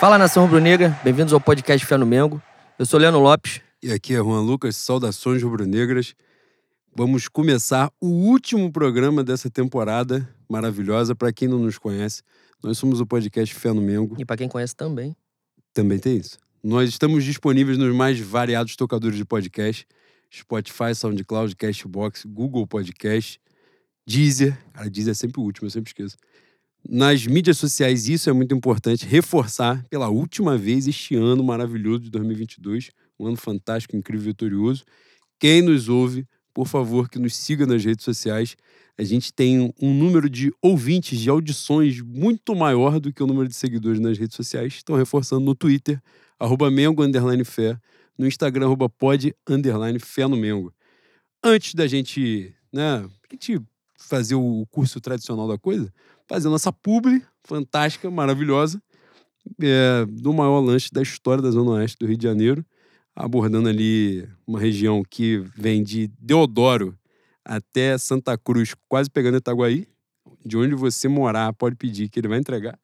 Fala nação rubro-negra, bem-vindos ao podcast Fé no Mengo. Eu sou Leandro Lopes. E aqui é Juan Lucas, saudações rubro-negras. Vamos começar o último programa dessa temporada maravilhosa. Para quem não nos conhece, nós somos o podcast Fé no Mengo. E para quem conhece também. Também tem isso. Nós estamos disponíveis nos mais variados tocadores de podcast: Spotify, SoundCloud, Cashbox, Google Podcast, Deezer. Cara, Deezer é sempre o último, eu sempre esqueço. Nas mídias sociais, isso é muito importante, reforçar pela última vez este ano maravilhoso de 2022, um ano fantástico, incrível, vitorioso. Quem nos ouve, por favor, que nos siga nas redes sociais. A gente tem um número de ouvintes, de audições muito maior do que o número de seguidores nas redes sociais. Estão reforçando no Twitter, arroba Mengo, underline fé, no Instagram, arroba pod, underline fé no Mengo. Antes da gente, né, a gente fazer o curso tradicional da coisa, fazer nossa publi fantástica, maravilhosa, é, do maior lanche da história da Zona Oeste do Rio de Janeiro, abordando ali uma região que vem de Deodoro até Santa Cruz, quase pegando Itaguaí. De onde você morar, pode pedir que ele vai entregar.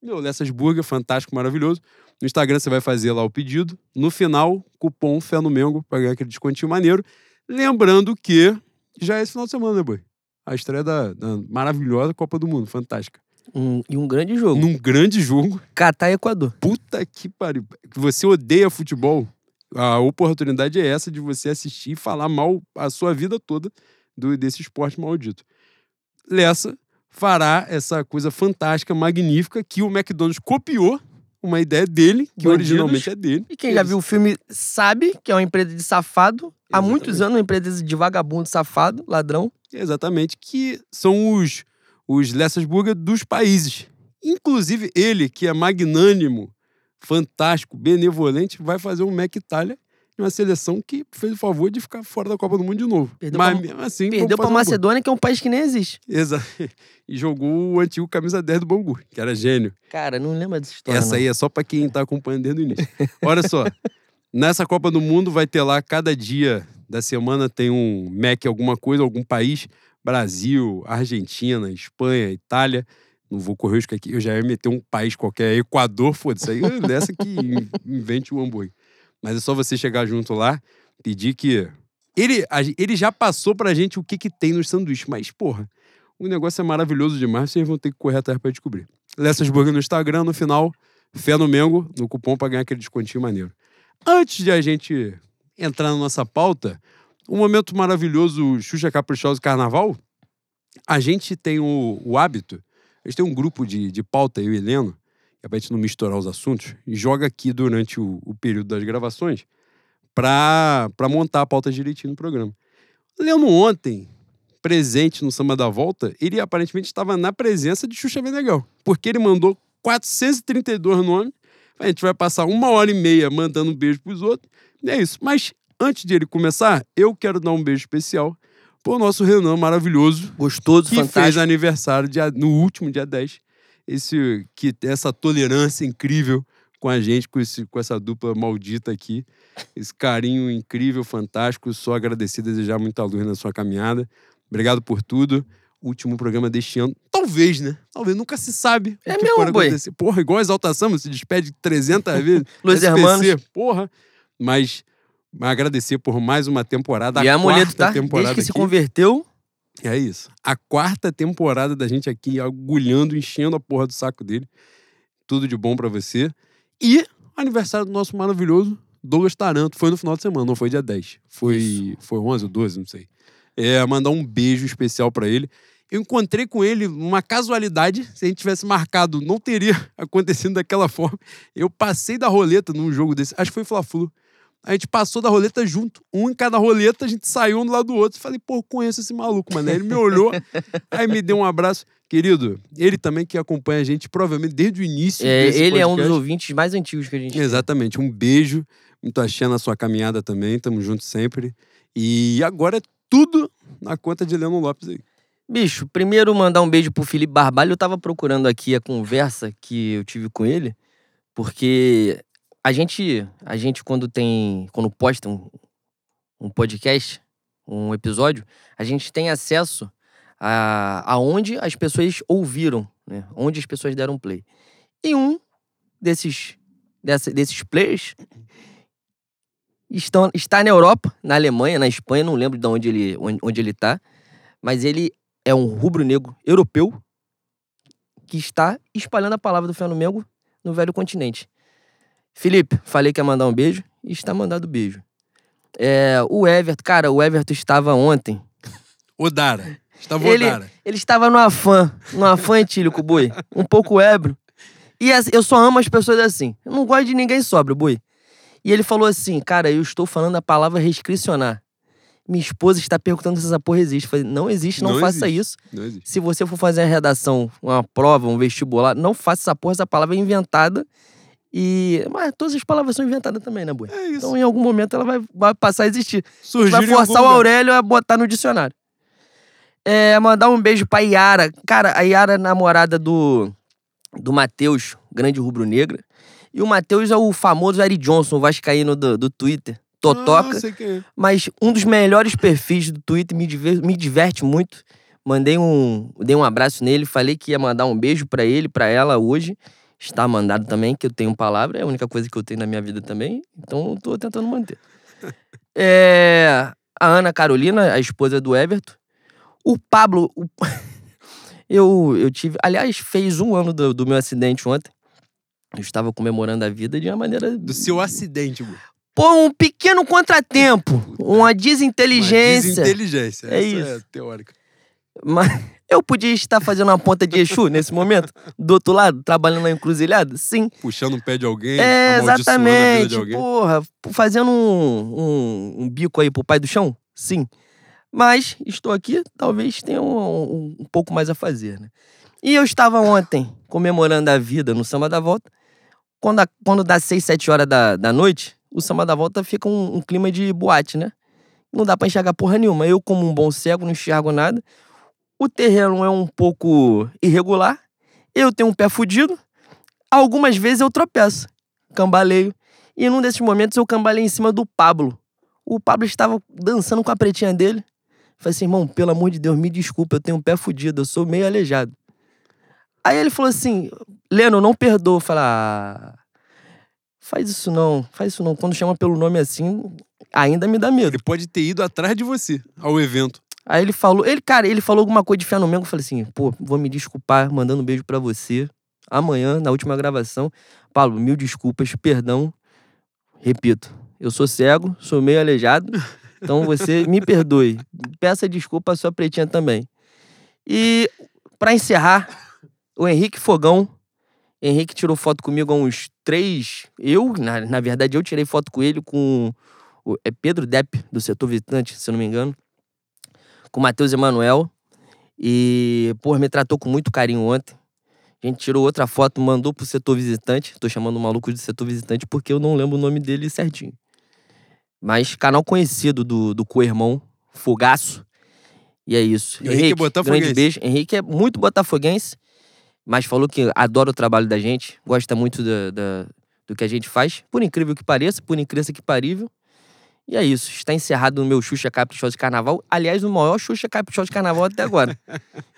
Meu, Lessas Burger, fantástico, maravilhoso. No Instagram você vai fazer lá o pedido. No final, cupom Fé no Mengo para ganhar aquele descontinho maneiro. Lembrando que já é esse final de semana, né, boy? A estreia da, da maravilhosa Copa do Mundo, fantástica. Um, e um grande jogo. Num grande jogo. Catar e Equador. Puta que pariu. Você odeia futebol, a oportunidade é essa de você assistir e falar mal a sua vida toda do, desse esporte maldito. Lessa fará essa coisa fantástica, magnífica, que o McDonald's copiou uma ideia dele, que Bandidos. originalmente é dele. E quem já viu o filme sabe que é uma empresa de safado. Há Exatamente. muitos anos, uma empresa de vagabundo, safado, ladrão. Exatamente, que são os, os Lessasburger dos países. Inclusive, ele, que é magnânimo, fantástico, benevolente, vai fazer um Mac Itália uma seleção que fez o favor de ficar fora da Copa do Mundo de novo. Perdeu Mas pra- mesmo assim. Perdeu pra fazer um. Macedônia, que é um país que nem existe. Exato. E jogou o antigo camisa 10 do Bangu, que era gênio. Cara, não lembra dessa história. Essa não. aí é só pra quem tá acompanhando desde o início. Olha só. Nessa Copa do Mundo vai ter lá, cada dia da semana tem um Mac alguma coisa, algum país. Brasil, Argentina, Espanha, Itália. Não vou correr os que aqui. Eu já ia meter um país qualquer. Equador, foda-se. Aí dessa que in- invente o hambúrguer. Mas é só você chegar junto lá, pedir que. Ele, ele já passou pra gente o que, que tem nos sanduíches, mas, porra, o negócio é maravilhoso demais, vocês vão ter que correr atrás pra descobrir. Lessas Burger no Instagram, no final, Fé no Mengo, no cupom pra ganhar aquele descontinho maneiro. Antes de a gente entrar na nossa pauta, um momento maravilhoso Xuxa Caprichoso Carnaval, a gente tem o, o hábito, a gente tem um grupo de, de pauta, eu e Heleno, é pra gente não misturar os assuntos, e joga aqui durante o, o período das gravações pra, pra montar a pauta direitinho no programa. Leno ontem, presente no Samba da Volta, ele aparentemente estava na presença de Xuxa Meneghel, porque ele mandou 432 nomes. A gente vai passar uma hora e meia mandando um beijo pros outros. E é isso. Mas antes de ele começar, eu quero dar um beijo especial pro nosso Renan maravilhoso, Gostoso, que fantástico. fez aniversário dia- no último dia 10. Esse, que essa tolerância incrível com a gente, com, esse, com essa dupla maldita aqui. Esse carinho incrível, fantástico. Só agradecer, desejar muita luz na sua caminhada. Obrigado por tudo. Último programa deste ano. Talvez, né? Talvez, nunca se sabe. É que mesmo, boi? acontecer. Porra, igual a Exaltação, se despede 300 vezes. SPC, Hermanos. Porra. Mas, agradecer por mais uma temporada. E a mulher quarta tá, temporada desde que se aqui. converteu, É isso. A quarta temporada da gente aqui agulhando, enchendo a porra do saco dele. Tudo de bom pra você. E aniversário do nosso maravilhoso Douglas Taranto. Foi no final de semana, não foi dia 10. Foi, foi 11 ou 12, não sei. É, mandar um beijo especial pra ele. Eu encontrei com ele numa casualidade. Se a gente tivesse marcado, não teria acontecido daquela forma. Eu passei da roleta num jogo desse. Acho que foi Fla-Flu. A gente passou da roleta junto, um em cada roleta, a gente saiu um do lado do outro. Falei, pô, conheço esse maluco, mano. Aí Ele me olhou, aí me deu um abraço. Querido, ele também que acompanha a gente, provavelmente desde o início. é, ele é um dos podcast. ouvintes mais antigos que a gente tem. Exatamente. Um beijo. Muito axé na sua caminhada também. Tamo junto sempre. E agora é tudo na conta de Leandro Lopes aí. Bicho, primeiro mandar um beijo pro Felipe Barbalho. Eu tava procurando aqui a conversa que eu tive com ele, porque a gente, a gente quando tem, quando posta um, um podcast, um episódio, a gente tem acesso a aonde as pessoas ouviram, né? Onde as pessoas deram play. E um desses dessa- desses players estão, está na Europa, na Alemanha, na Espanha, não lembro de onde ele, onde, onde ele tá, mas ele é um rubro-negro europeu que está espalhando a palavra do Flamengo no velho continente. Felipe, falei que ia mandar um beijo e está mandado beijo. É, o Everton, cara, o Everton estava ontem. Odara. Estava Ele- Odara. Ele estava no afã, no afã etílico, Bui. Um pouco ébrio. E assim, eu só amo as pessoas assim. Eu não gosto de ninguém sóbrio, Bui. E ele falou assim, cara, eu estou falando a palavra restricionar. Minha esposa está perguntando se essa porra existe. Eu falei, não existe, não, Não faça existe. isso. Não existe. Se você for fazer uma redação, uma prova, um vestibular, não faça essa porra, essa palavra é inventada. E. Mas todas as palavras são inventadas também, né, Bui? É isso. Então, em algum momento, ela vai, vai passar a existir. Surgiu Vai em algum forçar o. Aurélio a botar no dicionário. É, mandar um beijo pra Yara. Cara, a Yara é namorada do, do Matheus, grande rubro-negra. E o Matheus é o famoso Ari Johnson, o vascaíno do, do Twitter. Totoca. Ah, quem é. Mas um dos melhores perfis do Twitter, me, diver- me diverte muito. Mandei um, dei um abraço nele, falei que ia mandar um beijo pra ele, pra ela hoje. Está mandado também, que eu tenho palavra, é a única coisa que eu tenho na minha vida também. Então eu tô tentando manter. É, a Ana Carolina, a esposa do Everton. O Pablo. o- eu, eu tive. Aliás, fez um ano do, do meu acidente ontem. Eu estava comemorando a vida de uma maneira. Do seu acidente, Bu. Pô, um pequeno contratempo. Uma desinteligência. Uma desinteligência. É Essa isso. é teórica. Mas eu podia estar fazendo uma ponta de Exu nesse momento? Do outro lado, trabalhando na encruzilhada? Sim. Puxando o pé de alguém, É, exatamente. alguém. Porra, fazendo um, um, um bico aí pro pai do chão? Sim. Mas estou aqui, talvez tenha um, um- pouco mais a fazer, né? E eu estava ontem comemorando a vida no Samba da Volta. Quando, a- quando dá 6, 7 horas da, da noite, o Samba da Volta fica um, um clima de boate, né? Não dá pra enxergar porra nenhuma. Eu, como um bom cego, não enxergo nada. O terreno é um pouco irregular. Eu tenho um pé fudido. Algumas vezes eu tropeço, cambaleio. E num desses momentos eu cambalei em cima do Pablo. O Pablo estava dançando com a pretinha dele. Falei assim, irmão, pelo amor de Deus, me desculpa, eu tenho um pé fudido, eu sou meio aleijado. Aí ele falou assim, Leno, não perdoa. Falei, ah, faz isso não, faz isso não. Quando chama pelo nome assim, ainda me dá medo. Ele pode ter ido atrás de você ao evento. Aí ele falou, ele, cara, ele falou alguma coisa de fé no Mengo. Eu falei assim, pô, vou me desculpar, mandando um beijo pra você. Amanhã, na última gravação. Paulo, mil desculpas, perdão. Repito, eu sou cego, sou meio aleijado. Então você me perdoe. Peça desculpa à sua pretinha também. E pra encerrar, o Henrique Fogão. Henrique tirou foto comigo há uns três. Eu, na, na verdade, eu tirei foto com ele com. o- é Pedro Depp, do setor visitante, se eu não me engano com o Matheus Emanuel. E, pô, me tratou com muito carinho ontem. A gente tirou outra foto, mandou pro setor visitante. Tô chamando o maluco de setor visitante porque eu não lembro o nome dele certinho. Mas canal conhecido do, do co-irmão, Fogaço. E é isso. E o Henrique é botafoguense. grande beijo. Henrique é muito botafoguense, mas falou que adora o trabalho da gente, gosta muito da, da- do que a gente faz. Por incrível que pareça, por incrível que parível. E é isso. Está encerrado o meu Xuxa Caprichoso de Carnaval. Aliás, o maior Xuxa Caprichoso de Carnaval até agora.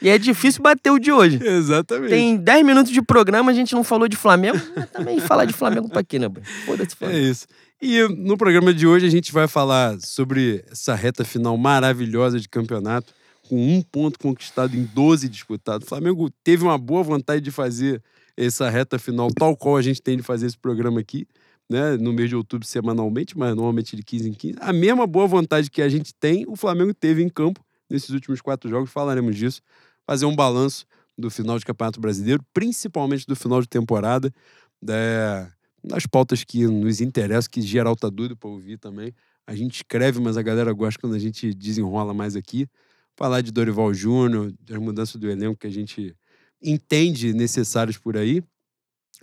e é difícil bater o de hoje. Exatamente. Tem 10 minutos de programa, a gente não falou de Flamengo. Mas também falar de Flamengo pra quê, né? Foda-se É Flamengo. isso. E no programa de hoje a gente vai falar sobre essa reta final maravilhosa de campeonato, com um ponto conquistado em 12 disputados. O Flamengo teve uma boa vontade de fazer essa reta final, tal qual a gente tem de fazer esse programa aqui, né? No mês de outubro, semanalmente, mas normalmente de 15 em 15. A mesma boa vontade que a gente tem, o Flamengo teve em campo nesses últimos quatro jogos, falaremos disso. Fazer um balanço do final de Campeonato Brasileiro, principalmente do final de temporada. É, nas pautas que nos interessam, que geral tá doido para ouvir também. A gente escreve, mas a galera gosta quando a gente desenrola mais aqui. Falar de Dorival Júnior, das mudanças do elenco que a gente entende necessárias por aí.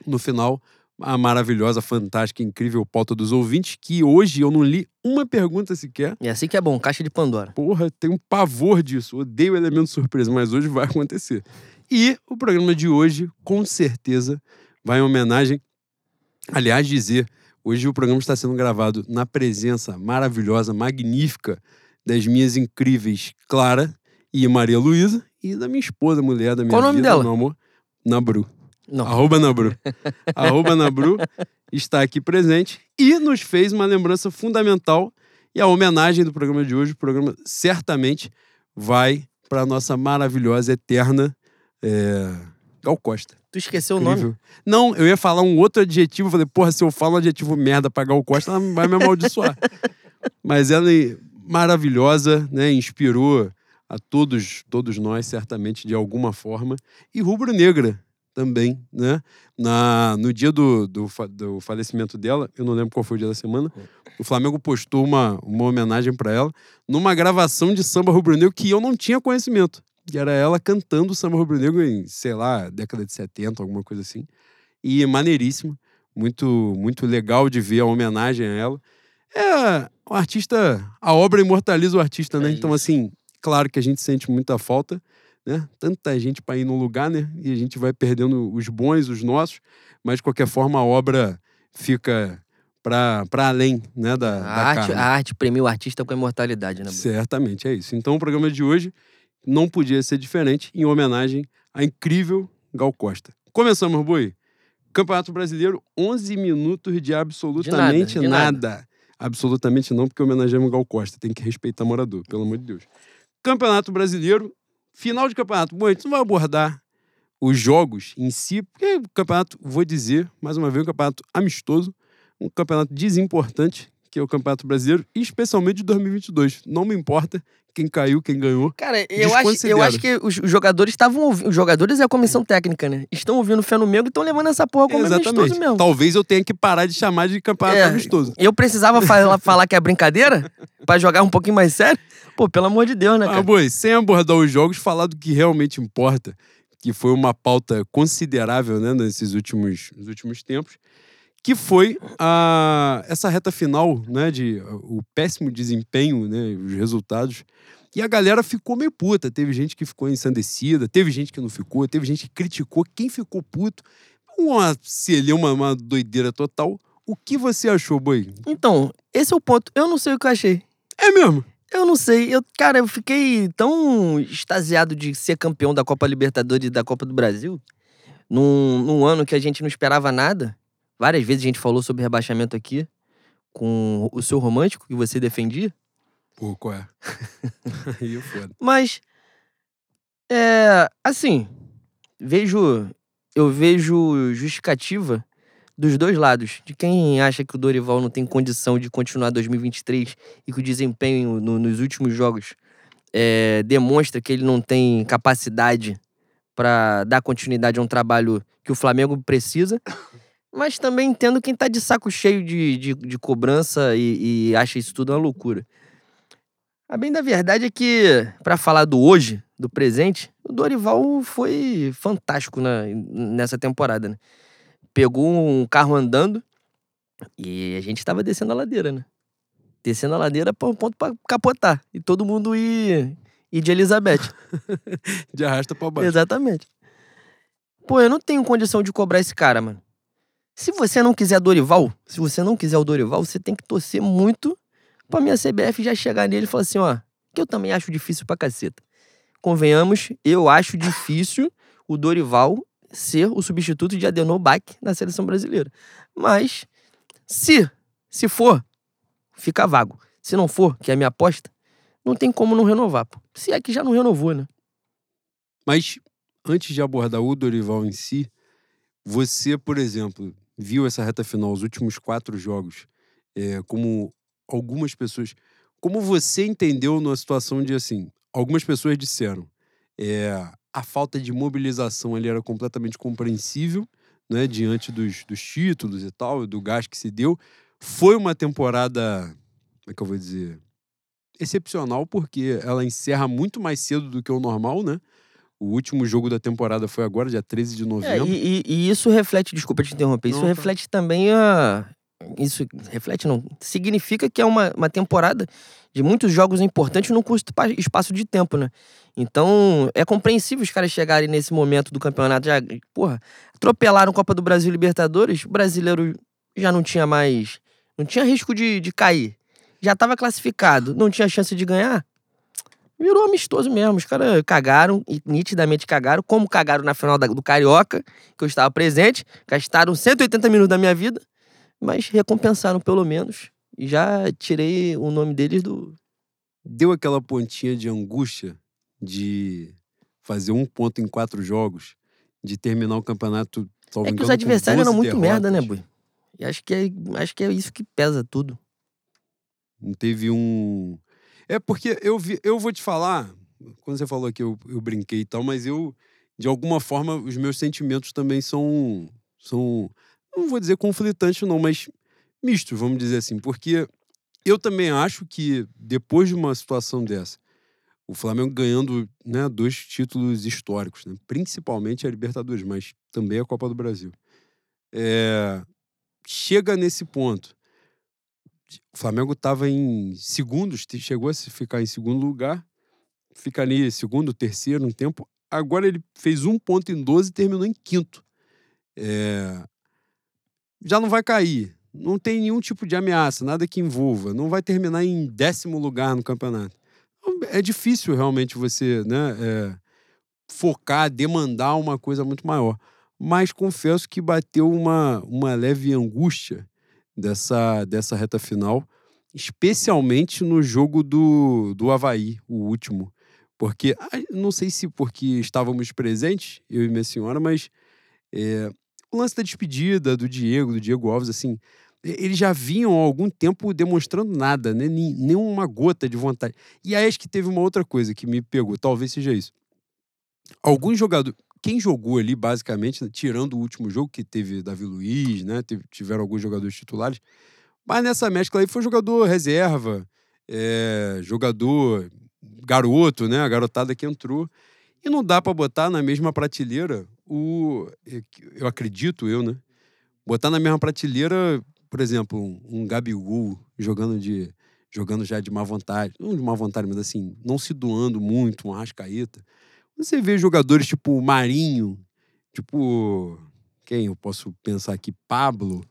No final, a maravilhosa, fantástica, incrível pauta dos ouvintes, que hoje eu não li uma pergunta sequer. E assim que é bom, caixa de Pandora. Porra, tenho um pavor disso. Odeio elemento surpresa, mas hoje vai acontecer. E o programa de hoje, com certeza, vai em homenagem. Aliás, dizer, hoje o programa está sendo gravado na presença maravilhosa, magnífica das minhas incríveis Clara e Maria Luísa e da minha esposa, mulher da minha Qual o nome vida, dela? meu amor, Nabru. Não. Arroba Nabru. Arroba Nabru está aqui presente e nos fez uma lembrança fundamental. E a homenagem do programa de hoje, o programa certamente vai para a nossa maravilhosa, eterna é... Gal Costa. Tu esqueceu o nome? Incrível. Não, eu ia falar um outro adjetivo. Falei, porra, se eu falo um adjetivo merda pra Gal Costa, ela vai me amaldiçoar. Mas ela é maravilhosa, né? Inspirou a todos, todos nós, certamente, de alguma forma. E rubro-negra também, né? Na, no dia do, do, do falecimento dela, eu não lembro qual foi o dia da semana, o Flamengo postou uma, uma homenagem para ela numa gravação de samba rubro-negro que eu não tinha conhecimento. Que era ela cantando samba rubro-negro em, sei lá, década de 70, alguma coisa assim. E maneiríssimo. Muito, muito legal de ver a homenagem a ela. É, o artista, a obra imortaliza o artista, né? É então, assim, claro que a gente sente muita falta, né? Tanta gente para ir num lugar, né? E a gente vai perdendo os bons, os nossos, mas de qualquer forma a obra fica para além, né? Da, A da arte, carne. a arte premia o artista com a imortalidade, né? Certamente, é isso. Então o programa de hoje não podia ser diferente em homenagem à incrível Gal Costa. Começamos, Boi. Campeonato Brasileiro, 11 minutos de absolutamente de nada. nada. Absolutamente não, porque homenageamos Gal Costa. Tem que respeitar morador, pelo amor de Deus. Campeonato Brasileiro, final de campeonato. Bom, a gente não vai abordar os jogos em si, porque o campeonato, vou dizer, mais uma vez, um campeonato amistoso, um campeonato desimportante, que é o Campeonato Brasileiro, especialmente de 2022. Não me importa quem caiu, quem ganhou. Cara, eu acho, eu acho que os jogadores estavam ouvindo. Os jogadores e a comissão técnica, né? Estão ouvindo o Flamengo e estão levando essa porra como amistoso Exatamente. mesmo. Talvez eu tenha que parar de chamar de campeonato É, amistoso. Eu precisava falar, falar que é brincadeira pra jogar um pouquinho mais sério? Pô, pelo amor de Deus, né, Ah, cara? boi, sem abordar os jogos, falar do que realmente importa, que foi uma pauta considerável né, nesses últimos, nos últimos tempos, que foi a, essa reta final, né, de o péssimo desempenho, né, os resultados. E a galera ficou meio puta. Teve gente que ficou ensandecida, teve gente que não ficou, teve gente que criticou. Quem ficou puto, uma celeuma, uma, uma doideira total. O que você achou, Boi? Então, esse é o ponto. Eu não sei o que eu achei. É mesmo? Eu não sei. Eu, cara, eu fiquei tão extasiado de ser campeão da Copa Libertadores e da Copa do Brasil num, num ano que a gente não esperava nada. Várias vezes a gente falou sobre rebaixamento aqui com o seu romântico que você defendia. Qual é? Aí é foda. Mas, é, assim, vejo, eu vejo justificativa dos dois lados. De quem acha que o Dorival não tem condição de continuar 2023 e que o desempenho no- nos últimos jogos é, demonstra que ele não tem capacidade para dar continuidade a um trabalho que o Flamengo precisa. Mas também entendo quem tá de saco cheio de, de, de cobrança e, e acha isso tudo uma loucura. A bem da verdade é que, pra falar do hoje, do presente, o Dorival foi fantástico na, nessa temporada, né? Pegou um carro andando e a gente tava descendo a ladeira, né? Descendo a ladeira pra um ponto pra capotar. E todo mundo ir, ir de Elizabeth. De arrasta pra baixo. Exatamente. Pô, eu não tenho condição de cobrar esse cara, mano. Se você não quiser Dorival, se você não quiser o Dorival, você tem que torcer muito pra minha CBF já chegar nele e falar assim, ó, que eu também acho difícil pra caceta. Convenhamos, eu acho difícil o Dorival ser o substituto de Adenor Bach na seleção brasileira. Mas, se, se for, fica vago. Se não for, que é a minha aposta, não tem como não renovar, pô. Se é que já não renovou, né? Mas antes de abordar o Dorival em si, você, por exemplo, viu essa reta final, os últimos quatro jogos, é, como algumas pessoas. Como você entendeu numa situação de assim? Algumas pessoas disseram é, a falta de mobilização ali era completamente compreensível, né, diante dos, dos títulos e tal, do gás que se deu. Foi uma temporada, como é que eu vou dizer? Excepcional, porque ela encerra muito mais cedo do que o normal, né? O último jogo da temporada foi agora, dia 13 de É, novembro. e, e- e isso reflete, desculpa te interromper, isso Não, tá. reflete também a. Isso reflete, não. Significa que é uma, uma temporada de muitos jogos importantes num curto pa- espaço de tempo, né? Então, é compreensível os caras chegarem nesse momento do campeonato. Já, porra, atropelaram Copa do Brasil e Libertadores, o brasileiro já não tinha mais. Não tinha risco de, de cair. Já estava classificado, não tinha chance de ganhar. Virou amistoso mesmo. Os caras cagaram, nitidamente cagaram, como cagaram na final da- do Carioca, que eu estava presente. Gastaram 180 minutos da minha vida, mas recompensaram pelo menos. E já tirei o nome deles do. Deu aquela pontinha de angústia de fazer um ponto em quatro jogos, de terminar o campeonato. É que os engano, com adversários eram 12 muito merda, né, derrotas. Bui? E acho que, é, acho que é isso que pesa tudo. Não teve um. É porque eu vi, eu vou te falar, quando você falou que eu, eu brinquei e tal, mas eu, de alguma forma, os meus sentimentos também são. são não vou dizer conflitantes, não, mas mistos, vamos dizer assim. Porque eu também acho que depois de uma situação dessa, o Flamengo ganhando né, dois títulos históricos, né, principalmente a Libertadores, mas também a Copa do Brasil. É, chega nesse ponto o Flamengo estava em segundos, chegou a ficar em segundo lugar, fica ali segundo, terceiro um tempo. Agora ele fez um ponto em 12 e terminou em quinto. É, Já não vai cair, não tem nenhum tipo de ameaça, nada que envolva, não vai terminar em décimo lugar no campeonato. Então, É difícil realmente você né, é, focar, demandar uma coisa muito maior. Mas confesso que bateu uma, uma leve angústia dessa, dessa reta final, especialmente no jogo do, do Havaí, o último. Porque, não sei se porque estávamos presentes, eu e minha senhora, mas é, o lance da despedida do Diego, do Diego Alves, assim, eles já vinham há algum tempo demonstrando nada, né? Nenhuma gota de vontade. E aí acho que teve uma outra coisa que me pegou, talvez seja isso. Alguns jogadores, quem jogou ali, basicamente, né, tirando o último jogo, que teve Davi Luiz, né? teve- tiveram alguns jogadores titulares, mas nessa mescla aí foi jogador reserva, é, jogador garoto, né? A garotada que entrou. E não dá para botar na mesma prateleira o. que Eu acredito, eu, né? Botar na mesma prateleira, por exemplo, um, um Gabigol jogando de. jogando já de má vontade. Não de má vontade, mas assim, não se doando muito, um Arrascaeta. Você vê jogadores tipo Marinho, tipo. Quem eu posso pensar aqui? Pablo.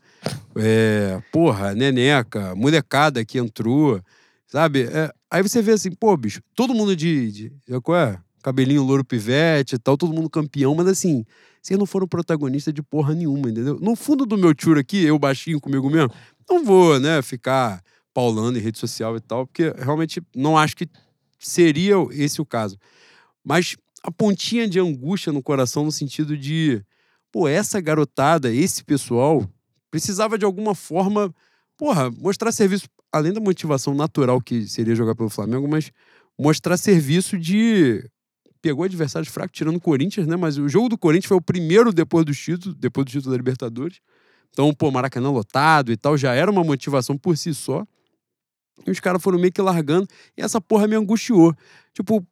É, porra, Neneca, molecada que entrou, sabe? É, aí você vê assim, pô, bicho, todo mundo de. de qual é? Cabelinho louro pivete e tal, todo mundo campeão, mas assim, vocês não foram protagonistas de porra nenhuma, entendeu? No fundo do meu tiro aqui, eu baixinho comigo mesmo, não vou, né, ficar paulando em rede social e tal, porque realmente não acho que seria esse o caso. Mas a pontinha de angústia no coração no sentido de, pô, essa garotada, esse pessoal, precisava de alguma forma, porra, mostrar serviço, além da motivação natural que seria jogar pelo Flamengo, mas mostrar serviço de. Pegou adversários fracos, tirando o Corinthians, né? Mas o jogo do Corinthians foi o primeiro depois do título, depois do título da Libertadores. Então, pô, Maracanã lotado e tal, já era uma motivação por si só. E os caras foram meio que largando, e essa porra me angustiou. Tipo,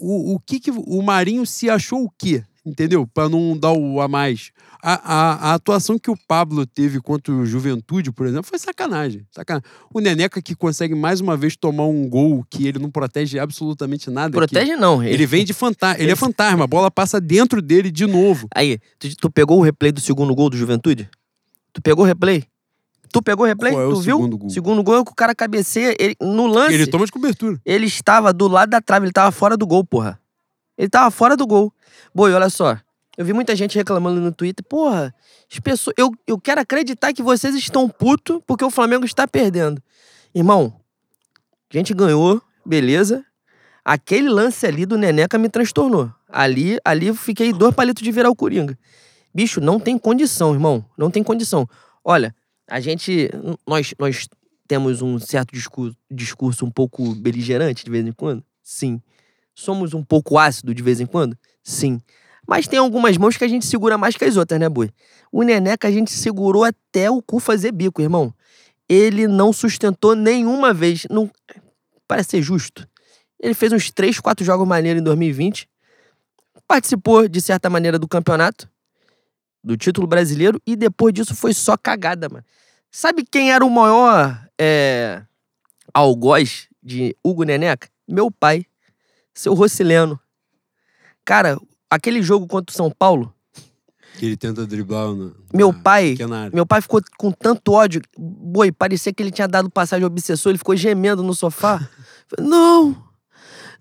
o, o que que. O Marinho se achou o quê? Entendeu? Pra não dar o a mais. A, a, a atuação que o Pablo teve contra o Juventude, por exemplo, foi sacanagem. sacanagem. O Neneca que consegue mais uma vez tomar um gol que ele não protege absolutamente nada. Protege não. Ele vem de fantasma. Ele é fantasma. A bola passa dentro dele de novo. Aí, tu, tu pegou o replay do segundo gol do Juventude? Tu pegou o replay? Tu pegou o replay? Qual é o tu viu? segundo gol? Segundo gol é que o cara cabeceia. Ele, no lance, Ele ele, toma de cobertura. estava do lado da trave, ele tava fora do gol, porra. Ele tava fora do gol. Boi, olha só. Eu vi muita gente reclamando no Twitter. Porra, as pessoas, eu, eu quero acreditar que vocês estão putos porque o Flamengo está perdendo. Irmão, a gente ganhou, beleza. Aquele lance ali do Neneca me transtornou. Ali, ali eu fiquei dois palitos de virar o Coringa. Bicho, não tem condição, irmão. Não tem condição. Olha, a gente. Nós, nós temos um certo discurso, discurso um pouco beligerante de vez em quando? Sim. Somos um pouco ácido de vez em quando? Sim. Mas tem algumas mãos que a gente segura mais que as outras, né, Boi? O Neneca a gente segurou até o cu fazer bico, irmão. Ele não sustentou nenhuma vez. Não... Parece ser justo. Ele fez uns 3, 4 jogos maneiros em 2020. Participou, de certa maneira, do campeonato. Do título brasileiro. E depois disso foi só cagada, mano. Sabe quem era o maior é, algoz de Hugo Neneca? Meu pai. Seu Rocileno. Cara, aquele jogo contra o São Paulo, Que ele tenta driblar na, Meu na pai- meu pai ficou com tanto ódio. Boi, parecia que ele tinha dado passagem ao obsessor, ele ficou gemendo no sofá. Falei, não!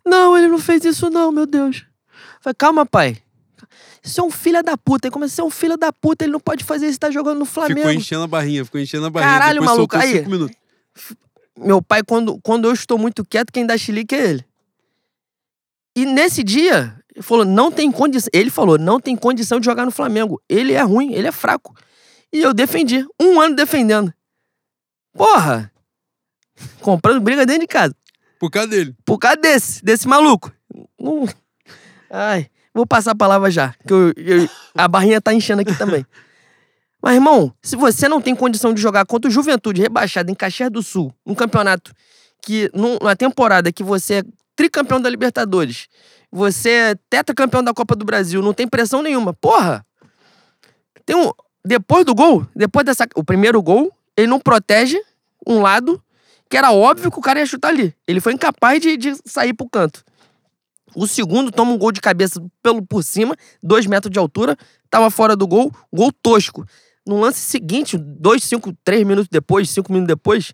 Não, ele não fez isso, não, meu Deus. Eu falei, calma, pai. Isso é um filho da puta. Ele começou a ser um filho da puta, ele não pode fazer isso, tá jogando no Flamengo. Ficou enchendo a barrinha, ficou enchendo a barrinha. Caralho, Depois maluco, aí. Meu pai, quando, quando eu estou muito quieto, quem dá chilique é ele. E nesse dia, ele falou, não tem condição. Ele falou, não tem condição de jogar no Flamengo. Ele é ruim, ele é fraco. E eu defendi. Um ano defendendo. Porra! Comprando briga dentro de casa. Por causa dele. Por causa desse, desse maluco. Não- Ai, vou passar a palavra já. Que eu- eu- a barrinha tá enchendo aqui também. Mas, irmão, se você não tem condição de jogar contra o Juventude rebaixado em Caxias do Sul, um campeonato que, num- numa temporada que você é tricampeão da Libertadores, você é tetracampeão da Copa do Brasil, não tem pressão nenhuma. Porra! Tem um. Depois do gol, depois dessa. O primeiro gol, ele não protege um lado que era óbvio que o cara ia chutar ali. Ele foi incapaz de, de sair pro canto. O segundo toma um gol de cabeça pelo por cima, dois metros de altura, tava fora do gol, gol tosco. No lance seguinte, dois, cinco, três minutos depois, cinco minutos depois,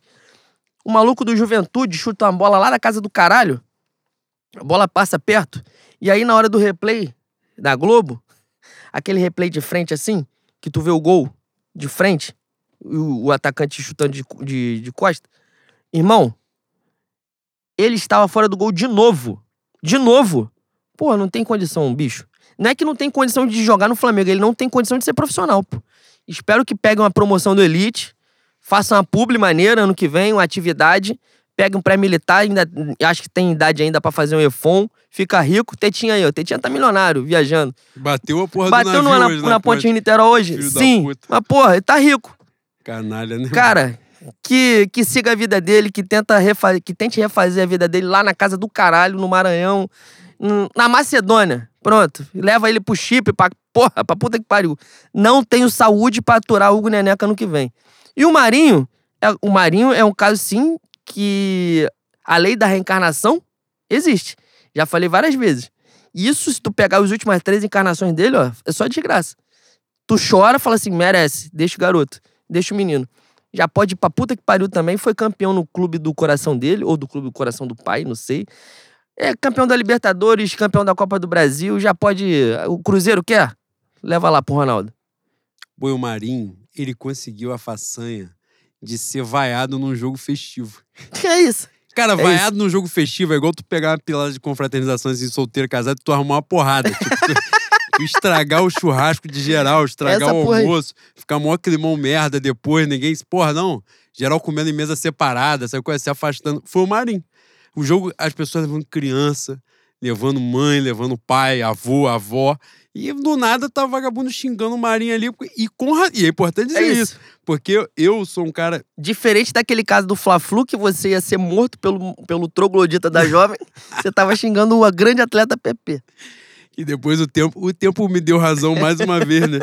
o maluco do Juventude chuta uma bola lá na casa do caralho, a bola passa perto, e aí na hora do replay da Globo, aquele replay de frente assim, que tu vê o gol de frente, o, o atacante chutando de, de, de costa, irmão, ele estava fora do gol de novo. De novo. Pô, não tem condição, bicho. Não é que não tem condição de jogar no Flamengo, ele não tem condição de ser profissional, pô. Espero que pegue uma promoção do Elite, faça uma publi maneira ano que vem, uma atividade, pegue um pré-militar, ainda acho que tem idade ainda pra fazer um EFON, fica rico, Tetinha aí, ó. Tetinha tá milionário, viajando. Bateu a porra Bateu do navio na, hoje na ponte de Niterói hoje? Sim. Mas, porra, ele tá rico. Canalha, né? Cara, que, que siga a vida dele, que, tenta que tente refazer a vida dele lá na casa do caralho, no Maranhão, na Macedônia. Pronto. Leva ele pro chip, pra, porra, pra puta que pariu. Não tenho saúde pra aturar o Hugo Neneca no que vem. E o Marinho, é, o Marinho é um caso, sim, que a lei da reencarnação existe. Já falei várias vezes. Isso, se tu pegar as últimas três encarnações dele, ó, é só de graça. Tu chora, fala assim, merece, deixa o garoto, deixa o menino. Já pode ir pra puta que pariu também, foi campeão no clube do coração dele, ou do clube do coração do pai, não sei. É campeão da Libertadores, campeão da Copa do Brasil, já pode. O Cruzeiro quer? Leva lá pro Ronaldo. Boi, o Marinho, ele conseguiu a façanha de ser vaiado num jogo festivo. Que é isso? Cara, É vaiado num jogo festivo é igual tu pegar uma pilada de confraternização assim, solteiro, casado, e tu arrumar uma porrada. tipo, estragar o churrasco de geral, estragar Essa o porra almoço, ficar mó climão merda depois, ninguém. Porra, não. Geral comendo em mesa separada, essa coisa se afastando. Foi o Marinho. O jogo, as pessoas levando criança, levando mãe, levando pai, avô, avó. E do nada tá vagabundo xingando o Marinho ali. E, com, ra- e é importante dizer É isso. isso. Porque eu, sou um cara. Diferente daquele caso do Fla-Flu, que você ia ser morto pelo, pelo troglodita da jovem, você tava xingando o grande atleta PP. E depois o tempo, o tempo me deu razão mais uma vez, né?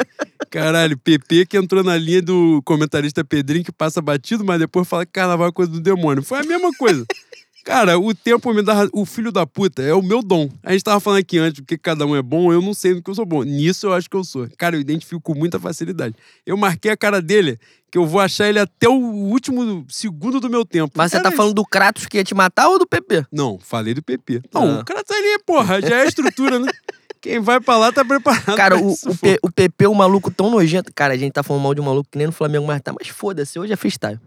Caralho, PP que entrou na linha do comentarista Pedrinho que passa batido, mas depois fala que carnaval é coisa do demônio. Foi a mesma coisa. Cara, o tempo me dá razão. O filho da puta é o meu dom. A gente tava falando aqui antes que cada um é bom, eu não sei no que eu sou bom. Nisso eu acho que eu sou. Cara, eu identifico com muita facilidade. Eu marquei a cara dele, que eu vou achar ele até o último segundo do meu tempo. Mas você Cara, tá falando do Kratos que ia te matar ou do PP? Não, falei do PP. Não, Ah. o tá ali, porra, já é estrutura, né? Quem vai pra lá tá preparado. Cara, pra o, o, P- o PP um maluco tão nojento. Cara, a gente tá falando mal de um maluco que nem no Flamengo mais tá, mas foda-se, hoje é freestyle.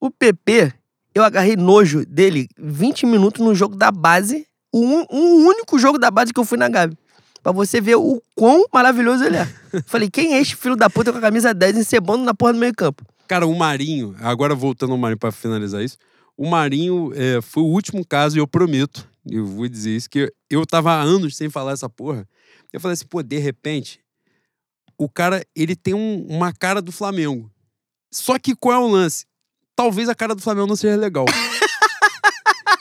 O PP, eu agarrei nojo dele 20 minutos no jogo da base, o un- um único jogo da base que eu fui na Gabi. Pra você ver o quão maravilhoso ele é. Falei, quem é este filho da puta com a camisa 10 encebando na porra do meio campo? Cara, o Marinho, agora voltando ao Marinho pra finalizar isso, o Marinho é, foi o último caso, e eu prometo, eu vou dizer isso, que eu tava há anos sem falar essa porra. Eu falei assim, pô, de repente, o cara, ele tem um- uma cara do Flamengo. Só que qual é o lance? Talvez a cara do Flamengo não seja legal.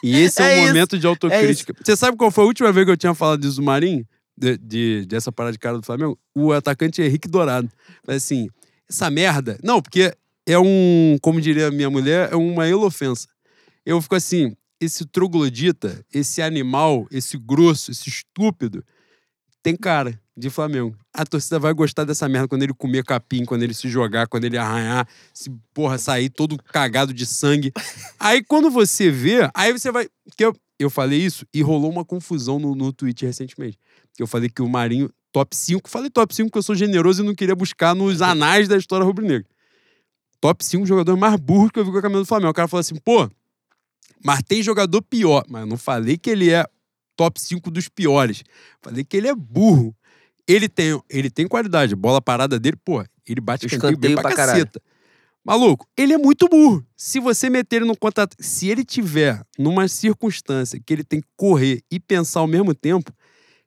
e esse é, É um isso, momento de autocrítica. Você sabe qual foi a última vez que eu tinha falado disso do Marinho? De, de- dessa parada de cara do Flamengo? O atacante Henrique Dourado. Mas assim, essa merda. Não, porque é um, como diria minha mulher, é uma elofensa. Eu fico assim, esse troglodita, esse animal, esse grosso, esse estúpido, tem cara de Flamengo. A torcida vai gostar dessa merda quando ele comer capim, quando ele se jogar, quando ele arranhar, se, porra, sair todo cagado de sangue. Aí quando você vê, aí você vai. Que eu, eu falei isso e rolou uma confusão no, no tweet recentemente. Eu falei que o Marinho, top 5, falei top 5 porque eu sou generoso e não queria buscar nos anais da história rubro-negra. Top 5 jogador mais burro que eu vi com a camisa do Flamengo. O cara falou assim, pô, mas tem jogador pior. Mas eu não falei que ele é top 5 dos piores. Falei que ele é burro. Ele tem, ele tem qualidade. Bola parada dele, pô, ele bate escanteio bem pra, pra caceta. Maluco, ele é muito burro. Se você meter ele no contato. Se ele tiver numa circunstância que ele tem que correr e pensar ao mesmo tempo,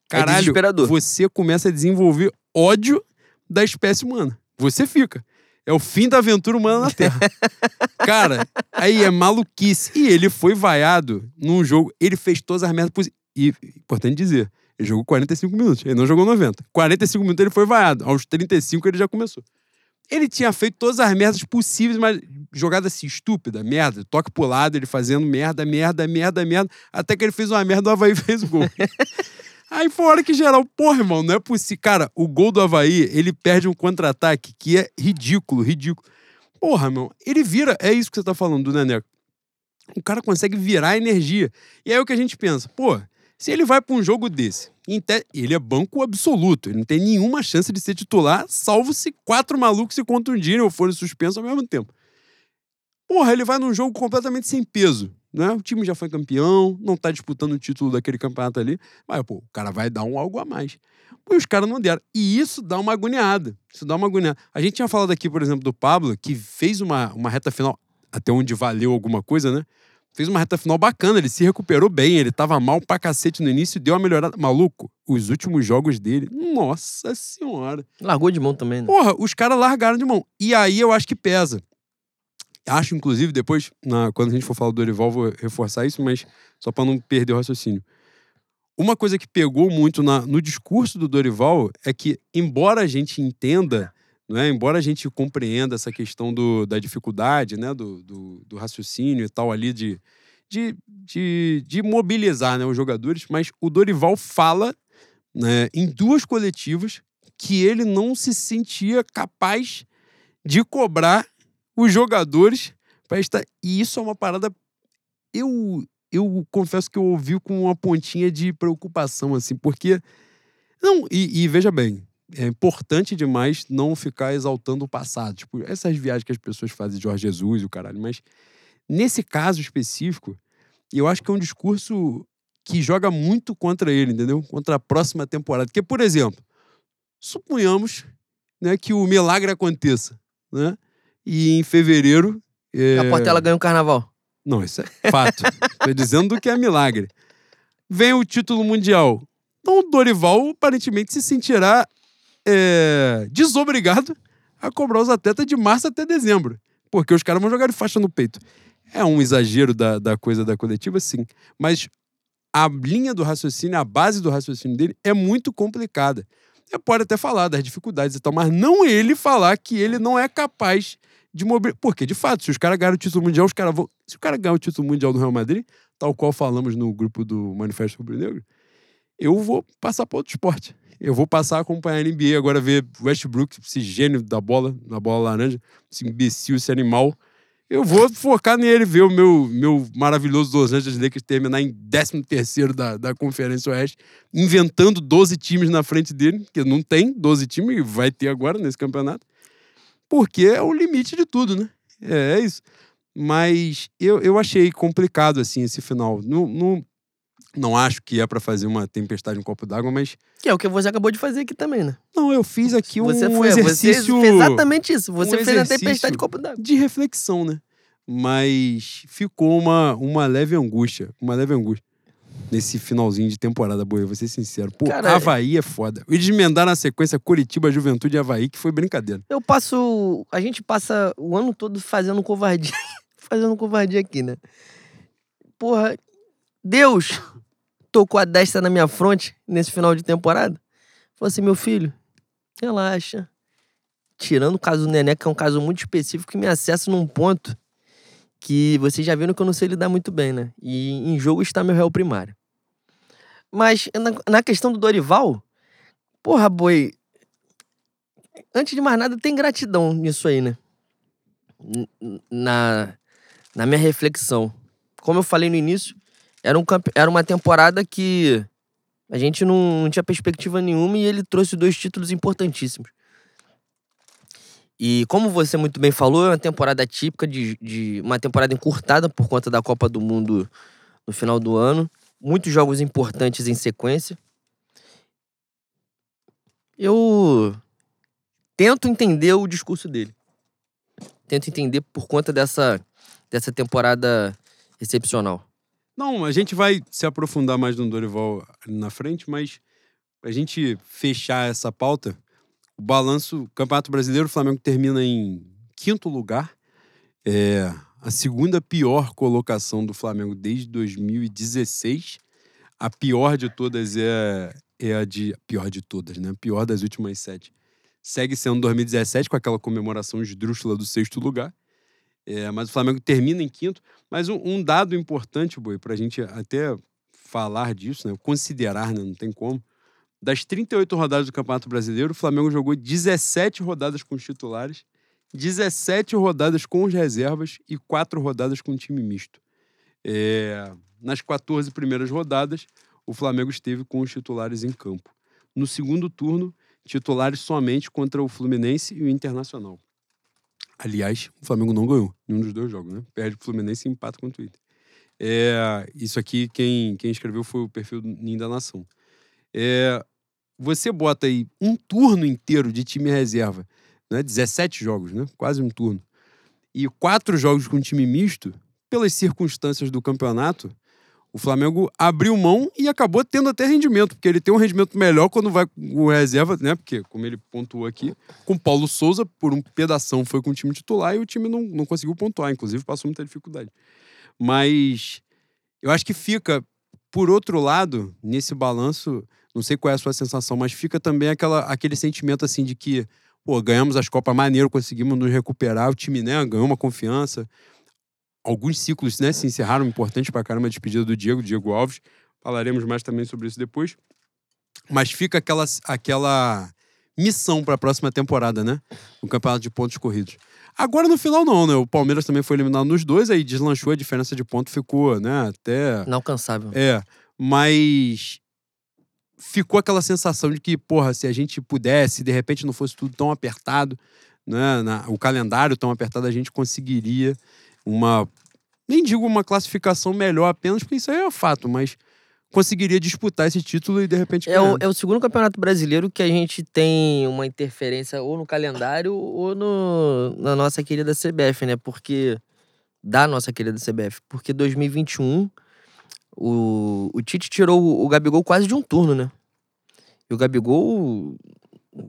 caralho, desesperador. você começa a desenvolver ódio da espécie humana. Você fica. É o fim da aventura humana na Terra. Cara, aí é maluquice. E ele foi vaiado num jogo. Ele fez todas as merdas possíveis. E, importante dizer, ele jogou 45 minutos. Ele não jogou 90. 45 minutos ele foi vaiado. Aos 35 ele já começou. Ele tinha feito todas as merdas possíveis, mas jogada assim, estúpida, merda, toque pro lado, ele fazendo merda, merda, merda, merda, até que ele fez uma merda, o Havaí fez o gol. Aí foi hora que geral, porra, irmão, não é possível. Cara, o gol do Havaí, ele perde um contra-ataque que é ridículo, ridículo. Porra, irmão, ele vira, é isso que você tá falando do Neneco. O cara consegue virar a energia. E aí é o que a gente pensa, pô, se ele vai para um jogo desse, ele é banco absoluto, ele não tem nenhuma chance de ser titular, salvo se quatro malucos se contundirem ou forem suspensos ao mesmo tempo. Porra, ele vai num jogo completamente sem peso. Né? O time já foi campeão, não tá disputando o título daquele campeonato ali, mas pô, o cara vai dar um algo a mais. Pô, os caras não deram. E isso dá uma agoniada. Isso dá uma agoniada. A gente tinha falado aqui, por exemplo, do Pablo, que fez uma, uma reta final, até onde valeu alguma coisa, né? Fez uma reta final bacana, ele se recuperou bem, ele tava mal pra cacete no início, deu uma melhorada. Maluco, os últimos jogos dele, nossa senhora. Largou de mão também, né? Porra, os caras largaram de mão. E aí eu acho que pesa. Acho, inclusive, depois, na, quando a gente for falar do Dorival, vou reforçar isso, mas só para não perder o raciocínio. Uma coisa que pegou muito na, no discurso do Dorival é que, embora a gente entenda, né, embora a gente compreenda essa questão do, da dificuldade, né, do, do, do raciocínio e tal ali de, de, de, de mobilizar né, os jogadores, mas o Dorival fala né, em duas coletivas que ele não se sentia capaz de cobrar os jogadores para estar. E isso é uma parada. Eu, eu confesso que eu ouvi com uma pontinha de preocupação, assim, porque. Não, e, e veja bem, é importante demais não ficar exaltando o passado. Tipo, essas viagens que as pessoas fazem de Jorge Jesus e o caralho, mas nesse caso específico, eu acho que é um discurso que joga muito contra ele, entendeu? Contra a próxima temporada. Porque, por exemplo, suponhamos né, que o milagre aconteça, né? E em fevereiro. É... A Portela ganha o carnaval. Não, isso é fato. Tô dizendo que é milagre. Vem o título mundial. Então o Dorival aparentemente se sentirá é, desobrigado a cobrar os atletas de março até dezembro. Porque os caras vão jogar de faixa no peito. É um exagero da, da coisa da coletiva, sim. Mas a linha do raciocínio, a base do raciocínio dele é muito complicada. Você pode até falar das dificuldades e tal, mas não ele falar que ele não é capaz de. Porque, de fato, se os caras ganharem o título mundial, os caras vão. Se o cara ganhar o título mundial do Real Madrid, tal qual falamos no grupo do Manifesto Rubro Negro, eu vou passar para outro esporte. Eu vou passar a acompanhar a NBA, agora ver Westbrook, esse gênio da bola, na bola laranja, esse imbecil, esse animal. Eu vou focar nele, ver o meu, meu maravilhoso Los Angeles Lakers terminar em 13 da, da Conferência Oeste, inventando 12 times na frente dele, que não tem 12 times, e vai ter agora nesse campeonato porque é o limite de tudo, né? É, é isso. Mas eu, eu achei complicado, assim, esse final. Não, não, não acho que é para fazer uma tempestade em um copo d'água, mas. Que é o que você acabou de fazer aqui também, né? Não, eu fiz aqui um você foi, exercício. Você fez exatamente isso. Você um fez a tempestade de copo d'água. De reflexão, né? Mas ficou uma, uma leve angústia. Uma leve angústia nesse finalzinho de temporada, boa, vou ser sincero. Pô, Cara, Havaí é foda. Eles emendaram na sequência Curitiba, Juventude e Havaí, que foi brincadeira. Eu passo. A gente passa o ano todo fazendo covardia. fazendo covardia aqui, né? Porra, Deus tocou a destra na minha fronte nesse final de temporada. Falou assim: meu filho, relaxa. Tirando o caso do Nené, que é um caso muito específico que me acessa num ponto que vocês já viram que eu não sei lidar muito bem, né? E em jogo está meu réu primário. Mas na, questão do Dorival, porra, boi. Antes de mais nada, tem gratidão nisso aí, né? Na, na minha reflexão. Como eu falei no início, Era, um, era uma temporada que a gente não, não tinha perspectiva nenhuma e ele trouxe dois títulos importantíssimos. E como você muito bem falou, é uma temporada típica de, de uma temporada encurtada por conta da Copa do Mundo no final do ano. Muitos jogos importantes em sequência. Eu tento entender o discurso dele. Tento entender por conta dessa, dessa temporada excepcional. Não, a gente vai se aprofundar mais no Dorival na frente, mas a gente fechar essa pauta, o balanço, Campeonato Brasileiro, o Flamengo termina em quinto lugar. É a segunda pior colocação do Flamengo desde 2016. A pior de todas é, é a de. Pior de todas, né? Pior das últimas sete. Segue sendo 2017, com aquela comemoração esdrúxula do sexto lugar. É, mas o Flamengo termina em quinto. Mas um, um dado importante, Boi, para a gente até falar disso, né? considerar, né? não tem como. Das 38 rodadas do Campeonato Brasileiro, o Flamengo jogou 17 rodadas com os titulares, 17 rodadas com os reservas e 4 rodadas com time misto. É, nas 14 primeiras rodadas, o Flamengo esteve com os titulares em campo. No segundo turno, titulares somente contra o Fluminense e o Internacional. Aliás, o Flamengo não ganhou nenhum dos dois jogos, né? Perde o Fluminense e empata contra o Inter. É, isso aqui, quem, quem escreveu foi o perfil do Ninho da Nação. É, você bota aí um turno inteiro de time reserva, né? 17 jogos, né? Quase um turno. E quatro jogos com time misto, pelas circunstâncias do campeonato, o Flamengo abriu mão e acabou tendo até rendimento, porque ele tem um rendimento melhor quando vai com reserva, né? Porque, como ele pontuou aqui, com Paulo Souza, por um pedação foi com o time titular e o time não, não conseguiu pontuar, inclusive passou muita dificuldade. Mas eu acho que fica, por outro lado, nesse balanço, não sei qual é a sua sensação, mas fica também aquela, aquele sentimento assim de que, pô, ganhamos as Copas maneiro, conseguimos nos recuperar, o time, né, ganhou uma confiança. Alguns ciclos, né, se encerraram importantes pra caramba a despedida do Diego, Diego Alves. Falaremos mais também sobre isso depois. Mas fica aquela, aquela missão para a próxima temporada, né? O campeonato de pontos corridos. Agora no final não, né? O Palmeiras também foi eliminado nos dois, aí deslanchou a diferença de ponto, ficou, né? Até Inalcançável. é, mas ficou aquela sensação de que, porra, se a gente pudesse, de repente não fosse tudo tão apertado, né, na- o calendário tão apertado, a gente conseguiria uma, nem digo uma classificação melhor apenas, porque isso aí é fato, mas conseguiria disputar esse título e de repente É o, é o segundo campeonato brasileiro que a gente tem uma interferência ou no calendário ou no, na nossa querida CBF, né? Porque. Da nossa querida CBF. Porque 2021, o, o Tite tirou o, Gabigol quase de um turno, né? E o Gabigol,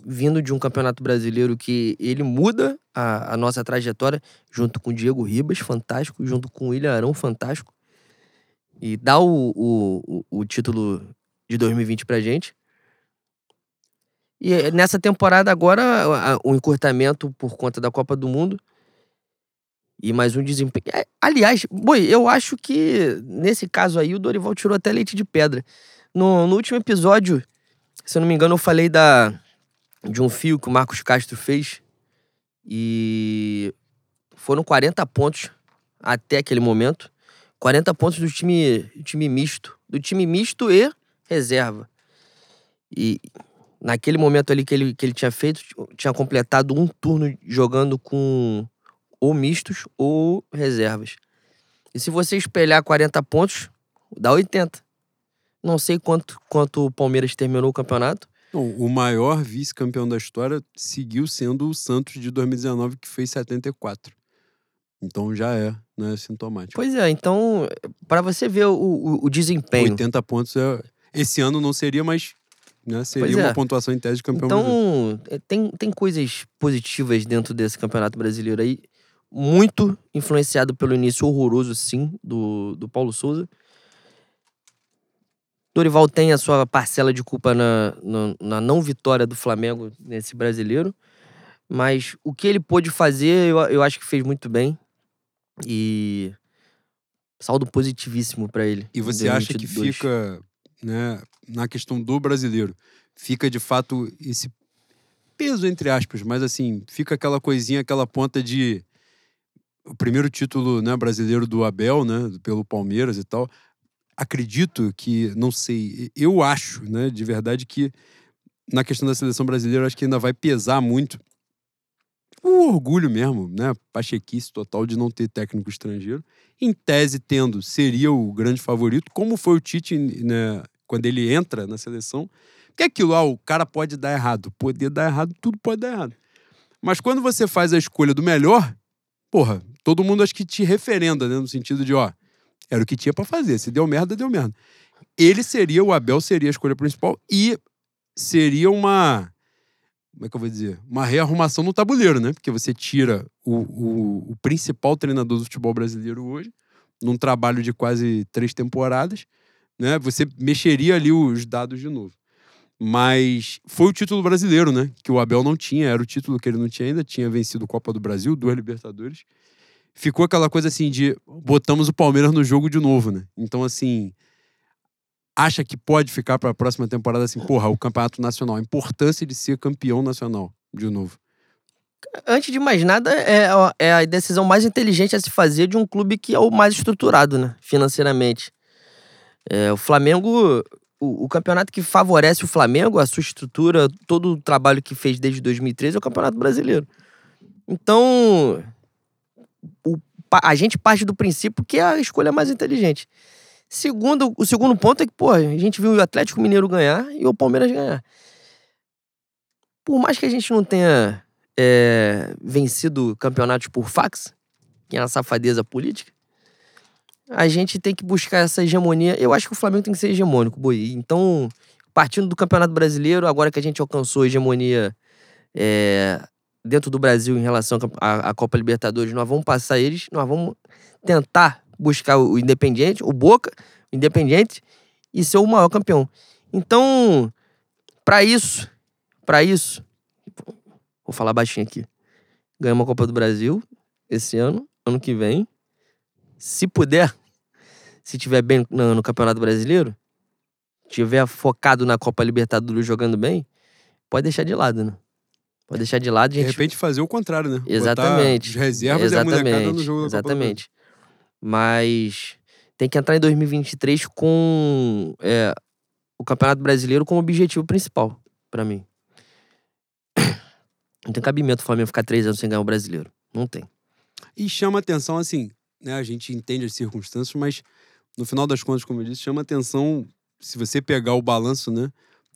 vindo de um campeonato brasileiro que ele muda a, a nossa trajetória, junto com o Diego Ribas, fantástico, junto com o William Arão, fantástico. E dá o, o, o- título de 2020 pra gente. E eh, nessa temporada agora, o encurtamento por conta da Copa do Mundo. E mais um desempenho. É, Aliás, boi, eu acho que nesse caso aí o Dorival tirou até leite de pedra. No, no último episódio, se eu não me engano, eu falei da, de um fio que o Marcos Castro fez. E foram 40 pontos até aquele momento. 40 pontos do time, time misto. Do time misto e reserva. E naquele momento ali que ele, que ele tinha feito, tinha completado um turno jogando com ou mistos ou reservas. E se você espelhar 40 pontos, dá 80. Não sei quanto, quanto o Palmeiras terminou o campeonato. Não, o maior vice-campeão da história seguiu sendo o Santos de 2019, que fez 74. Então já é, né, sintomático. Pois é, então, para você ver o, o, o desempenho. 80 pontos é. Esse ano não seria, mas né, seria é. uma pontuação em tese de campeão brasileiro. Então, é, tem, tem coisas positivas dentro desse campeonato brasileiro aí. Muito influenciado pelo início horroroso, sim, do, do Paulo Souza. Dorival tem a sua parcela de culpa na, na, na não vitória do Flamengo nesse brasileiro. Mas o que ele pôde fazer, eu, eu acho que fez muito bem. E. Saldo positivíssimo pra ele. E você acha que 2022. fica, né, na questão do brasileiro, fica de fato esse peso, entre aspas, mas assim, fica aquela coisinha, aquela ponta de. O primeiro título né, brasileiro do Abel, né, pelo Palmeiras e tal. acredito que, não sei, eu acho, né, de verdade que na questão da seleção brasileira, acho que ainda vai pesar muito o orgulho mesmo, né? Pachequice total de não ter técnico estrangeiro. Em tese, tendo, seria o grande favorito, como foi o Tite, né, quando ele entra na seleção. Que é aquilo, ah, o cara pode dar errado. Poder dar errado, tudo pode dar errado. Mas quando você faz a escolha do melhor, porra, todo mundo acho que te referenda, né? No sentido de, ó, era o que tinha para fazer. Se deu merda, deu merda. Ele seria, o Abel seria a escolha principal e seria uma. Como é que eu vou dizer? Uma rearrumação no tabuleiro, né? Porque você tira o, o, o principal treinador do futebol brasileiro hoje, num trabalho de quase três temporadas, né? Você mexeria ali os dados de novo. Mas foi o título brasileiro, né? Que o Abel não tinha, era o título que ele não tinha ainda, tinha vencido Copa do Brasil, duas Libertadores. Ficou aquela coisa assim de botamos o Palmeiras no jogo de novo, né? Então, assim, acha que pode ficar para a próxima temporada assim, porra, o campeonato nacional, a importância de ser campeão nacional de novo? Antes de mais nada, é, é a decisão mais inteligente a se fazer de um clube que é o mais estruturado, né? Financeiramente. É, o Flamengo o, o, campeonato que favorece o Flamengo, a sua estrutura, todo o trabalho que fez desde 2013 é o Campeonato Brasileiro. Então, o, a gente parte do princípio que é a escolha mais inteligente. Segundo, o segundo ponto é que, pô, a gente viu o Atlético Mineiro ganhar e o Palmeiras ganhar. Por mais que a gente não tenha é, vencido campeonatos por fax, que é uma safadeza política, a gente tem que buscar essa hegemonia. Eu acho que o Flamengo tem que ser hegemônico, Boi. Então, partindo do Campeonato Brasileiro, agora que a gente alcançou a hegemonia é, dentro do Brasil em relação à, Copa Libertadores, nós vamos passar eles, nós vamos tentar buscar o Independiente, o Boca, o Independiente, e ser o maior campeão. Então, para isso, para isso, vou falar baixinho aqui. Ganhamos a Copa do Brasil esse ano, ano que vem se puder, se tiver bem no, no Campeonato Brasileiro, tiver focado na Copa Libertadores jogando bem, pode deixar de lado, né? Pode deixar de lado. Gente... De repente fazer o contrário, né? Exatamente. Botar reservas Exatamente. e a no jogo Exatamente. Mas tem que entrar em 2023 com é, o Campeonato Brasileiro como objetivo principal, para mim. Não tem cabimento o Flamengo ficar três anos sem ganhar o brasileiro. Não tem. E chama atenção, assim, né, a gente entende as circunstâncias, mas no final das contas, como eu disse, chama atenção se você pegar o balanço, né?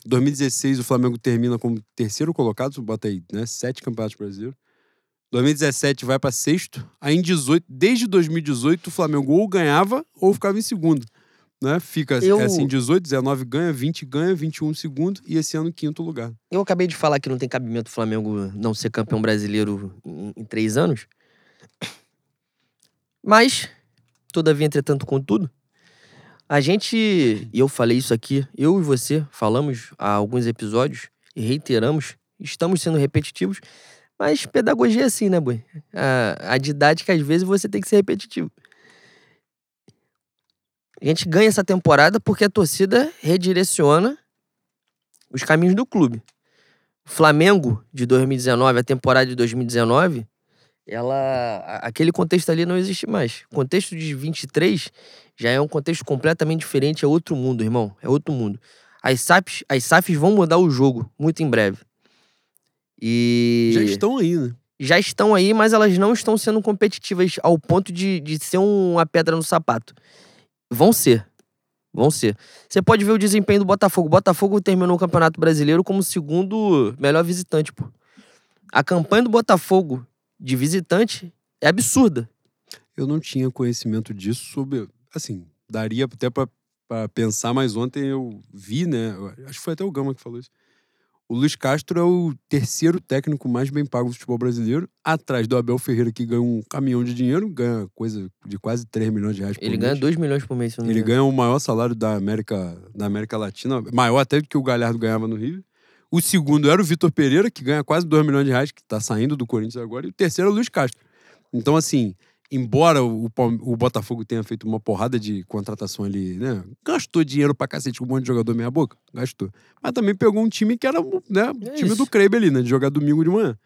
2016 o Flamengo termina como terceiro colocado, bota aí, né? Sete campeonatos brasileiros. 2017 vai para sexto. Aí em 18, desde 2018 o Flamengo ou ganhava ou ficava em segundo. Né? Fica eu... é assim, 18, 19 ganha, 20 ganha, 21 segundo e esse ano quinto lugar. Eu acabei de falar que não tem cabimento o Flamengo não ser campeão brasileiro em, em três anos. Mas, todavia, entretanto, contudo, a gente, e eu falei isso aqui, eu e você falamos há alguns episódios e reiteramos, estamos sendo repetitivos, mas pedagogia é assim, né, Boi? A, a didática, às vezes, você tem que ser repetitivo. A gente ganha essa temporada porque a torcida redireciona os caminhos do clube. Flamengo de 2019, a temporada de 2019, ela aquele contexto ali não existe mais. O contexto de 23 já é um contexto completamente diferente, é outro mundo, irmão, é outro mundo. As SAFs, as SAFs vão mudar o jogo muito em breve. E já estão aí, né? Já estão aí, mas elas não estão sendo competitivas ao ponto de, de ser uma pedra no sapato. Vão ser. Vão ser. Você pode ver o desempenho do Botafogo. O Botafogo terminou o Campeonato Brasileiro como segundo melhor visitante, pô. A campanha do Botafogo de visitante é absurda. Eu não tinha conhecimento disso sobre. Assim, daria até para pensar, mas ontem eu vi, né? Acho que foi até o Gama que falou isso. O Luiz Castro é o terceiro técnico mais bem pago do futebol brasileiro, atrás do Abel Ferreira, que ganha um caminhão de dinheiro, ganha coisa de quase 3 milhões de reais por Ele mês. ganha 2 milhões por mês, se não Ele ganha o maior salário da América, da América Latina, maior até do que o Galhardo ganhava no Rio. O segundo era o Vitor Pereira, que ganha quase 2 milhões de reais, que está saindo do Corinthians agora. E o terceiro é o Luiz Castro. Então, assim, embora o, o, Botafogo tenha feito uma porrada de contratação ali, né? Gastou dinheiro pra cacete com um monte de jogador meia boca, gastou. Mas também pegou um time que era, né? O é time isso. do Kreiber ali, né? De jogar domingo de manhã.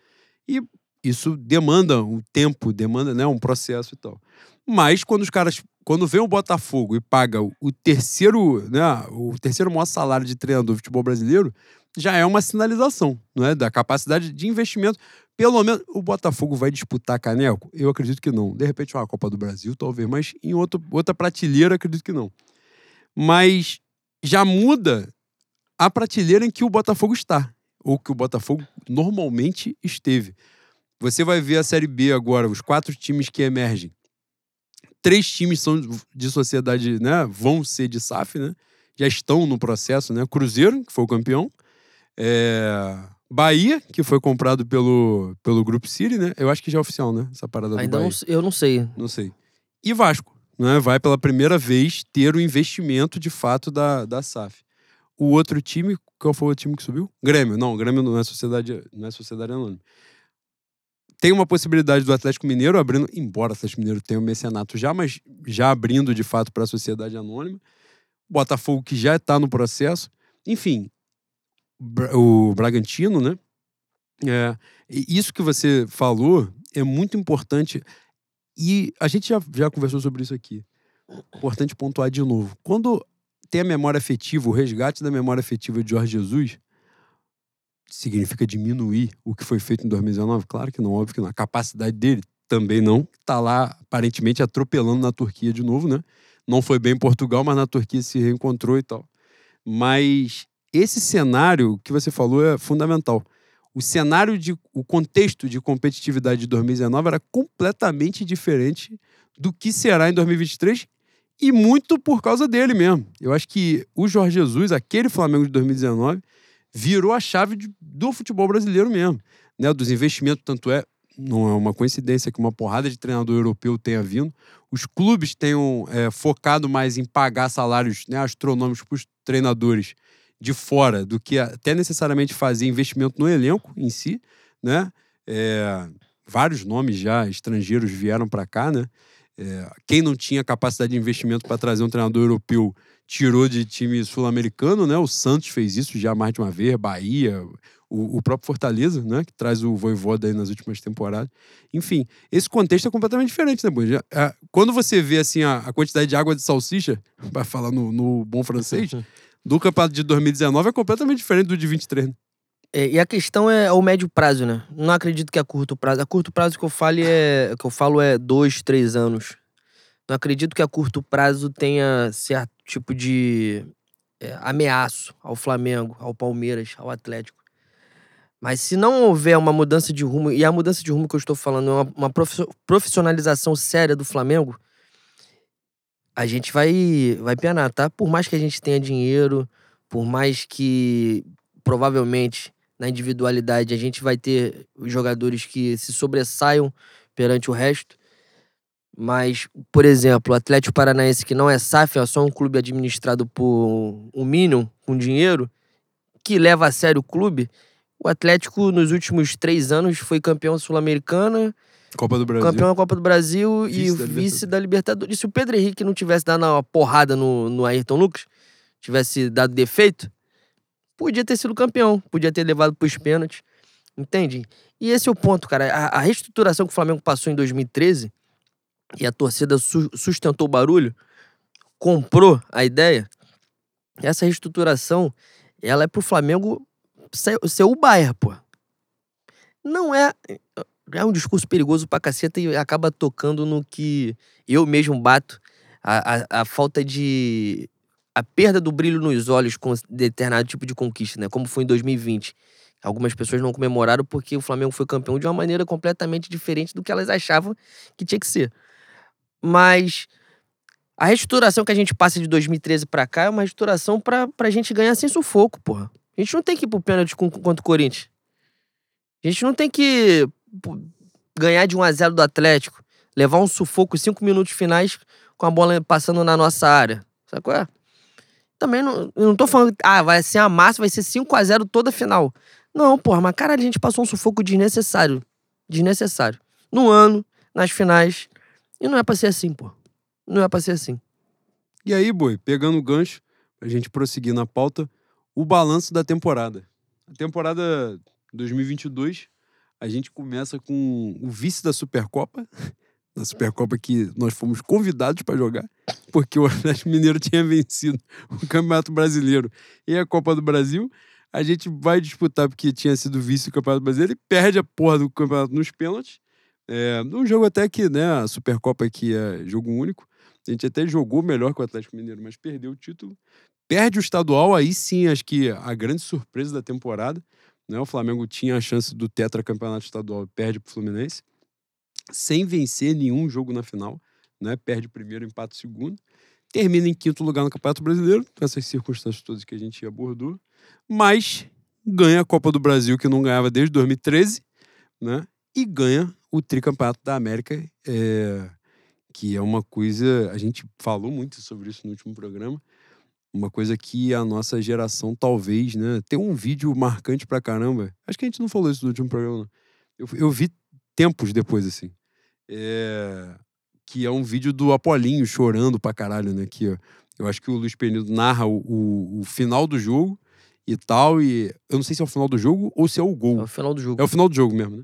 E isso demanda um tempo, demanda, né? Um processo e tal. Mas quando os caras. Quando vem o Botafogo e paga o terceiro, né, o terceiro maior salário de treinador do futebol brasileiro, já é uma sinalização, não é? Da capacidade de investimento. Pelo menos o Botafogo vai disputar Caneco? Eu acredito que não. De repente, uma Copa do Brasil, talvez, mas em outro, outra prateleira, acredito que não. Mas já muda a prateleira em que o Botafogo está, ou que o Botafogo normalmente esteve. Você vai ver a Série B agora, os quatro times que emergem. Três times são de sociedade, né? Vão ser de SAF, né? Já estão no processo, né? Cruzeiro, que foi o campeão. É... Bahia, que foi comprado pelo, pelo Grupo City, né? Eu acho que já é oficial, né? Essa parada Ainda do não, Bahia. eu não sei. Não sei. E Vasco, né? Vai pela primeira vez ter o investimento de fato da, da SAF. O outro time, qual foi o time que subiu? Grêmio. Não, Grêmio não é sociedade, não é sociedade anônima. Tem uma possibilidade do Atlético Mineiro abrindo, embora o Atlético Mineiro tenha o mecenato já, mas já abrindo de fato para a sociedade anônima. Botafogo que já está no processo. Enfim, o Bragantino, né? É, isso que você falou é muito importante e a gente já, já conversou sobre isso aqui. Importante pontuar de novo. Quando tem a memória afetiva, o resgate da memória afetiva de Jorge Jesus, significa diminuir o que foi feito em 2019? Claro que não, óbvio que não. A capacidade dele também não. Está lá, aparentemente, atropelando na Turquia de novo, né? Não foi bem em Portugal, mas na Turquia se reencontrou e tal. Mas esse cenário que você falou é fundamental. O cenário de o contexto de competitividade de 2019 era completamente diferente do que será em 2023 e muito por causa dele mesmo. Eu acho que o Jorge Jesus, aquele Flamengo de 2019, virou a chave de, do futebol brasileiro mesmo, né? Dos investimentos, tanto é não é uma coincidência que uma porrada de treinador europeu tenha vindo. Os clubes tenham é, focado mais em pagar salários né, astronômicos para os treinadores de fora do que até necessariamente fazer investimento no elenco em si, né? É, vários nomes já estrangeiros vieram para cá, né? É, quem não tinha capacidade de investimento para trazer um treinador europeu tirou de time sul-americano, né? O Santos fez isso já mais de uma vez, Bahia, o, o próprio Fortaleza, né? Que traz o Voivoda aí nas últimas temporadas. Enfim, esse contexto é completamente diferente, né, Boi? É, quando você vê, assim, a, a, quantidade de água de salsicha, vai falar no, no bom francês, do campeonato de 2019 é completamente diferente do de 23, né? É, e a questão é o médio prazo, né? Não acredito que a curto prazo. A curto prazo que eu falo é, que eu falo é dois, três anos. Não acredito que a curto prazo tenha certo tipo de é, ameaço ao Flamengo, ao Palmeiras, ao Atlético. Mas se não houver uma mudança de rumo, e a mudança de rumo que eu estou falando é uma, uma profissionalização séria do Flamengo, a gente vai, vai penar, tá? Por mais que a gente tenha dinheiro, por mais que provavelmente na individualidade a gente vai ter jogadores que se sobressaiam perante o resto. Mas, por exemplo, o Atlético Paranaense, que não é SAF, é só um clube administrado por um Minion com dinheiro, que leva a sério o clube. O Atlético, nos últimos três anos, foi campeão sul-americana, Copa do Brasil. Campeão da Copa do Brasil vice e da vice da Libertadores. Se o Pedro Henrique não tivesse dado uma porrada no, no Ayrton Lucas, tivesse dado defeito, podia ter sido campeão, podia ter levado para os pênaltis. Entende? E esse é o ponto, cara. A, a, reestruturação que o Flamengo passou em 2013 e a torcida su sustentou o barulho, comprou a ideia. Essa reestruturação, ela é pro Flamengo ser, ser o Bayern, pô. Não é é um discurso perigoso pra caceta e acaba tocando no que eu mesmo bato. A, a, a, falta de. a perda do brilho nos olhos com determinado tipo de conquista, né? Como foi em 2020. Algumas pessoas não comemoraram porque o Flamengo foi campeão de uma maneira completamente diferente do que elas achavam que tinha que ser. Mas a restauração que a gente passa de 2013 para cá é uma restauração pra, pra gente ganhar sem sufoco, porra. A gente não tem que ir pro pênalti contra o Corinthians. A gente não tem que ganhar de 1 a 0 do Atlético, levar um sufoco cinco minutos finais com a bola passando na nossa área. Sabe qual é? Também não, não tô falando, ah, vai ser a massa, vai ser 5 a 0 toda a final. Não, porra, mas caralho, a gente passou um sufoco desnecessário. Desnecessário. No ano, nas finais. E não é pra ser assim, pô. Não é pra ser assim. E aí, boi, pegando o gancho, pra gente prosseguir na pauta, o balanço da temporada. A temporada 2022 a gente começa com o vice da Supercopa, na Supercopa que nós fomos convidados para jogar, porque o Atlético Mineiro tinha vencido o Campeonato Brasileiro e a Copa do Brasil. A gente vai disputar porque tinha sido vice do Campeonato Brasileiro e perde a porra do campeonato nos pênaltis. É, num jogo até que, né, a Supercopa aqui é jogo único. A gente até jogou melhor que o Atlético Mineiro, mas perdeu o título. Perde o estadual, aí sim, acho que a grande surpresa da temporada. Né? O Flamengo tinha a chance do tetracampeonato estadual, perde para o Fluminense, sem vencer nenhum jogo na final. Né? Perde o primeiro, empata o segundo. Termina em quinto lugar no Campeonato Brasileiro, com essas circunstâncias todas que a gente abordou. Mas ganha a Copa do Brasil, que não ganhava desde 2013, né? e ganha o tricampeonato da América. É que é uma coisa. A gente falou muito sobre isso no último programa. Uma coisa que a nossa geração talvez, né? Tem um vídeo marcante pra caramba. Acho que a gente não falou isso no último programa. Eu, eu vi tempos depois, assim. É, que é um vídeo do Apolinho chorando pra caralho, né? Que eu acho que o Luiz Penido narra o, o, o, final do jogo e tal. E eu não sei se é o final do jogo ou se é o gol. É o final do jogo. É o final do jogo mesmo, né?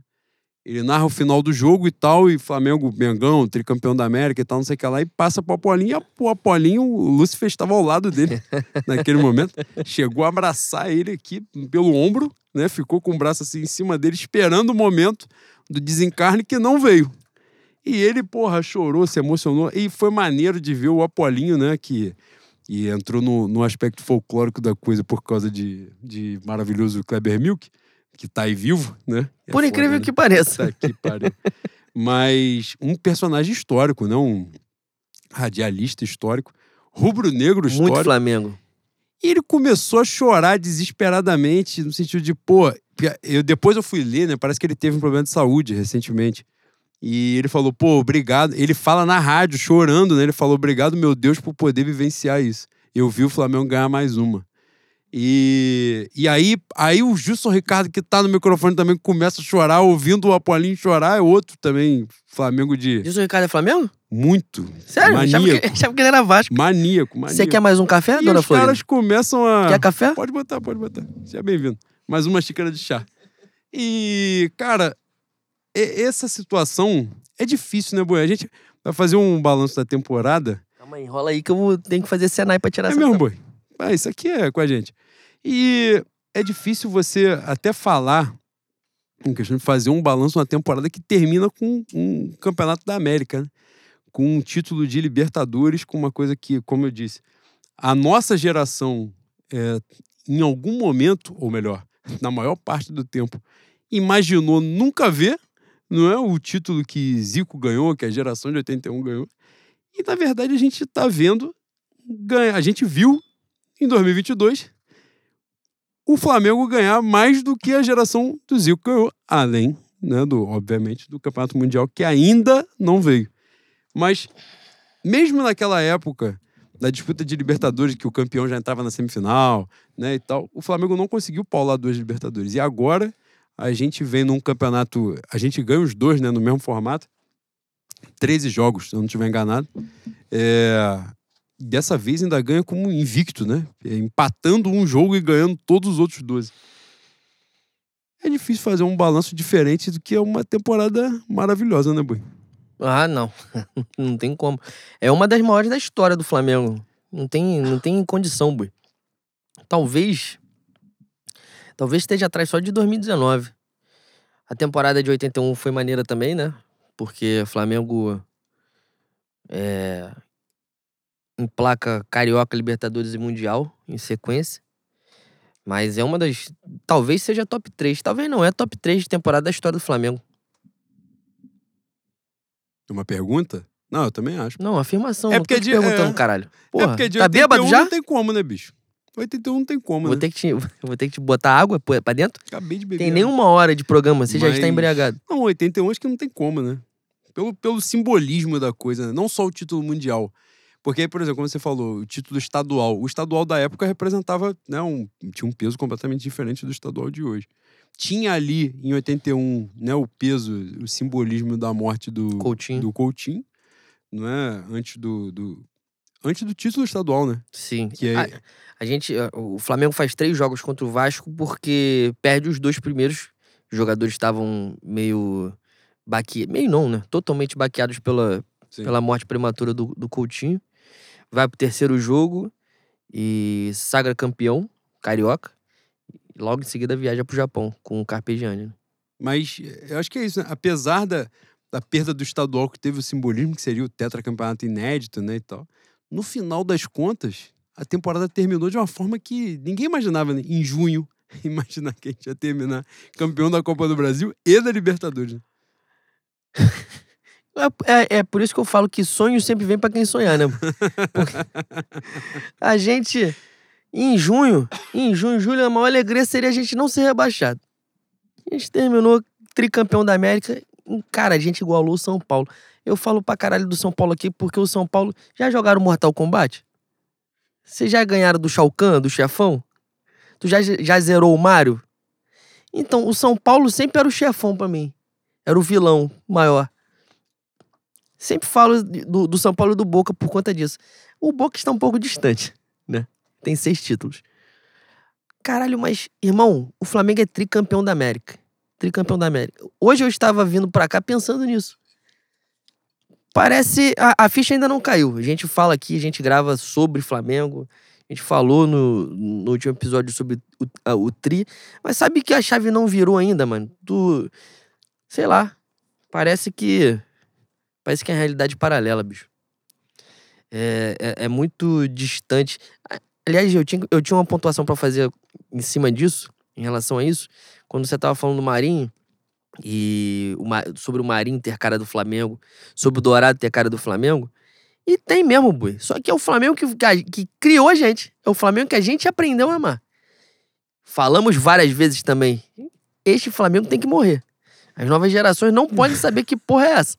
Ele narra o final do jogo e tal, e Flamengo, Mengão, tricampeão da América e tal, não sei o que lá, e passa pro Apolinho, e o Apolinho, o Lúcifer estava ao lado dele naquele momento. Chegou a abraçar ele aqui pelo ombro, né? Ficou com o braço assim em cima dele, esperando o momento do desencarne que não veio. E ele, porra, chorou, se emocionou, e foi maneiro de ver o Apolinho, né? Que e entrou no, no aspecto folclórico da coisa por causa de, de maravilhoso Kleber Milk que tá aí vivo, né? É Por incrível foda, que né? pareça. Tá que. Mas um personagem histórico, né? Um radialista histórico, rubro-negro histórico. Muito Flamengo. E ele começou a chorar desesperadamente, no sentido de, pô, eu, depois eu fui ler, né? Parece que ele teve um problema de saúde recentemente. E ele falou, pô, obrigado. Ele fala na rádio, chorando, né? Ele falou, obrigado, meu Deus, por poder vivenciar isso. Eu vi o Flamengo ganhar mais uma. E, e aí, aí o Gilson Ricardo, que tá no microfone também, começa a chorar, ouvindo o Apolinho chorar, é outro também, Flamengo de. Gilson Ricardo é Flamengo? Muito. Sério? Maníaco. Achava que, achava que ele era Vasco. Maníaco, maníaco. Você quer mais um café, e dona os Flor? Os caras começam a. Quer café? Pode botar, pode botar. Seja bem-vindo. Mais uma xícara de chá. E, cara, essa situação é difícil, né, Boi? A gente vai fazer um balanço da temporada. Calma aí, enrola aí que eu tenho que fazer Senai pra tirar é essa. É mesmo, Boi? Ah, isso aqui é com a gente. E é difícil você até falar em questão de fazer um balanço uma temporada que termina com um campeonato da América, né? com um título de Libertadores, com uma coisa que, como eu disse, a nossa geração, é, em algum momento, ou melhor, na maior parte do tempo, imaginou nunca ver, não é o título que Zico ganhou, que a geração de 81 ganhou. E na verdade a gente está vendo, a gente viu em 2022 o Flamengo ganhar mais do que a geração do Zico ganhou, além, né, do, obviamente, do Campeonato Mundial que ainda não veio. Mas mesmo naquela época, na disputa de Libertadores, que o campeão já entrava na semifinal, né, e tal, o Flamengo não conseguiu paular duas Libertadores. E agora a gente vem num campeonato, a gente ganha os dois, né, no mesmo formato, 13 jogos, se eu não estiver enganado. É, dessa vez ainda ganha como invicto, né? É, empatando um jogo e ganhando todos os outros 12. É difícil fazer um balanço diferente do que é uma temporada maravilhosa, né, Boi? Ah, não. não tem como. É uma das maiores da história do Flamengo. Não tem, não tem condição, Boi. Talvez. Talvez esteja atrás só de 2019. A temporada de 81 foi maneira também, né? Porque Flamengo é, em placa Carioca, Libertadores e Mundial em sequência. Mas é uma das. Talvez seja top 3. Talvez não, é top 3 de temporada da história do Flamengo. Uma pergunta? Não, eu também acho. Não, afirmação. É não porque tô de, perguntando, é... caralho. É Porra, é porque de tá bêbado já? Não tem como, né, bicho? 81 não tem como, vou né? Ter que te, vou ter que te botar água pra dentro? Acabei de beber. Tem nem uma hora de programa, você Mas... já está embriagado. Não, 81 acho que não tem como, né? Pelo, pelo simbolismo da coisa, né? Não só o título mundial. Porque, por exemplo, como você falou, o título estadual. O estadual da época representava, né, um, tinha um peso completamente diferente do estadual de hoje. Tinha ali, em 81, né, o peso, o simbolismo da morte do Coutinho, do Coutinho não é? Antes do, do antes do título estadual, né? Sim. Que é... a, a, gente, o Flamengo faz três jogos contra o Vasco porque perde os dois primeiros. Os jogadores estavam meio baque... meio não, né? Totalmente baqueados pela, Sim. pela morte prematura do, do Coutinho. Vai pro terceiro jogo e sagra campeão, carioca. E logo em seguida viaja pro Japão com o Carpegiani. né? Mas eh, eu acho que é isso, né? Apesar da, da perda do estadual que teve o simbolismo, que seria o tetracampeonato inédito, né, e tal. No final das contas, a temporada terminou de uma forma que ninguém imaginava, né? Em junho, imaginar que a gente ia terminar campeão da Copa do Brasil e da Libertadores. É, é, é por isso que eu falo que sonho sempre vem pra quem sonhar, né? Porque a gente, em junho, em junho, julho, a maior alegria seria a gente não ser rebaixado. A gente terminou tricampeão da América. Cara, a gente igualou o São Paulo. Eu falo pra caralho do São Paulo aqui porque o São Paulo. Já jogaram Mortal Kombat? Vocês já ganharam do Shao Kahn, do chefão? Tu já, já zerou o Mario? Então, o São Paulo sempre era o chefão pra mim. Era o vilão maior. Sempre falo do, do São Paulo e do Boca por conta disso. O Boca está um pouco distante, né? Tem seis títulos. Caralho, mas, irmão, o Flamengo é tricampeão da América. Tricampeão da América. Hoje eu estava vindo pra cá pensando nisso. Parece. A, a ficha ainda não caiu. A gente fala aqui, a gente grava sobre Flamengo. A gente falou no, no último episódio sobre o, a- o Tri. Mas sabe que a chave não virou ainda, mano? Tu. Sei lá. Parece que. Parece que é a realidade paralela, bicho. É, é, é muito distante. Aliás, eu tinha, eu tinha uma pontuação pra fazer em cima disso, em relação a isso, quando você tava falando do Marinho e sobre o Marinho ter cara do Flamengo, sobre o Dourado ter cara do Flamengo. E tem mesmo, boi. Só que é o Flamengo que, que, que criou a gente. É o Flamengo que a gente aprendeu a amar. Falamos várias vezes também. Este Flamengo tem que morrer. As novas gerações não podem saber que porra é essa.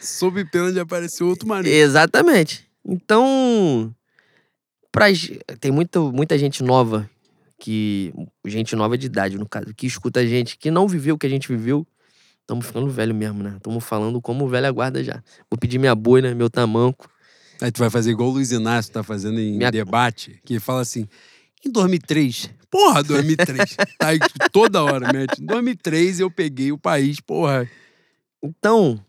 Sob pena de aparecer outro marido. Exatamente. Então, pra, tem muita, muita gente nova, que gente nova de idade, no caso, que escuta a gente, que não viveu o que a gente viveu. Estamos ficando velho mesmo, né? Estamos falando como velha guarda já. Vou pedir minha boina, meu tamanco. Aí tu vai fazer igual o Luiz Inácio tá fazendo em Minha- debate, que fala assim, em 2003, porra, 2003, tá aí toda hora, mete. Em 2003 eu peguei o país, porra. Então,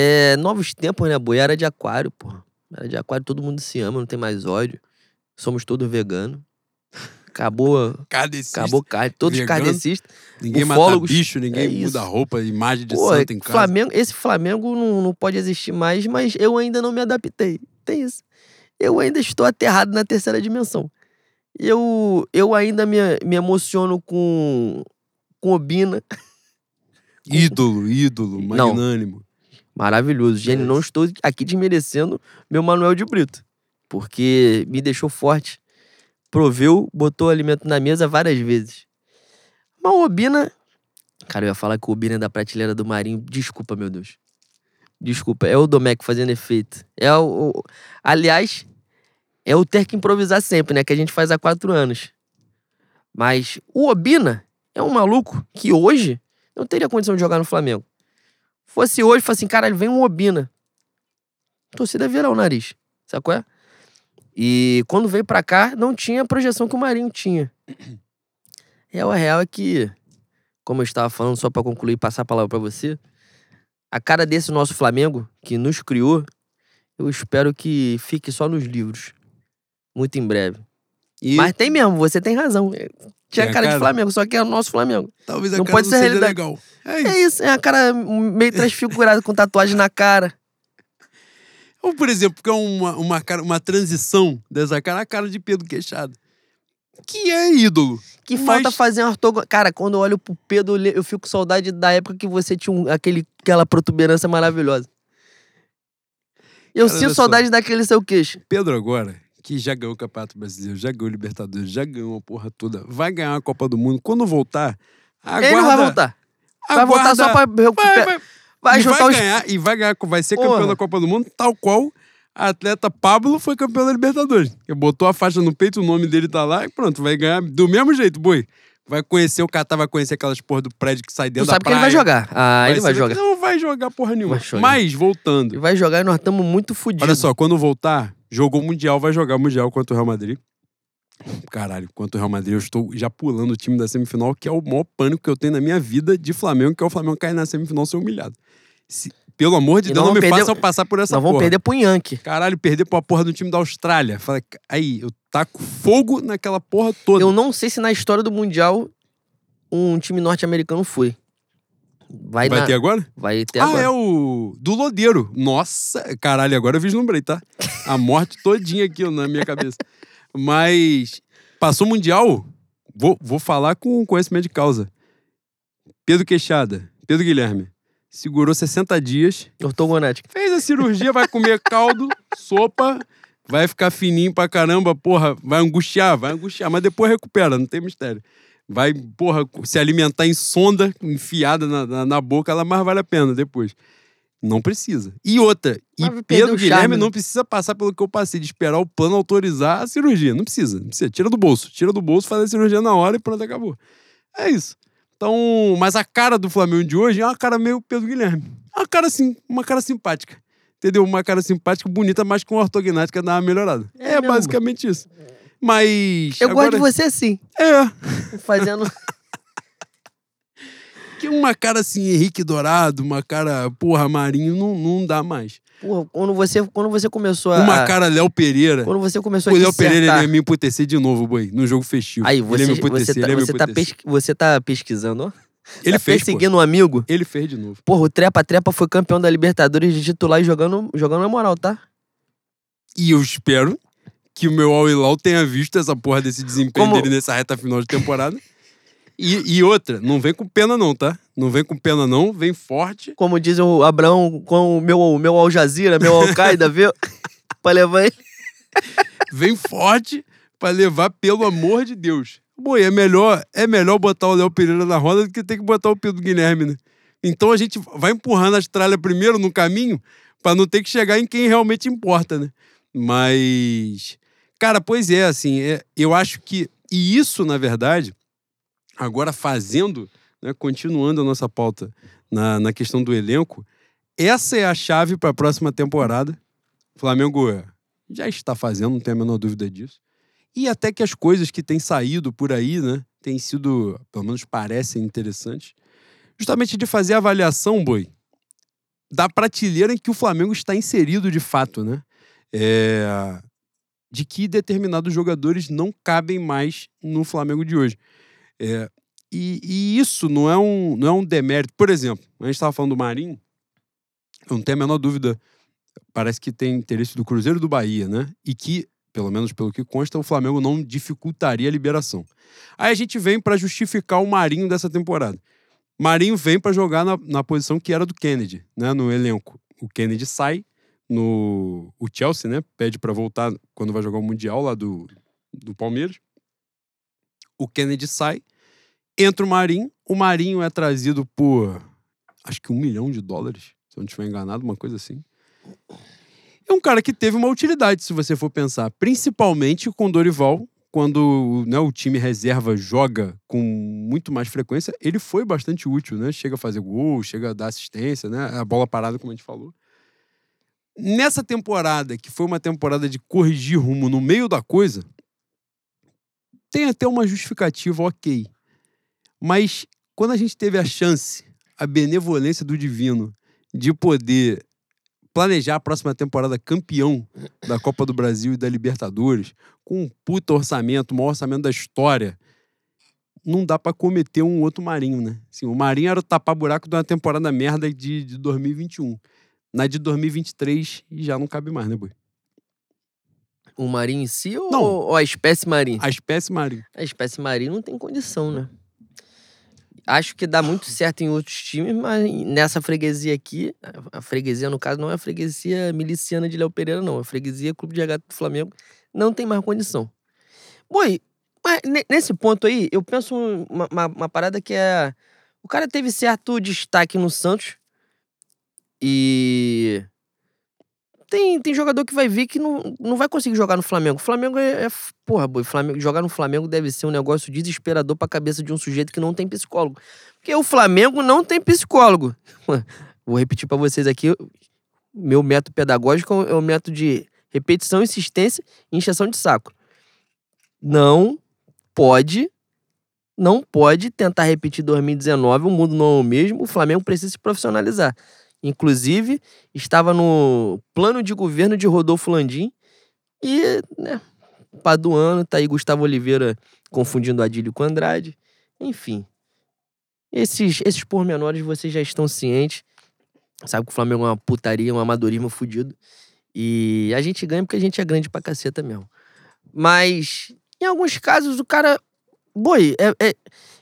é, novos tempos, né, boi? Era de aquário, porra. Era de aquário, todo mundo se ama, não tem mais ódio. Somos todos veganos. Acabou, Cadecista. acabou carne, todos Vegano. kardecistas. Ninguém mata ufólogos, bicho, ninguém é muda isso. roupa, imagem de Pô, santo em casa. Flamengo, esse Flamengo não, não pode existir mais, mas eu ainda não me adaptei. Tem isso. Eu ainda estou aterrado na terceira dimensão. Eu, eu ainda me, me emociono com, com Obina. Ídolo, ídolo, Não. Maravilhoso. Gente, não estou aqui desmerecendo meu Manuel de Brito. Porque me deixou forte. Proveu, botou alimento na mesa várias vezes. Mas o Obina. Cara, eu ia falar que o Obina é da prateleira do Marinho. Desculpa, meu Deus. Desculpa. É o Domecq fazendo efeito. É o. o- Aliás, é o ter que improvisar sempre, né? Que a gente faz há quatro anos. Mas o Obina é um maluco que hoje não teria condição de jogar no Flamengo. Fosse hoje, fosse assim, caralho, vem um Obina. A torcida virar o nariz. Sabe qual é? E quando veio pra cá, não tinha a projeção que o Marinho tinha. Real, a real é que, como eu estava falando, só pra concluir e passar a palavra pra você, a cara desse nosso Flamengo, que nos criou, eu espero que fique só nos livros. Muito em breve. E Mas tem mesmo, você tem razão. É, Tinha cara, cara? de Flamengo, só que é o nosso Flamengo. talvez a não cara pode não ser seja realidade. legal. É isso. É isso, é a cara meio transfigurada com tatuagem na cara. Ou, por exemplo, que é uma, uma, cara- uma transição dessa cara, a cara de Pedro Queixado. Que é ídolo. Que Mas- falta fazer uma ortogon... Cara, quando eu olho pro Pedro, eu fico com saudade da época que você tinha um- aquele, aquela protuberância maravilhosa. Eu Cara, sinto só. saudade daquele seu queixo. Pedro agora, que já ganhou o Campeonato Brasileiro, já ganhou o Libertadores, já ganhou a porra toda, vai ganhar a Copa do Mundo. Quando voltar, aguarda... Ele não vai voltar. Vai voltar aguarda- só pra Vai, vai, Vai juntar vai os. ganhar, e vai ganhar, vai ser campeão Porra. da Copa do Mundo, tal qual a atleta Pablo foi campeão da Libertadores. Ele botou a faixa no peito, o nome dele tá lá e pronto, vai ganhar do mesmo jeito, boi. Vai conhecer o Catar, vai conhecer aquelas porra do prédio que sai Tu dentro da sabe que praia. ele vai jogar. Ah, ele vai jogar. Não vai jogar porra nenhuma. Vai. Mas, voltando. Ele vai jogar e nós estamos muito fodidos. Olha só, quando voltar, jogou o Mundial, vai jogar o Mundial contra o Real Madrid. Caralho, quanto o Real Madrid, eu estou já pulando o time da semifinal, que é o maior pânico que eu tenho na minha vida de Flamengo, que é o Flamengo cair na semifinal ser humilhado. Se- pelo amor de E Deus, não não me perder- façam passar por essa Nós vamos porra. perder pro Yankee. Caralho, perder pra porra do time da Austrália. Fala, aí, eu taco fogo naquela porra toda. Eu não sei se na história do Mundial um time norte-americano foi. Vai, Vai na- ter agora? Vai ter ah, agora. é o do Lodeiro. Nossa, caralho, agora eu vislumbrei, tá? A morte todinha aqui na minha cabeça. Mas passou o Mundial, vou, vou falar com conhecimento de causa. Pedro Queixada, Pedro Guilherme, segurou 60 dias, Ortogonático. fez a cirurgia, vai comer caldo, sopa, vai ficar fininho pra caramba, porra, vai angustiar, vai angustiar, mas depois recupera, não tem mistério. Vai, porra, se alimentar em sonda, enfiada na, na, na boca, ela mais vale a pena depois. Não precisa. E outra, e Mas Pedro Guilherme charme, né? não precisa passar pelo que eu passei, de esperar o plano autorizar a cirurgia. Não precisa, não precisa. Tira do bolso, tira do bolso, faz a cirurgia na hora e pronto, acabou. É isso. Então, mas a cara do Flamengo de hoje é uma cara meio Pedro Guilherme. Uma cara assim, uma cara simpática. Entendeu? Uma cara simpática, bonita, mas com ortognática dá uma melhorada. É É, basicamente isso. Mas. Eu agora, gosto de você assim, É. fazendo. Que uma cara assim, Henrique Dourado, uma cara, porra, Marinho, não, não dá mais. Porra, quando você, quando você começou a. Uma cara Léo Pereira. Quando você começou O a Léo Pereira ele ia me emputecer de novo, boi, no jogo festivo. Aí, ele você, ia me você, emputecer, tá, ele ia me você, tá pesqui- você tá pesquisando, ó. Ele tá fez, pô. perseguindo um amigo. Ele fez de novo. Porra, o Trepa Trepa foi campeão da Libertadores de titular e jogando, jogando na moral, tá? E eu espero que o meu Al Hilal tenha visto essa porra desse desempenho Como- dele nessa reta final de temporada. E, e outra, não vem com pena não, tá? Não vem com pena não, vem forte. Como diz o Abraão com o meu, meu Al Jazeera, meu Al-Qaeda, viu? pra levar ele. Vem forte pra levar, pelo amor de Deus. Boi, é melhor, é melhor botar o Léo Pereira na roda do que ter que botar o Pedro Guilherme, né? Então a gente vai empurrando a Austrália primeiro no caminho pra não ter que chegar em quem realmente importa, né? Mas, cara, pois é, assim, é, eu acho que. E isso, na verdade, agora fazendo, né, continuando a nossa pauta na, na questão do elenco, essa é a chave para a próxima temporada. O Flamengo já está fazendo, não tenho a menor dúvida disso. E até que as coisas que têm saído por aí, né, têm sido, pelo menos parecem interessantes, justamente de fazer a avaliação, boi, da prateleira em que o Flamengo está inserido de fato, né? É, de que determinados jogadores não cabem mais no Flamengo de hoje. É, e, e isso não é, um, não é um demérito. Por exemplo, a gente estava falando do Marinho, eu não tenho a menor dúvida, parece que tem interesse do Cruzeiro do Bahia, né? E que, pelo menos pelo que consta, o Flamengo não dificultaria a liberação. Aí a gente vem para justificar o Marinho dessa temporada. Marinho vem para jogar na, na posição que era do Kennedy, né? No elenco. O Kennedy sai no o Chelsea, né? Pede para voltar quando vai jogar o mundial lá do, do Palmeiras. O Kennedy sai, entra o Marinho. O Marinho é trazido por acho que um milhão de dólares, se eu não estiver enganado, uma coisa assim. É um cara que teve uma utilidade, se você for pensar, principalmente com Dorival, quando né, o time reserva joga com muito mais frequência, ele foi bastante útil, né? Chega a fazer gol, chega a dar assistência, né? A bola parada, como a gente falou. Nessa temporada, que foi uma temporada de corrigir rumo no meio da coisa, tem até uma justificativa ok. Mas quando a gente teve a chance, a benevolência do divino de poder planejar a próxima temporada campeão da Copa do Brasil e da Libertadores, com um puta orçamento, o maior orçamento da história, não dá pra cometer um outro Marinho, né? Assim, o Marinho era o tapar-buraco de uma temporada merda de, de 2021. Na de 2023 já não cabe mais, né, boi? O Marinho em si ou, Não. ou a espécie Marinho? A espécie Marinho. A espécie Marinho não tem condição, né? Acho que dá muito certo em outros times, mas nessa freguesia aqui, a- freguesia, no caso, não é a freguesia miliciana de Léo Pereira, não. A freguesia Clube de Regata do Flamengo não tem mais condição. Boi, mas ne- nesse ponto aí, eu penso uma, uma, uma parada que é. O cara teve certo destaque no Santos e. Tem, tem jogador que vai vir que não, não vai conseguir jogar no Flamengo. Flamengo é. é porra, boi, Flamengo, jogar no Flamengo deve ser um negócio desesperador pra cabeça de um sujeito que não tem psicólogo. Porque o Flamengo não tem psicólogo. Vou repetir pra vocês aqui. Meu método pedagógico é o método de repetição, insistência e injeção de saco. não pode, não pode tentar repetir 2019, o mundo não é o mesmo, o Flamengo precisa se profissionalizar. Inclusive, estava no plano de governo de Rodolfo Landim e, né, Paduano, tá aí Gustavo Oliveira confundindo Adílio com Andrade. Enfim, esses, esses pormenores vocês já estão cientes. Sabe que o Flamengo é uma putaria, um amadorismo fudido. E a gente ganha porque a gente é grande pra caceta mesmo. Mas, em alguns casos, o cara. Boi, é, é...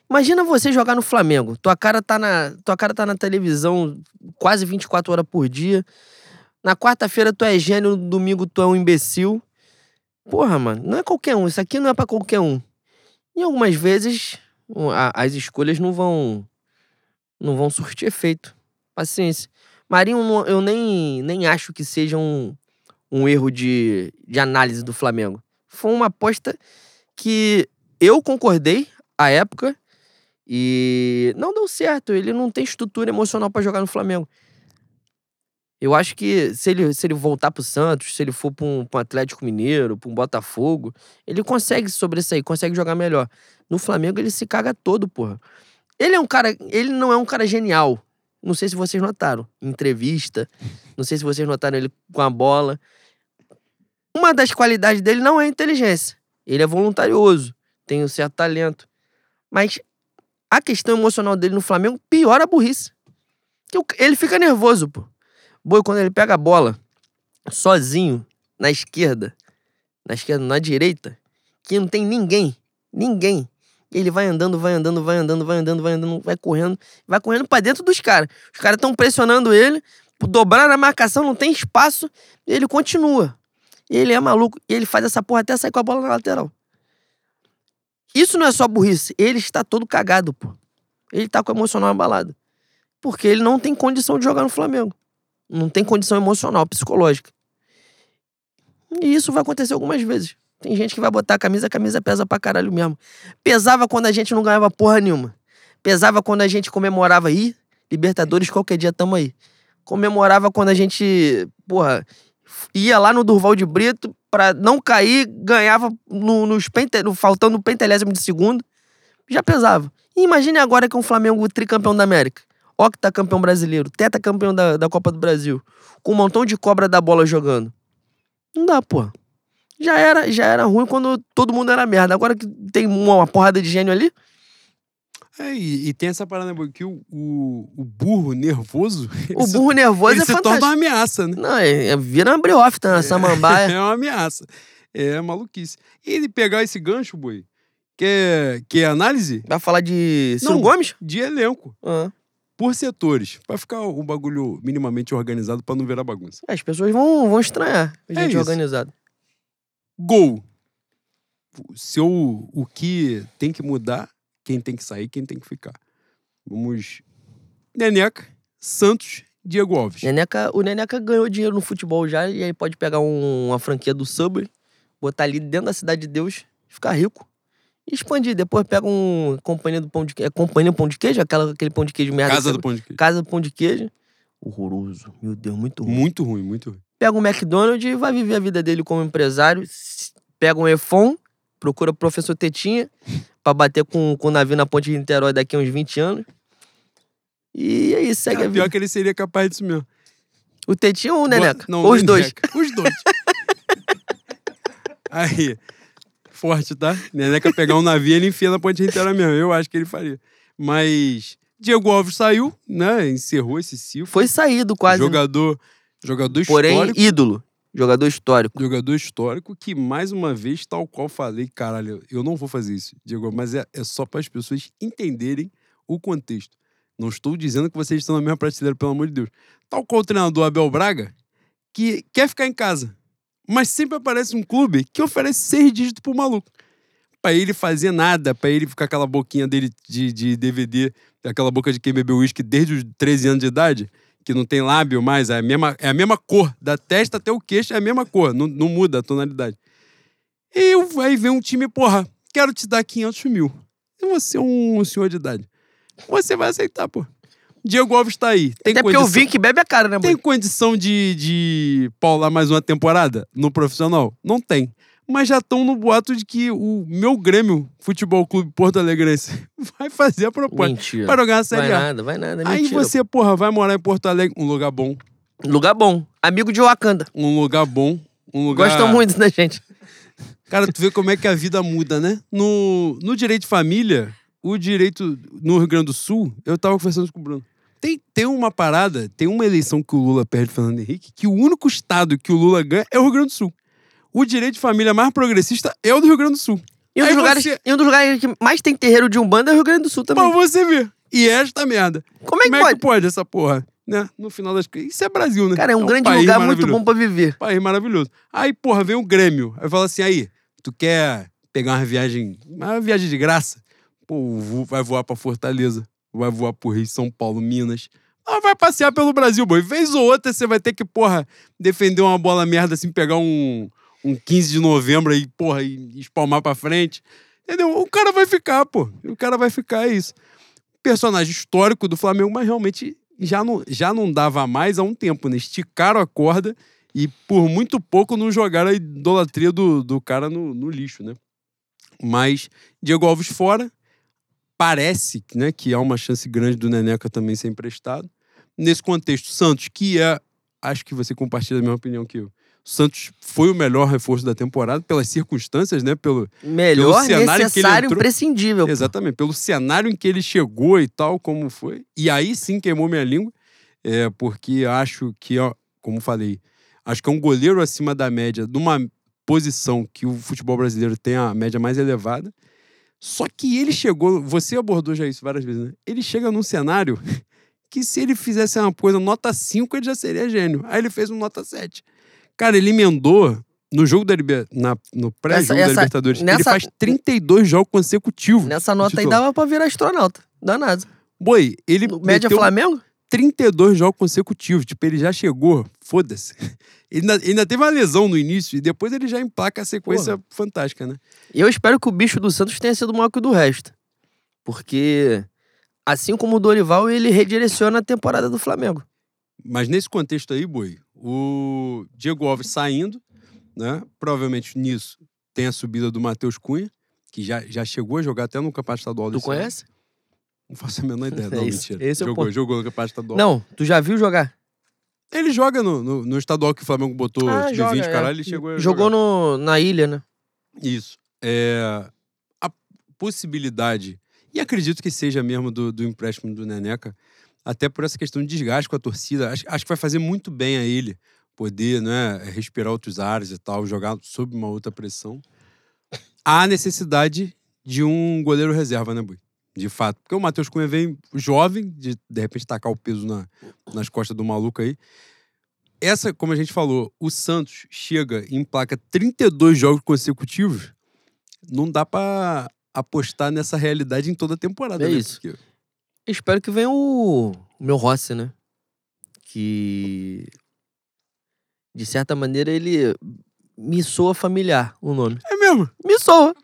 imagina você jogar no Flamengo. Tua cara, tá na, tua cara tá na televisão quase 24 horas por dia. Na quarta-feira tu é gênio, no domingo tu é um imbecil. Porra, mano, não é qualquer um. Isso aqui não é para qualquer um. E algumas vezes as escolhas não vão não vão surtir efeito. Paciência. Marinho, eu nem, nem acho que seja um, um erro de, de análise do Flamengo. Foi uma aposta que eu concordei à época e não deu certo. Ele não tem estrutura emocional para jogar no Flamengo. Eu acho que se ele, se ele voltar pro Santos, se ele for pra um, pra um Atlético Mineiro, pra um Botafogo, ele consegue sobressair, consegue jogar melhor. No Flamengo ele se caga todo, porra. Ele é um cara. Ele não é um cara genial. Não sei se vocês notaram. Entrevista. Não sei se vocês notaram ele com a bola. Uma das qualidades dele não é inteligência. Ele é voluntarioso. Tem um certo talento. Mas a questão emocional dele no Flamengo piora a burrice. Ele fica nervoso, pô. Boi, quando ele pega a bola sozinho na esquerda, na esquerda, na direita, que não tem ninguém, ninguém. Ele vai andando, vai andando, vai andando, vai andando, vai andando, vai correndo, vai correndo para dentro dos caras. Os caras estão pressionando ele, dobrar a marcação, não tem espaço, ele continua. Ele é maluco, ele faz essa porra até sair com a bola na lateral. Isso não é só burrice, ele está todo cagado, pô. Ele tá com o emocional abalado. Porque ele não tem condição de jogar no Flamengo. Não tem condição emocional, psicológica. E isso vai acontecer algumas vezes. Tem gente que vai botar a camisa, a camisa pesa pra caralho mesmo. Pesava quando a gente não ganhava porra nenhuma. Pesava quando a gente comemorava aí, Libertadores, qualquer dia tamo aí. Comemorava quando a gente, porra, ia lá no Durval de Brito pra não cair, ganhava no, nos pente, no, faltando o pentelésimo de segundo. Já pesava. E imagine agora que é um Flamengo tricampeão da América octacampeão brasileiro, campeão da, da Copa do Brasil, com um montão de cobra da bola jogando. Não dá, pô. Já era, já era ruim quando todo mundo era merda. Agora que tem uma, porrada de gênio ali. É, e, e, tem essa parada que o, o, o burro nervoso. O burro nervoso ele é se fantástico. torna uma ameaça, né? Não, é, é, vira uma briófita na é, samambaia. É uma ameaça. É maluquice. E ele pegar esse gancho, boi, que é, que é análise. Vai falar de Ciro Não, Gomes? De elenco. Uhum por setores, para ficar um bagulho minimamente organizado para não virar bagunça. As pessoas vão, vão estranhar a é gente é organizado. Gol. Se o, o que tem que mudar, quem tem que sair, quem tem que ficar. Vamos. Neneca, Santos, Diego Alves. Neneca, o Neneca ganhou dinheiro no futebol já e aí pode pegar um, uma franquia do Subway, botar ali dentro da Cidade de Deus, ficar rico e expandir. Depois pega um companhia do pão de queijo. É companhia do pão de queijo? Aquela, aquele pão de queijo merda. Casa do pão de queijo. Casa do pão de queijo. Horroroso. Meu Deus, muito ruim. Muito ruim, muito ruim. Pega um McDonald's e vai viver a vida dele como empresário. Pega um EFON, procura o professor Tetinha pra bater com, com o navio na ponte de Niterói daqui a uns 20 anos. E é isso, segue é, a vida. Pior que ele seria capaz disso mesmo. O Tetinha ou o Neneca? Não, ou os dois? Os dois. Aí, forte, tá? Neneca pegar um navio, ele enfia na ponte inteira mesmo. Eu acho que ele faria. Mas Diego Alves saiu, né? Encerrou esse ciclo. Foi saído quase. Jogador, jogador Porém, histórico. Porém, ídolo. Jogador histórico. Jogador histórico que, mais uma vez, tal qual falei, caralho, eu não vou fazer isso, Diego, mas é, é só para as pessoas entenderem o contexto. Não estou dizendo que vocês estão na mesma prateleira, pelo amor de Deus. Tal qual o treinador Abel Braga, que quer ficar em casa. Mas sempre aparece um clube que oferece seis dígitos pro maluco. Pra ele fazer nada, pra ele ficar aquela boquinha dele de, de DVD, aquela boca de quem bebeu uísque desde os 13 anos de idade, que não tem lábio mais, é a mesma, é a mesma cor, da testa até o queixo é a mesma cor, não, não muda a tonalidade. E aí vem um time, porra, quero te dar 500 mil. E você é um senhor de idade. Você vai aceitar, pô. Diego Alves tá aí. Tem Até condição... porque eu vi que bebe a cara, né, mano? Tem condição de, de paular mais uma temporada no profissional? Não tem. Mas já estão no boato de que o meu Grêmio Futebol Clube Porto Alegrense vai fazer a proposta Mentira. para jogar a Vai Série A. nada, vai nada. é Aí mentira. você, porra, vai morar em Porto Alegre, um lugar bom, Lugar bom. Amigo de Wakanda. um lugar bom, um lugar... Gostam muito da gente. Cara, tu vê como é que a vida muda, né? No, no direito de família, o direito no Rio Grande do Sul, eu tava conversando com o Bruno. Tem, tem uma parada, tem uma eleição que o Lula perde Fernando Henrique, que o único estado que o Lula ganha é o Rio Grande do Sul. O direito de família mais progressista é o do Rio Grande do Sul. E um, dos lugares, você- e um dos lugares que mais tem terreiro de Umbanda é o Rio Grande do Sul também. Pra você ver. E esta merda. Como é que Como é pode? que pode essa porra? Né? No final das coisas. Isso é Brasil, né? Cara, é um, grande país lugar muito bom pra viver. País maravilhoso. Aí, porra, vem o Grêmio. Aí fala assim: aí, tu quer pegar uma viagem, uma viagem de graça? Pô, vai voar pra Fortaleza, vai voar pro Rio, São Paulo, Minas. Ah, vai passear pelo Brasil, boi. Vez ou outra você vai ter que, porra, defender uma bola merda assim, pegar um, um 15 de novembro aí, porra, e espalmar pra frente. Entendeu? O cara vai ficar, pô. O cara vai ficar, é isso. Personagem histórico do Flamengo, mas realmente já não, já não dava mais há um tempo, né? Esticaram a corda e por muito pouco não jogaram a idolatria do, do cara no, no lixo, né? Mas Diego Alves fora, parece né, que há uma chance grande do Neneca também ser emprestado. Nesse contexto, Santos, que é, acho que você compartilha a mesma opinião que eu. Santos foi o melhor reforço da temporada, pelas circunstâncias, né? Pelo, Melhor, cenário que ele necessário, entrou- imprescindível. pô. Exatamente, pelo cenário em que ele chegou e tal, como foi. E aí sim queimou minha língua, é, porque acho que, ó, como falei, acho que é um goleiro acima da média, numa posição que o futebol brasileiro tem a média mais elevada. Só que ele chegou, você abordou já isso várias vezes, né? Ele chega num cenário que se ele fizesse uma coisa nota 5, ele já seria gênio. Aí ele fez um nota 7. Cara, ele emendou no jogo da Liber... na, no pré-jogo da Libertadores. Ele nessa- faz 32 jogos consecutivos. Nessa nota aí titular. dava pra virar astronauta. Danado. Boi, ele Média Flamengo? 32 jogos consecutivos. Tipo, ele já chegou. Foda-se. Ele ainda, ele ainda teve uma lesão no início e depois ele já emplaca a sequência fantástica, né? E eu espero que o bicho do Santos tenha sido maior que o do resto. Porque, assim como o Dorival, ele redireciona a temporada do Flamengo. Mas nesse contexto aí, Boi, o Diego Alves saindo, né? Provavelmente nisso tem a subida do Matheus Cunha, que já, já chegou a jogar até no Campeonato Estadual Tu desse ano. conhece? Não faço a menor ideia. É Não, mentira. esse é jogou, ponto. jogou no Campeonato Estadual. Não, tu já viu jogar? Ele joga no, no, no estadual que o Flamengo botou Ah, sub-20, joga, é. caralho, ele chegou a Jogou jogar. no, na ilha, né? Isso. É, a possibilidade, e acredito que seja mesmo do, do empréstimo do Neneca, até por essa questão de desgaste com a torcida, acho, acho que vai fazer muito bem a ele poder né, respirar outros ares e tal, jogar sob uma outra pressão. Há necessidade de um goleiro reserva, né, Bui? De fato. Porque o Matheus Cunha vem jovem, de de repente tacar o peso na, nas costas do maluco aí. Essa, como a gente falou, o Santos chega e emplaca 32 jogos consecutivos. Não dá pra apostar nessa realidade em toda a temporada. É né? isso. Porque- espero que venha o, o meu Rossi, né? Que. De certa maneira, ele me soa familiar o nome. É mesmo. Me soa.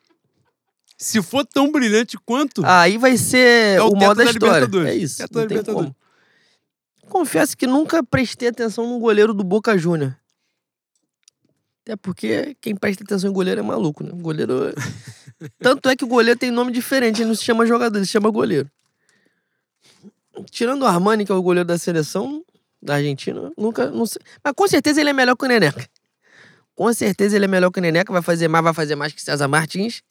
Se for tão brilhante quanto. Aí vai ser É o o teto da da história. É isso. Teto da não tem Libertadores. como. Confesso que nunca prestei atenção no goleiro do Boca Júnior. Até porque quem presta atenção em goleiro é maluco, né? O goleiro. Tanto é que o goleiro tem nome diferente, ele não se chama jogador, ele se chama goleiro. Tirando o Armani, que é o goleiro da seleção da Argentina, nunca. Não sei. Mas com certeza ele é melhor que o Neneca. Com certeza ele é melhor que o Neneca, vai fazer mais, vai fazer mais que César Martins,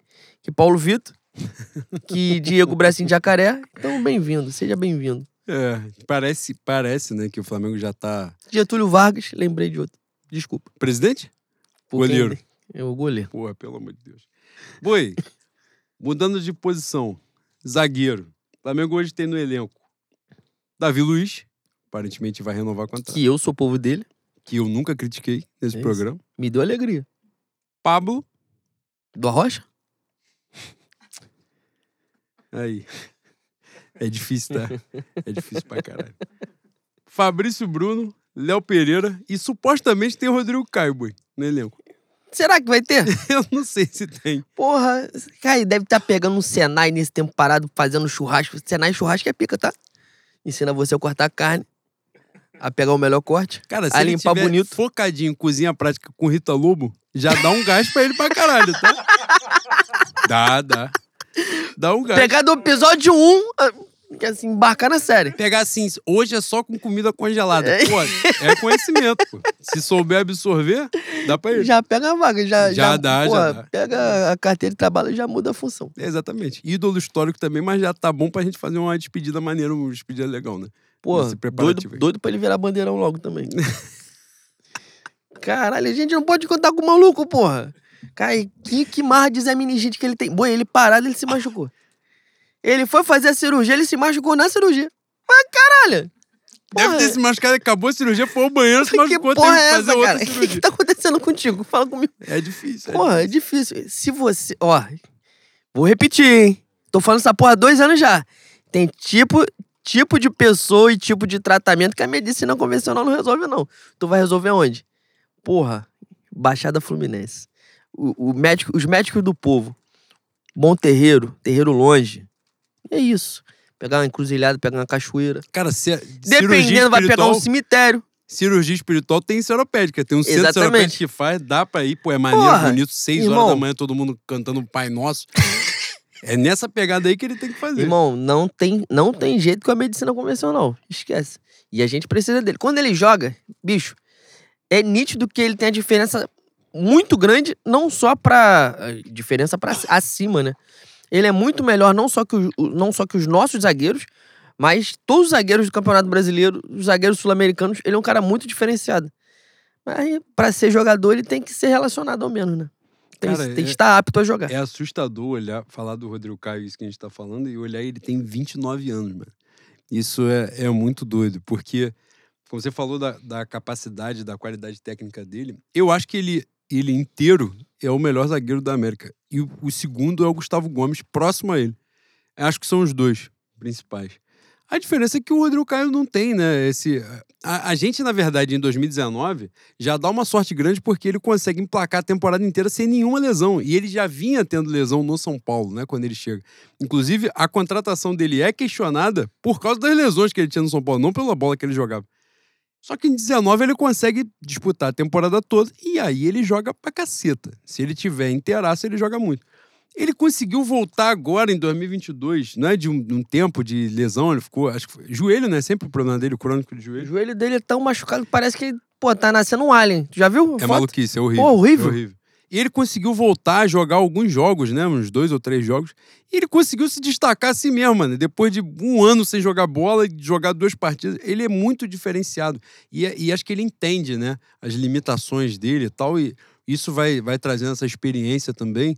que Paulo Vitor, que Diego Bracinho de Jacaré. Então, bem-vindo, seja bem-vindo. É, parece, parece, né, que o Flamengo já tá. Getúlio Vargas, lembrei de outro. Desculpa. Presidente? Por Goleiro. É o goleiro. Porra, pelo amor de Deus. Boi, mudando de posição. Zagueiro. O Flamengo hoje tem no elenco Davi Luiz, aparentemente vai renovar o contrato. Que eu sou povo dele, Que eu nunca critiquei nesse É programa. me deu alegria. Pablo. Do Arrocha? Aí. É difícil, tá? É difícil pra caralho. Fabrício Bruno, Léo Pereira e supostamente tem o Rodrigo Caio, no elenco. Será que vai ter? Eu não sei se tem. Porra, cara, deve estar pegando um Senai nesse tempo parado, fazendo churrasco. Senai churrasco é pica, tá? Ensina você a cortar carne, a pegar o melhor corte. Cara, se A ele limpar tiver bonito. focadinho em cozinha prática com Rita Lobo, já dá um gás pra ele pra caralho, tá? Dá, dá. Dá um gás. Pegar do episódio 1, que assim, embarcar na série. Pegar assim, hoje é só com comida congelada. É. Pô, é conhecimento, pô. Se souber absorver, dá pra ir. Já pega a vaga, já. Já dá, já porra, dá. Pega a carteira de trabalho e já muda a função. Exatamente. Ídolo histórico também, mas já tá bom pra gente fazer uma despedida maneira, uma despedida legal, né? Pô, doido, aí. doido pra ele virar bandeirão logo também. Caralho, a gente não pode contar com o maluco, porra. Cara, que, que marra de Zé Meningite que ele tem? Boi, ele parado, ele se machucou. Ele foi fazer a cirurgia, ele se machucou na cirurgia. Mas caralho! Deve Porra, ter se machucado, acabou a cirurgia, foi ao banheiro, se Que machucou, porra teve é que essa, fazer outra cara? O que, tá acontecendo contigo? Fala comigo. É difícil. é Porra, é difícil. Se você. Ó, vou repetir, hein? Tô falando essa porra há dois anos já. Tem tipo, tipo de pessoa e tipo de tratamento que a medicina convencional não resolve, não. Tu vai resolver onde? Porra, Baixada Fluminense. O, o médico, os médicos do povo. Bom terreiro, terreiro longe. É isso. Pegar uma encruzilhada, pegar uma cachoeira. Cara, se, é Dependendo, vai pegar um cemitério. Cirurgia espiritual tem seropédica. Tem um centro Exatamente. seropédico que faz, dá pra ir. Pô, é maneiro, Porra, bonito. Seis irmão. horas da manhã, todo mundo cantando Pai Nosso. é nessa pegada aí que ele tem que fazer. Irmão, não tem, não tem jeito com a medicina convencional. Esquece. E a gente precisa dele. Quando ele joga, bicho, é nítido que ele tem a diferença muito grande, não só pra. eh, diferença pra acima, né? Ele é muito melhor, não só que, os- não só que os nossos zagueiros, mas todos os zagueiros do Campeonato Brasileiro, os zagueiros sul-americanos, ele é um cara muito diferenciado. Mas pra ser jogador, ele tem que ser relacionado ao menos, né? Tem, Cara, tem que é- estar apto a jogar. É assustador olhar, falar do Rodrigo Caio, isso que a gente tá falando, e olhar ele tem 29 anos, mano. Isso é, é muito doido, porque, como você falou da, da capacidade, da qualidade técnica dele, eu acho que ele, ele inteiro é o melhor zagueiro da América. E o, o segundo é o Gustavo Gomes, próximo a ele. Acho que são os dois principais. A diferença é que o Rodrigo Caio não tem, né? Esse, a, a gente, na verdade, em 2019, já dá uma sorte grande porque ele consegue emplacar a temporada inteira sem nenhuma lesão. E ele já vinha tendo lesão no São Paulo, né? Quando ele chega. Inclusive, a contratação dele é questionada por causa das lesões que ele tinha no São Paulo, não pela bola que ele jogava. Só que em 19 ele consegue disputar a temporada toda e aí ele joga pra caceta. Se ele tiver inteiraço, ele joga muito. Ele conseguiu voltar agora em 2022, né? De um, de um tempo de lesão, ele ficou. Acho que foi, joelho, né? Sempre o problema dele, o crônico de O joelho. joelho dele é tão machucado que parece que ele, pô, tá nascendo um alien. Tu já viu? É foto? maluquice, é horrível. Pô, horrível. É horrível. E ele conseguiu voltar a jogar alguns jogos, né? Uns dois ou três jogos. E ele conseguiu se destacar assim mesmo, mano. Depois de um ano sem jogar bola e jogar duas partidas, ele é muito diferenciado. E, é- e acho que ele entende, né? As limitações dele e tal. E isso vai, vai trazendo essa experiência também.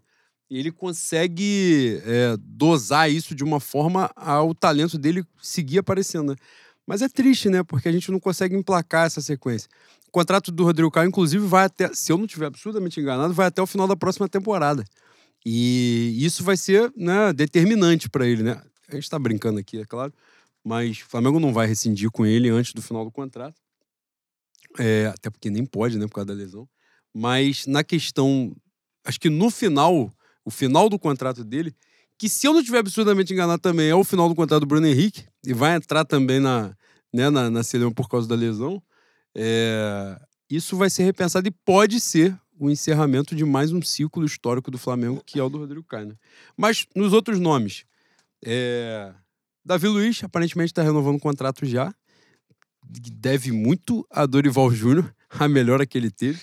E ele consegue é, dosar isso de uma forma ao talento dele seguir aparecendo, né? Mas é triste, né? Porque a gente não consegue emplacar essa sequência. Contrato do Rodrigo Caio, inclusive, vai até, se eu não estiver absurdamente enganado, vai até o final da próxima temporada. E isso vai ser né, determinante para ele, né? A gente tá brincando aqui, é claro, mas o Flamengo não vai rescindir com ele antes do final do contrato. É, até porque nem pode, né, por causa da lesão. Mas na questão, acho que no final, o final do contrato dele, que se eu não estiver absurdamente enganado também, é o final do contrato do Bruno Henrique, e vai entrar também na, né, na, na por causa da lesão. É, isso vai ser repensado e pode ser o encerramento de mais um ciclo histórico do Flamengo, que é o do Rodrigo Caio. né? Mas nos outros nomes, é, Davi Luiz aparentemente está renovando o contrato já. Deve muito a Dorival Júnior, a melhora que ele teve,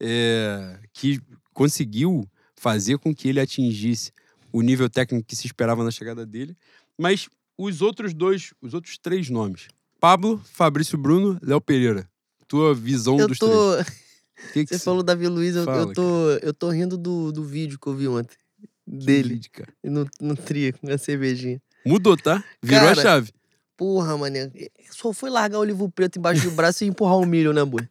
é, que conseguiu fazer com que ele atingisse o nível técnico que se esperava na chegada dele. Mas os outros dois, os outros três nomes: Pablo, Fabrício Bruno, Léo Pereira. Tua visão Eu dos tô. três. Que que Você falou Davi Luiz, eu, Fala, eu tô, eu tô rindo do, do vídeo que eu vi ontem. Dele, vídeo, cara. no, no tria, com a cervejinha. Mudou, tá? Virou Cara, a chave. Porra, mané. Só foi largar o livro preto embaixo do braço e empurrar o milho, né, boi?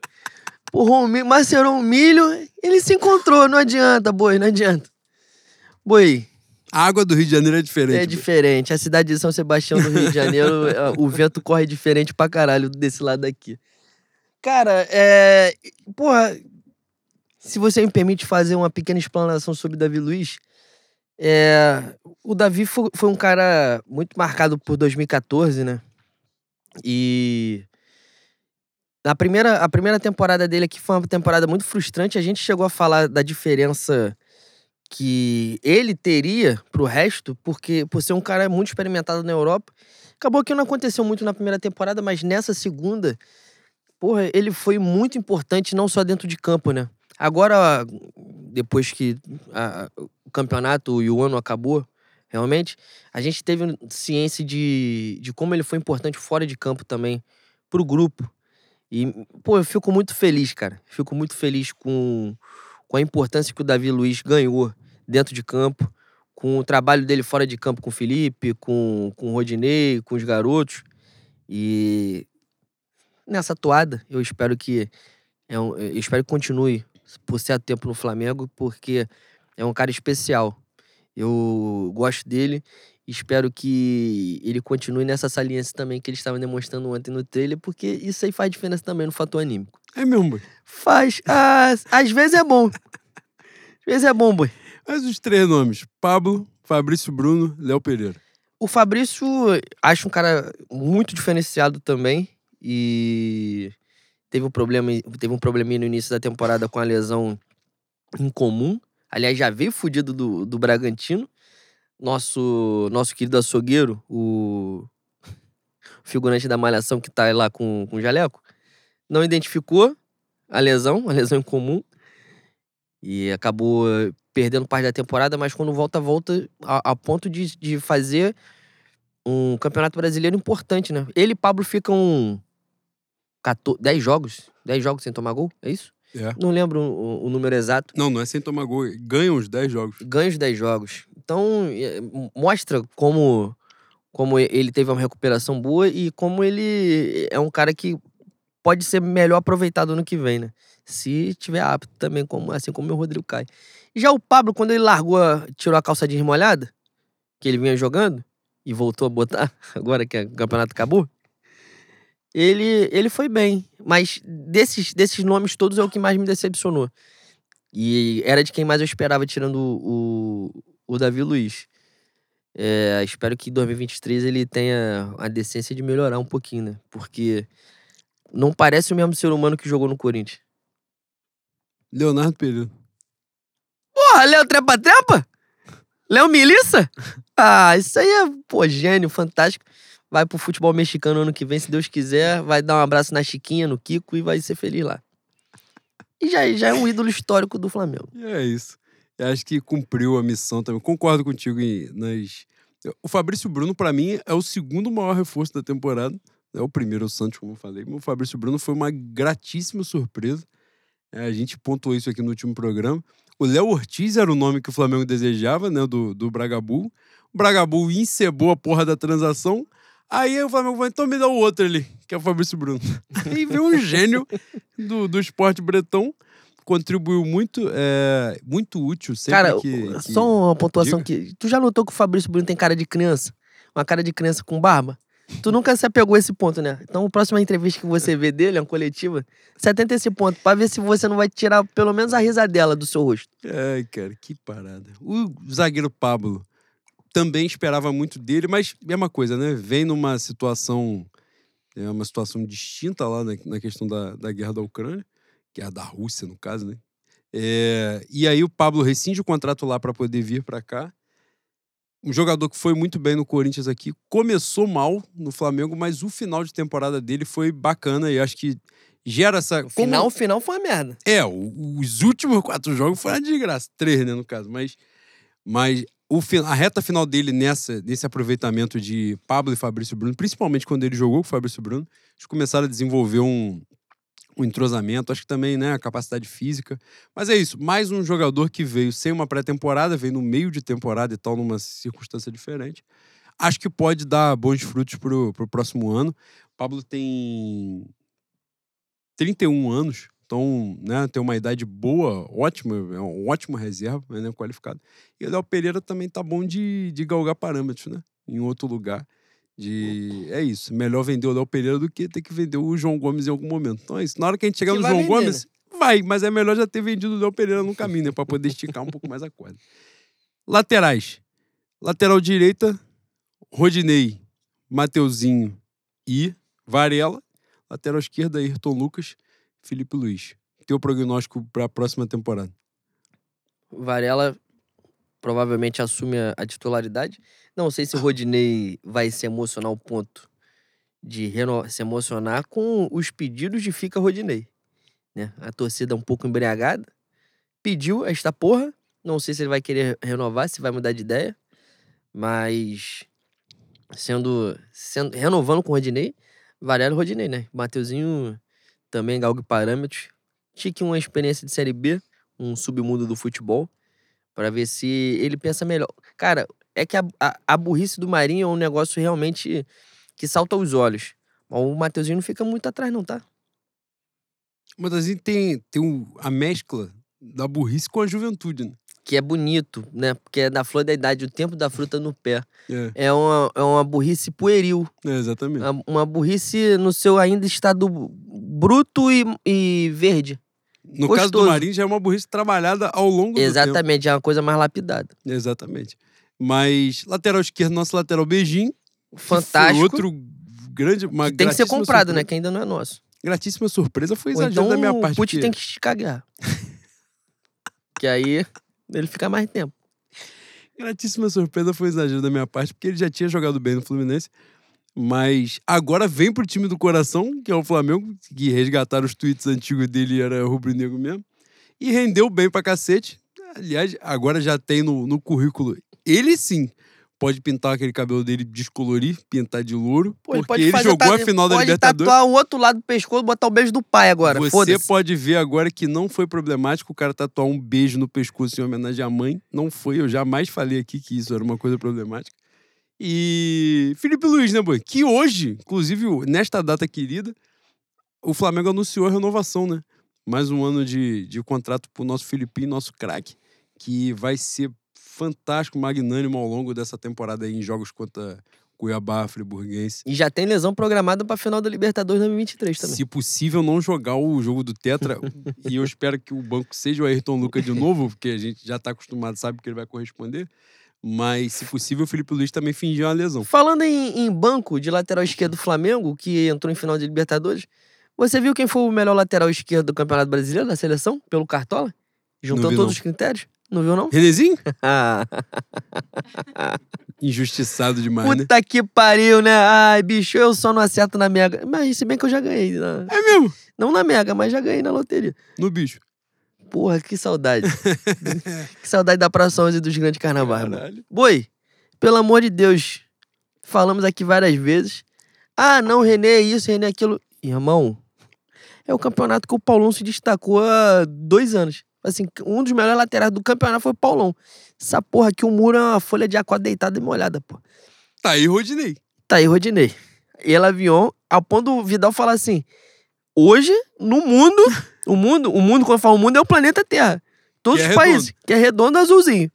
Empurrou o milho, macerou o milho, ele se encontrou. Não adianta, boi, não adianta. Boi, A água do Rio de Janeiro é diferente. é diferente. A cidade de São Sebastião do Rio de Janeiro, é, o vento corre diferente pra caralho desse lado daqui. Cara, é. Porra, se você me permite fazer uma pequena explanação sobre Davi Luiz, é, o Davi foi, um cara muito marcado por 2014, né? E Na primeira, a primeira temporada dele aqui foi uma temporada muito frustrante. A gente chegou a falar da diferença que ele teria pro resto, porque por ser um cara muito experimentado na Europa. Acabou que não aconteceu muito na primeira temporada, mas nessa segunda, porra, ele foi muito importante, não só dentro de campo, né? Agora, depois que a- o campeonato e o ano acabou, realmente, a gente teve ciência de, de como ele foi importante fora de campo também, pro grupo. E, pô, eu fico muito feliz, cara. Fico muito feliz com, com a importância que o Davi Luiz ganhou dentro de campo, com o trabalho dele fora de campo com o Felipe, com, com o Rodinei, com os garotos. E nessa toada, eu espero que é um- eu espero que continue por certo tempo no Flamengo, porque é um cara especial. Eu gosto dele e espero que ele continue nessa saliência também que ele estava demonstrando ontem no trailer, porque isso aí faz diferença também no fator anímico. É mesmo, boy. Faz. Ah, às vezes é bom. Às vezes é bom, boy. Mas os três nomes: Pablo, Fabrício Bruno, Léo Pereira. O Fabrício, acho um cara muito diferenciado também. E teve um problema, teve um probleminha no início da temporada com a lesão incomum. Aliás, já veio fudido do, do Bragantino. Nosso, nosso querido açougueiro, o figurante da malhação que tá lá com, com o Jaleco, não identificou a lesão, a lesão incomum. E acabou perdendo parte da temporada, mas quando volta, volta a, a ponto de, de fazer um campeonato brasileiro importante, né? Ele e Pablo ficam 14, 10 jogos, 10 jogos sem tomar gol, é isso? É. Não lembro o, o número exato. Não, não é sem tomar gol. Ganham os 10 jogos. Ganha os 10 jogos. Então, é, mostra como, como ele teve uma recuperação boa e como ele é um cara que pode ser melhor aproveitado no que vem, né? Se tiver apto também, como, assim como o Rodrigo Caio. Já o Pablo, quando ele largou, tirou a calça jeans molhada, que ele vinha jogando, e voltou a botar, agora que o campeonato acabou, ele, ele foi bem. Mas desses, desses nomes todos é o que mais me decepcionou. E era de quem mais eu esperava, tirando o, o, o Davi Luiz. É, espero que em 2023 ele tenha a decência de melhorar um pouquinho, né? Porque não parece o mesmo ser humano que jogou no Corinthians. Leonardo Pereira. Porra, Léo Trepa Trepa? Léo Milissa? Ah, isso aí é, pô, gênio, fantástico. Vai pro futebol mexicano ano que vem, se Deus quiser. Vai dar um abraço na Chiquinha, no Kiko e vai ser feliz lá. E já, já é um ídolo histórico do Flamengo. E é isso. Eu acho que cumpriu a missão também. Concordo contigo em, nas. O Fabrício Bruno, pra mim, é o segundo maior reforço da temporada. É o primeiro, é o Santos, como eu falei. Mas o Fabrício Bruno foi uma gratíssima surpresa. É, a gente pontuou isso aqui no último programa. O Léo Ortiz era o nome que o Flamengo desejava, né? Do, do Bragabu. O Bragabu encebou a porra da transação. Aí o Flamengo vai, então me dá o outro ali, que é o Fabrício Bruno. Aí veio um gênio do, do esporte bretão. Contribuiu muito, é, muito útil sempre Cara, que, que- só uma pontuação diga. que. Tu já notou que o Fabrício Bruno tem cara de criança? Uma cara de criança com barba? Tu nunca se apegou a esse ponto, né? Então, a próxima entrevista que você vê dele, é uma coletiva, você atenta a esse ponto, pra ver se você não vai tirar pelo menos a risadela do seu rosto. Ai, cara, que parada. O zagueiro Pablo também esperava muito dele, mas mesma coisa, né? Vem numa situação, é uma situação distinta lá na, na questão da, da guerra da Ucrânia, guerra da Rússia, no caso, né? É, e aí o Pablo rescinde o contrato lá para poder vir para cá. Um jogador que foi muito bem no Corinthians aqui, começou mal no Flamengo, mas o final de temporada dele foi bacana e acho que gera essa. O final, o final foi uma merda. É, os últimos quatro jogos foram uma desgraça. Três, né, no caso. Mas, mas o, a reta final dele nessa, nesse aproveitamento de Pablo e Fabrício Bruno, principalmente quando ele jogou com o Fabrício Bruno, eles começaram a desenvolver um, um entrosamento, acho que também, né, a capacidade física. Mas é isso, mais um jogador que veio sem uma pré-temporada, veio no meio de temporada e tal, numa circunstância diferente. Acho que pode dar bons frutos pro, pro próximo ano. Pablo tem 31 anos, então, né, tem uma idade boa, ótima, é um ótimo reserva, né, qualificado. E o Léo Pereira também tá bom de, de galgar parâmetros, né, em outro lugar. De... É isso, melhor vender o Léo Pereira do que ter que vender o João Gomes em algum momento. Então é isso, na hora que a gente chegar Que no João vender, Gomes, vai, mas é melhor já ter vendido o Léo Pereira no caminho, né, pra poder esticar um pouco mais a corda. Laterais. Lateral direita, Rodinei, Mateuzinho e Varela. Lateral esquerda, Ayrton Lucas, Felipe Luiz. Teu prognóstico para a próxima temporada? Varela provavelmente assume a, a titularidade. Não sei se o Rodinei vai se emocionar ao ponto de reno- se emocionar com os pedidos de fica Rodinei. Né? A torcida um pouco embriagada. Pediu esta porra. Não sei se ele vai querer renovar, se vai mudar de ideia. Mas sendo, sendo renovando com o Rodinei, Varela e Rodinei, né? Mateuzinho também galga parâmetros. Tique uma experiência de Série B, um submundo do futebol, para ver se ele pensa melhor. Cara, é que a, a, a burrice do Marinho é um negócio realmente que salta aos olhos. O Mateuzinho não fica muito atrás, não, tá? Mas assim, tem, tem um- a mescla da burrice com a juventude, né? Que é bonito, né? Porque é da flor da idade, o tempo da fruta no pé. É, É uma, é uma burrice pueril. é, exatamente. Uma, uma burrice no seu ainda estado bruto e, e verde. No caso do gostoso. Marinho, já é uma burrice trabalhada ao longo do tempo. Exatamente, é uma coisa mais lapidada. Exatamente. Mas lateral esquerdo, nosso lateral beijinho. Fantástico. Outro grande. Uma que tem que ser comprado, né? surpresa. Que ainda não é nosso. Gratíssima surpresa foi exagero então da minha o parte. Putin porque- tem que te cagar. que aí ele fica mais tempo. Gratíssima surpresa foi exagero da minha parte, porque ele já tinha jogado bem no Fluminense. Mas agora vem pro time do coração, que é o Flamengo, que resgataram os tweets antigos dele era rubro-negro mesmo. E rendeu bem pra cacete. Aliás, agora já tem no, no currículo. Ele sim pode pintar aquele cabelo dele, descolorir, pintar de louro. Pô, ele porque pode ele fazer jogou a final da pode Libertadores. tatuar o outro lado do pescoço, botar o beijo do pai agora. Você pode ver agora que não foi problemático o cara tatuar um beijo no pescoço em homenagem à mãe. Não foi, eu jamais falei aqui que isso era uma coisa problemática. E Felipe Luiz, né, boy? Que hoje, inclusive nesta data querida, o Flamengo anunciou a renovação, né? Mais um ano de, de contrato pro nosso Filipinho, nosso craque, que vai ser fantástico, magnânimo ao longo dessa temporada aí em jogos contra Cuiabá, Friburguense. E já tem lesão programada pra final da Libertadores 2023 também. Se possível, não jogar o jogo do Tetra. e eu espero que o banco seja o Ayrton Lucas de novo, porque a gente já tá acostumado, sabe que ele vai corresponder. Mas, se possível, o Felipe Luiz também fingir uma lesão. Falando em, em banco de lateral esquerdo do Flamengo, que entrou em final de Libertadores, você viu quem foi o melhor lateral esquerdo do Campeonato Brasileiro da seleção? Pelo Cartola? Juntando vi, todos os critérios? Não viu, não? Renezinho? Injustiçado demais, né? puta que pariu, né? Ai, bicho, eu só não acerto na Mega. Mas se bem que eu já ganhei. né? É mesmo? Não na Mega, mas já ganhei na loteria. No bicho. Porra, que saudade. que saudade da Praça 11 dos grandes carnavais, mano. Boi, pelo amor de Deus, falamos aqui várias vezes. Ah, não, René é isso, René é aquilo. Irmão, é o campeonato que o Paulão se destacou há dois anos. Assim, um dos melhores laterais do campeonato foi o Paulão. Essa porra aqui, o muro é uma folha de aqua deitada e molhada, pô. Tá aí, Rodinei. Tá aí, Rodinei. E ela avião, ao ponto do Vidal falar assim: hoje, no mundo, o mundo, o mundo, quando eu falo mundo, é o planeta Terra. Todos é os países, que é redondo azulzinho.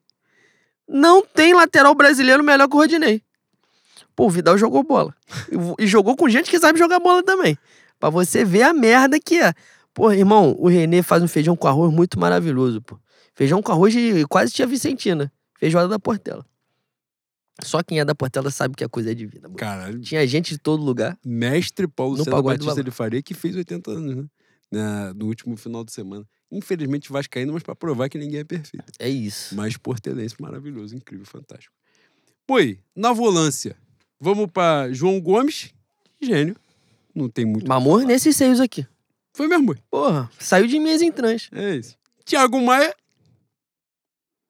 Não tem lateral brasileiro melhor que o Rodinei. Pô, o Vidal jogou bola. E E jogou com gente que sabe jogar bola também. Pra você ver a merda que é. Pô, irmão, o Renê faz um feijão com arroz muito maravilhoso, pô. Feijão com arroz de quase tia Vicentina. Feijoada da Portela. Só quem é da Portela sabe que a coisa é divina. pô. Caralho. Tinha gente de todo lugar. Mestre Paulo César Batista de Faria, que fez 80 anos, né? Na- no último final de semana. Infelizmente, Vascaíno, mas pra provar que ninguém é perfeito. É isso. Mas portelense maravilhoso, incrível, fantástico. Poi, na volância, vamos pra João Gomes, gênio. Não tem muito. Mamor nesses seios aqui. Foi mesmo, Boi. Porra, saiu de minhas entranhas. É isso. Thiago Maia.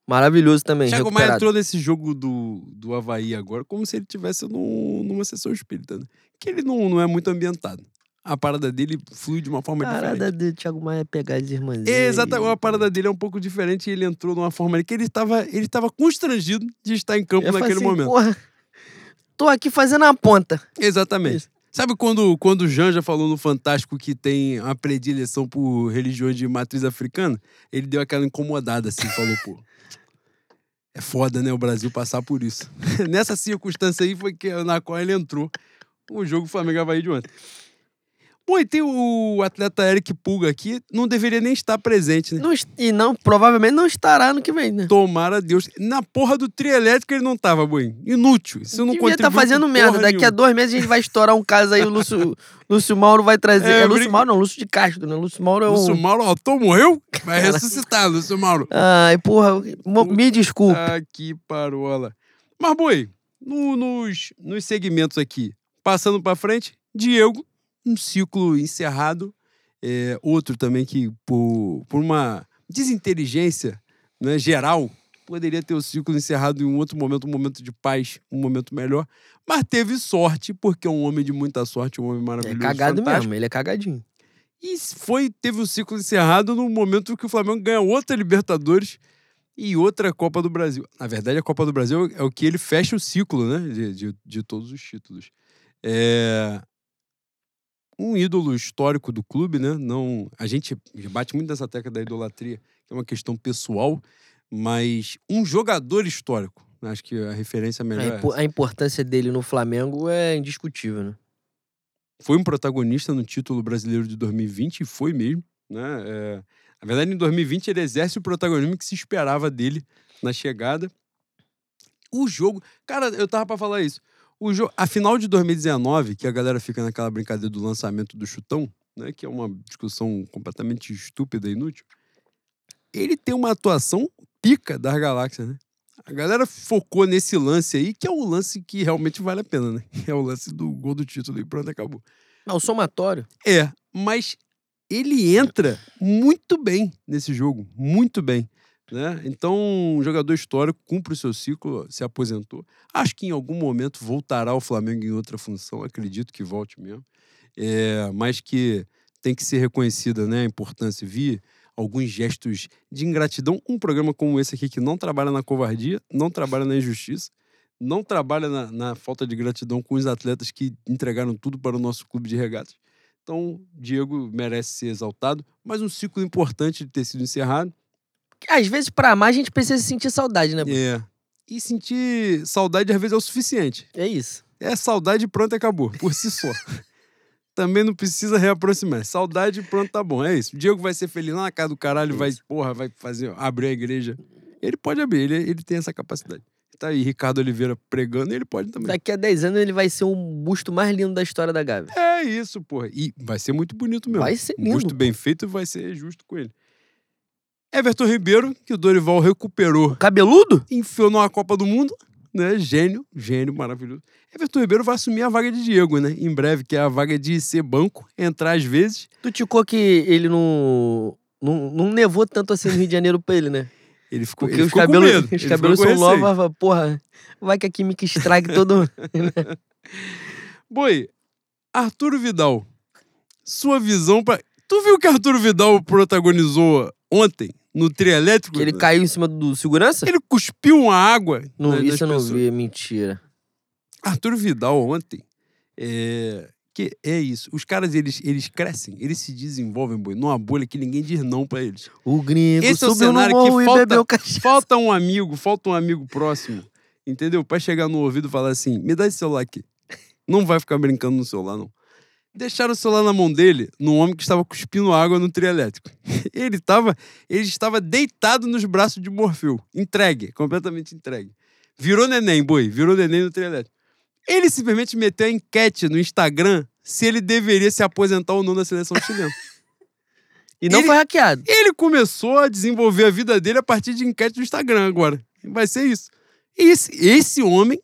Maravilhoso também. Thiago Maia entrou nesse jogo do, do Havaí agora como se ele tivesse num- numa sessão espírita, né? Que ele não, não é muito ambientado. A parada dele flui de uma forma Parada diferente. do Thiago Maia é pegar as irmãzinhas. Exatamente, a parada dele é um pouco diferente e ele entrou de uma forma que ele estava ele tava constrangido de estar em campo Eu naquele assim, momento. Porra, tô aqui fazendo a ponta. Exatamente. Isso. Sabe quando, quando o Jean já falou no Fantástico que tem uma predileção por religiões de matriz africana? Ele deu aquela incomodada assim, falou, pô. É foda, né, o Brasil passar por isso. Nessa circunstância aí foi que, na qual ele entrou o jogo Flamengo Havaí de ontem. Pô, e tem o atleta Eric Pulga aqui, não deveria nem estar presente, né? Não e não, provavelmente não estará ano que vem, né? Tomara Deus. Na porra do trio elétrico ele não tava, boi. Inútil. Isso não contribui fazendo com merda. Daqui a dois meses a gente vai estourar um caso aí, o Lúcio, Lúcio Mauro vai trazer. É, É, Lúcio Mauro não, Lúcio de Castro, né? Lúcio Mauro é o. Lúcio Mauro, ó, Tom morreu? Vai ressuscitar, Lúcio Mauro. Ai, porra, me desculpa. Ah, que parola. Mas, boi, no- nos, nos segmentos aqui, passando pra frente, Diego, um ciclo encerrado. É, outro também que, por, por uma desinteligência né, geral, poderia ter o ciclo encerrado em um outro momento, um momento de paz, um momento melhor. Mas teve sorte, porque é um homem de muita sorte, um homem É maravilhoso. cagado fantástico. mesmo, ele é cagadinho. E foi, teve o ciclo encerrado no momento que o Flamengo ganha outra Libertadores e outra Copa do Brasil. Na verdade, a Copa do Brasil é o que ele fecha o ciclo, né? De, de, de todos os títulos. É um ídolo histórico do clube, né? Não, a gente bate muito nessa tecla da idolatria, que é uma questão pessoal, mas um jogador histórico. Acho que a referência A, melhor é impo- essa. a importância dele no Flamengo é indiscutível, né? foi um protagonista no título brasileiro de 2020 e foi mesmo, né? É, na verdade, em 2020 ele exerce o protagonismo que se esperava dele na chegada. O jogo, cara, eu tava pra falar isso. O jogo, a final de 2019, que a galera fica naquela brincadeira do lançamento do chutão, né, que é uma discussão completamente estúpida e inútil. Ele tem uma atuação pica das galáxias, né? A galera focou nesse lance aí, que é o lance que realmente vale a pena, né? É o lance do gol do título e pronto, acabou. Não, o somatório. É, mas ele entra muito bem nesse jogo, muito bem. Né? Então, um jogador histórico cumpre o seu ciclo, se aposentou. Acho que em algum momento voltará ao Flamengo em outra função, acredito que volte mesmo. É, mas que tem que ser reconhecida né, a importância. Vi alguns gestos de ingratidão. Um programa como esse aqui, que não trabalha na covardia, não trabalha na injustiça, não trabalha na, na falta de gratidão com os atletas que entregaram tudo para o nosso clube de regatas. Então, Diego merece ser exaltado, mas um ciclo importante de ter sido encerrado. Às vezes, pra amar, a gente precisa sentir saudade, né? É. E sentir saudade às vezes é o suficiente. É isso. É saudade e pronto, acabou. Por si só. Também não precisa reaproximar. Saudade pronto, tá bom. É isso. O Diego vai ser feliz lá na casa do caralho, vai, Isso. porra, vai fazer, abrir a igreja. Ele pode abrir, ele, ele tem essa capacidade. Tá aí Ricardo Oliveira pregando, ele pode também. Daqui a 10 anos ele vai ser o busto mais lindo da história da Gávea. É isso, porra. E vai ser muito bonito mesmo. Vai ser Um lindo. gosto bem feito vai ser justo com ele. Everton Ribeiro, que o Dorival recuperou, Cabeludo? enfiou numa Copa do Mundo, né? Gênio, gênio maravilhoso. Everton Ribeiro vai assumir a vaga de Diego, né? Em breve, que é a vaga de ser banco, entrar às vezes. Tu ticou que ele não, não. Não nevou tanto assim no Rio de Janeiro pra ele, né? Ele ficou, Porque ele os ficou com cabelos, medo. os ele cabelos são com fala, porra, vai que a química estrague todo. Boi, Arturo Vidal, sua visão pra. Tu viu que Arturo Vidal protagonizou ontem no trio elétrico? que ele caiu em cima do segurança? Ele cuspiu uma água. Não, nas isso eu não vi, é mentira. Arthur Vidal ontem, é, que é isso. Os caras, eles, eles crescem, eles se desenvolvem, boi, numa bolha que ninguém diz não pra eles. O gringo Esse é o cenário que falta-. Falta um amigo, falta um amigo próximo, entendeu? Pra chegar no ouvido e falar assim, me dá esse celular aqui. Não vai ficar brincando no celular, não. Deixaram o celular na mão dele, num homem que estava cuspindo água no trio elétrico. Ele estava, ele estava deitado nos braços de Morfeu, entregue, completamente entregue. Virou neném, boi, virou neném no trio elétrico. Ele simplesmente meteu a enquete no Instagram se ele deveria se aposentar ou não da seleção chilena. E não Ele- foi hackeado. Ele começou a desenvolver a vida dele a partir de enquete do Instagram agora. Vai ser isso. Esse, esse homem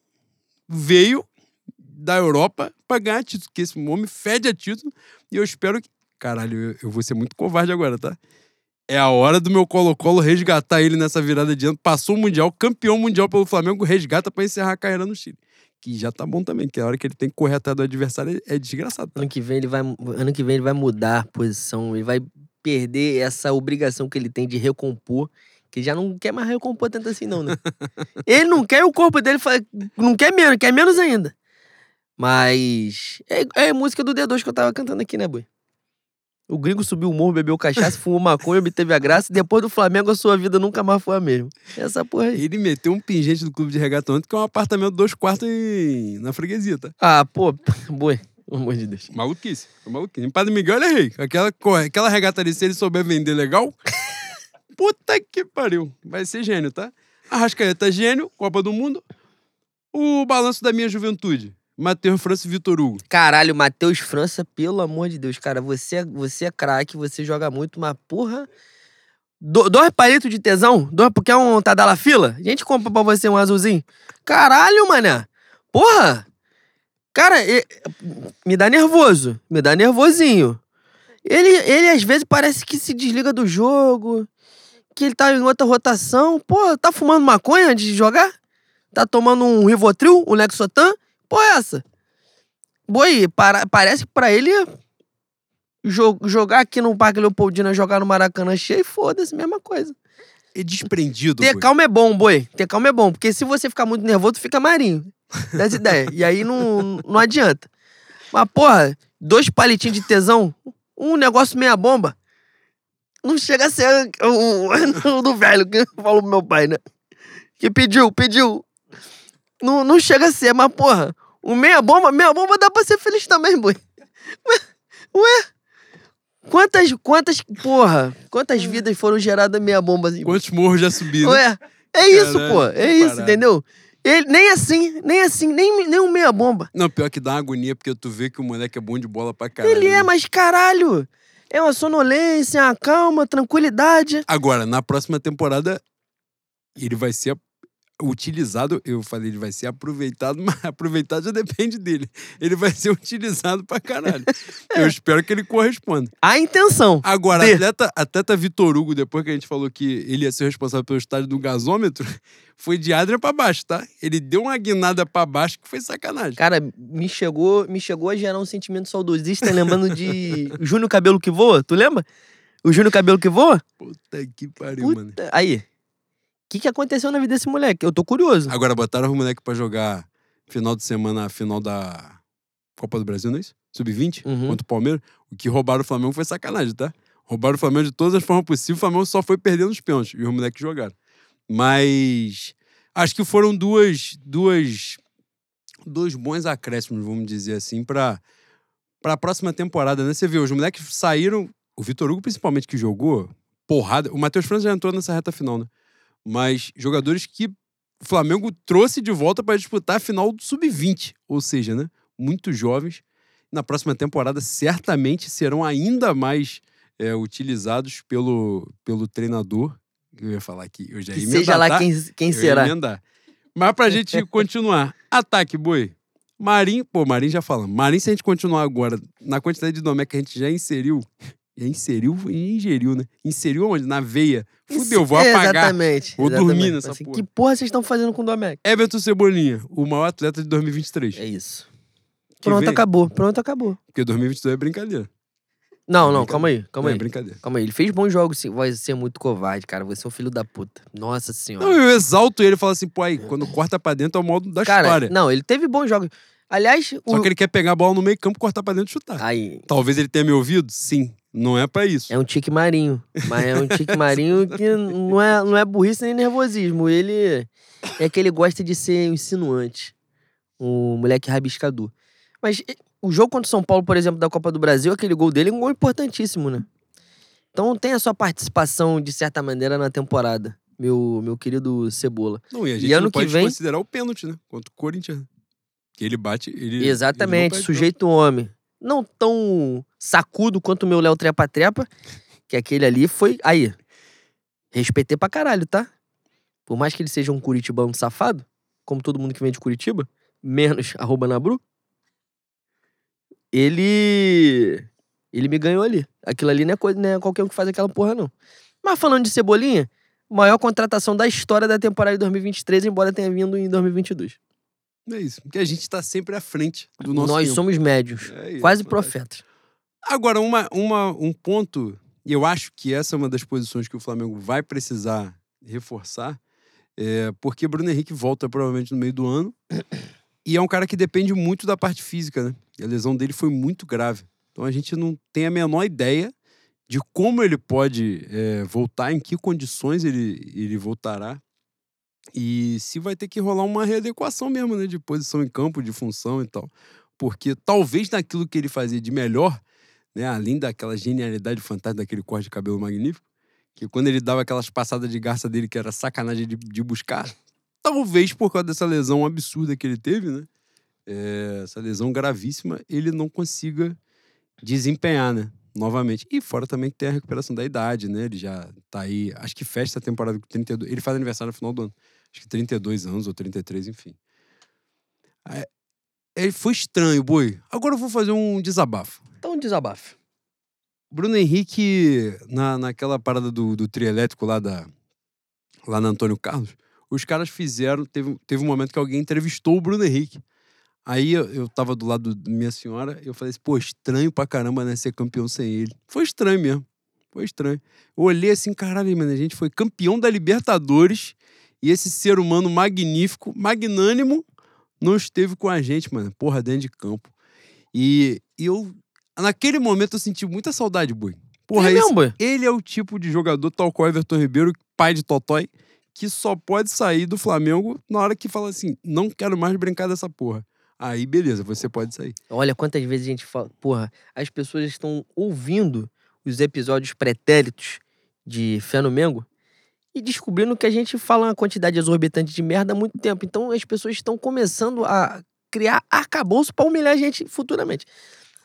veio da Europa pra ganhar título, porque esse homem fede a título e eu espero que. Caralho, eu, vou ser muito covarde agora, tá? É a hora do meu Colo-Colo resgatar ele nessa virada de ano. Passou o Mundial, campeão mundial pelo Flamengo, resgata pra encerrar a carreira no Chile. Que já tá bom também, que a hora que ele tem que correr atrás do adversário é, é desgraçado. tá? Ano que vem ele vai, ano que vem ele vai mudar a posição, ele vai perder essa obrigação que ele tem de recompor, que já não quer mais recompor tanto assim não, né? ele não quer o corpo dele não quer menos, quer menos ainda. Mas é, é música do D2 que eu tava cantando aqui, né, boi? O gringo subiu o morro, bebeu cachaça, fumou maconha, obteve a graça. e Depois do Flamengo, a sua vida nunca mais foi a mesma. Essa porra aí. Ele meteu um pingente do clube de regata ontem, que é um apartamento dois quartos em- na freguesia, tá? Ah, pô, boi. Pelo amor de Deus. Maluquice. Maluquice. Em Padre Miguel ele é rei. Aquela, aquela regata ali, se ele souber vender legal. puta que pariu. Vai ser gênio, tá? Arrascaeta gênio, Copa do Mundo. O balanço da minha juventude. Matheus França e Vitor Hugo. Caralho, Matheus França, pelo amor de Deus, cara, você, é- você é craque, você joga muito, mas porra. Do, dois palitos de tesão? Dois, porque é um Tadala fila? A gente compra pra você um azulzinho. Caralho, mané. Porra! Cara, me dá nervoso. Me dá nervosinho. Ele, ele às vezes parece que se desliga do jogo, que ele tá em outra rotação. Pô, tá fumando maconha antes de jogar? Tá tomando um Rivotril, um Lexotan? Porra, é essa? Boi, para- parece que pra ele jo- jogar aqui no Parque Leopoldina, jogar no Maracanã cheio, foda-se, mesma coisa. É desprendido, Ter boi. calma é bom, boi. Ter calma é bom. Porque se você ficar muito nervoso, tu fica marinho. Das ideias. E aí não, não adianta. Mas, porra, dois palitinhos de tesão, um negócio meia bomba, não chega a ser o, o do velho que falou pro meu pai, né? Que pediu, pediu. Não, não chega a ser, mas, porra, o meia bomba, meia bomba dá pra ser feliz também, boi. Ué? Quantas, quantas, porra, quantas vidas foram geradas meia bomba assim? Quantos morros já subiram? Ué, é isso, pô. É isso, entendeu? Ele, nem assim, nem assim, nem, nem um meia bomba. Não, pior que dá uma agonia, porque tu vê que o moleque é bom de bola pra caralho. Ele é, né? mas caralho. É uma sonolência, uma calma, tranquilidade. Agora, na próxima temporada, ele vai ser utilizado. Eu falei, ele vai ser aproveitado, mas aproveitado já depende dele. Ele vai ser utilizado pra caralho. Eu espero que ele corresponda. A intenção. Agora, Ter. atleta, atleta Vitor Hugo, depois que a gente falou que ele ia ser responsável pelo estádio do gasômetro, foi de Adria pra baixo, tá? Ele deu uma guinada pra baixo que foi sacanagem. Cara, me chegou, me chegou a gerar um sentimento saudosista, lembrando de Júnior Cabelo que Voa. Tu lembra? O Júnior Cabelo que Voa? Puta que pariu, mano. Puta, aí. O que, que aconteceu na vida desse moleque? Eu tô curioso. Agora botaram os moleques pra jogar final de semana, a final da Copa do Brasil, não é isso? Sub-20, Uhum. contra o Palmeiras. O que roubaram o Flamengo foi sacanagem, tá? Roubaram o Flamengo de todas as formas possíveis. O Flamengo só foi perdendo os pênaltis e os moleques jogaram. Mas acho que foram duas, duas, dois bons acréscimos, vamos dizer assim, pra, pra próxima temporada, né? Você viu, os moleques saíram, o Vitor Hugo principalmente que jogou, porrada. O Matheus França já entrou nessa reta final, né? Mas jogadores que o Flamengo trouxe de volta para disputar a final do Sub-20, ou seja, né? Muito jovens. Na próxima temporada, certamente serão ainda mais é, utilizados pelo, pelo treinador. Eu ia falar aqui, eu já ia seja emendar, lá tá? quem, quem será. Mas pra gente continuar, ataque, boi. Marinho, pô, Marinho já falamos. Marinho, se a gente continuar agora, na quantidade de domé que a gente já inseriu, já inseriu e ingeriu, né? Inseriu onde? Na veia. Fudeu, vou apagar. Exatamente. Vou exatamente. dormir nessa Assim, porra. Que porra vocês estão fazendo com o Domecq? Everton Cebolinha, o maior atleta de 2023. É isso. Que Pronto, vem- acabou. Pronto, acabou. Porque 2022 é brincadeira. Não, É não, calma aí, calma Não, aí. É brincadeira. Calma aí, ele fez bons jogos, sim. Vai ser muito covarde, cara. Você é um filho da puta. Nossa senhora. Não, eu exalto ele e falo assim, pô, aí, quando corta pra dentro é o modo da cara, história. não, ele teve bons jogos. Aliás, Só o... que ele quer pegar a bola no meio campo, cortar pra dentro e chutar. Aí, Talvez ele tenha me ouvido? Sim. Não é pra isso. é um tique marinho. Mas é um tique marinho que não é, não é burrice nem nervosismo. Ele é que ele gosta de ser insinuante. O moleque rabiscador. Mas e, o jogo contra o São Paulo, por exemplo, da Copa do Brasil, aquele gol dele é um gol importantíssimo, né? Então tem a sua participação, de certa maneira, na temporada, meu, meu querido Cebola. Não, e a E gente ano não que pode vem- considerar o pênalti, né? Contra o Corinthians. Que ele bate. Ele, Exatamente, ele sujeito homem. Não tão sacudo quanto o meu Léo Trepa Trepa, que aquele ali foi. Aí. Respeitei pra caralho, tá? Por mais que ele seja um curitibano safado, como todo mundo que vem de Curitiba, menos arroba Nabru, ele. Ele me ganhou ali. Aquilo ali não é, coisa, não é qualquer um que faz aquela porra, não. Mas falando de Cebolinha, maior contratação da história da temporada de 2023, embora tenha vindo em 2022. É isso. Porque a gente tá sempre à frente do nosso Nós tempo. somos médios, É isso, quase profetas. Agora, uma, uma, um ponto, e eu acho que essa é uma das posições que o Flamengo vai precisar reforçar, é porque Bruno Henrique volta provavelmente no meio do ano. E é um cara que depende muito da parte física, né? A lesão dele foi muito grave. Então a gente não tem a menor ideia de como ele pode é, voltar, em que condições ele, ele voltará. E se vai ter que rolar uma readequação mesmo, né? De posição em campo, de função e tal. porque talvez naquilo que ele fazia de melhor, né, além daquela genialidade fantástica daquele corte de cabelo magnífico, que quando ele dava aquelas passadas de garça dele que era sacanagem de, de buscar, talvez por causa dessa lesão absurda que ele teve, né? É, essa lesão gravíssima, ele não consiga desempenhar, né? Novamente. E fora também que tem a recuperação da idade, né? Ele já tá aí, acho que fecha a temporada com 32. Ele faz aniversário no final do ano. Acho que 32 anos ou 33, enfim. É, foi estranho, boi. Agora eu vou fazer um desabafo. Então, um desabafo. Bruno Henrique, na, naquela parada do, do trio elétrico lá, da, lá na Antônio Carlos, os caras fizeram. Teve, teve um momento que alguém entrevistou o Bruno Henrique. Aí eu, eu tava do lado da minha senhora, eu falei assim, pô, estranho pra caramba, né, ser campeão sem ele. Foi estranho mesmo. Foi estranho. Eu olhei assim, caralho, mano, a gente foi campeão da Libertadores e esse ser humano magnífico, magnânimo, não esteve com a gente, mano. Porra, dentro de campo. E, e eu, naquele momento, eu senti muita saudade, Boi. Porra, É esse- mesmo, Boi? ele é o tipo de jogador, tal qual Everton Ribeiro, pai de Totói, que só pode sair do Flamengo na hora que fala assim: não quero mais brincar dessa porra. Aí, beleza, você pode sair. Olha quantas vezes a gente fala. Porra, as pessoas estão ouvindo os episódios pretéritos de Fé no Mengo e descobrindo que a gente fala uma quantidade exorbitante de merda há muito tempo. Então as pessoas estão começando a criar arcabouço pra humilhar a gente futuramente.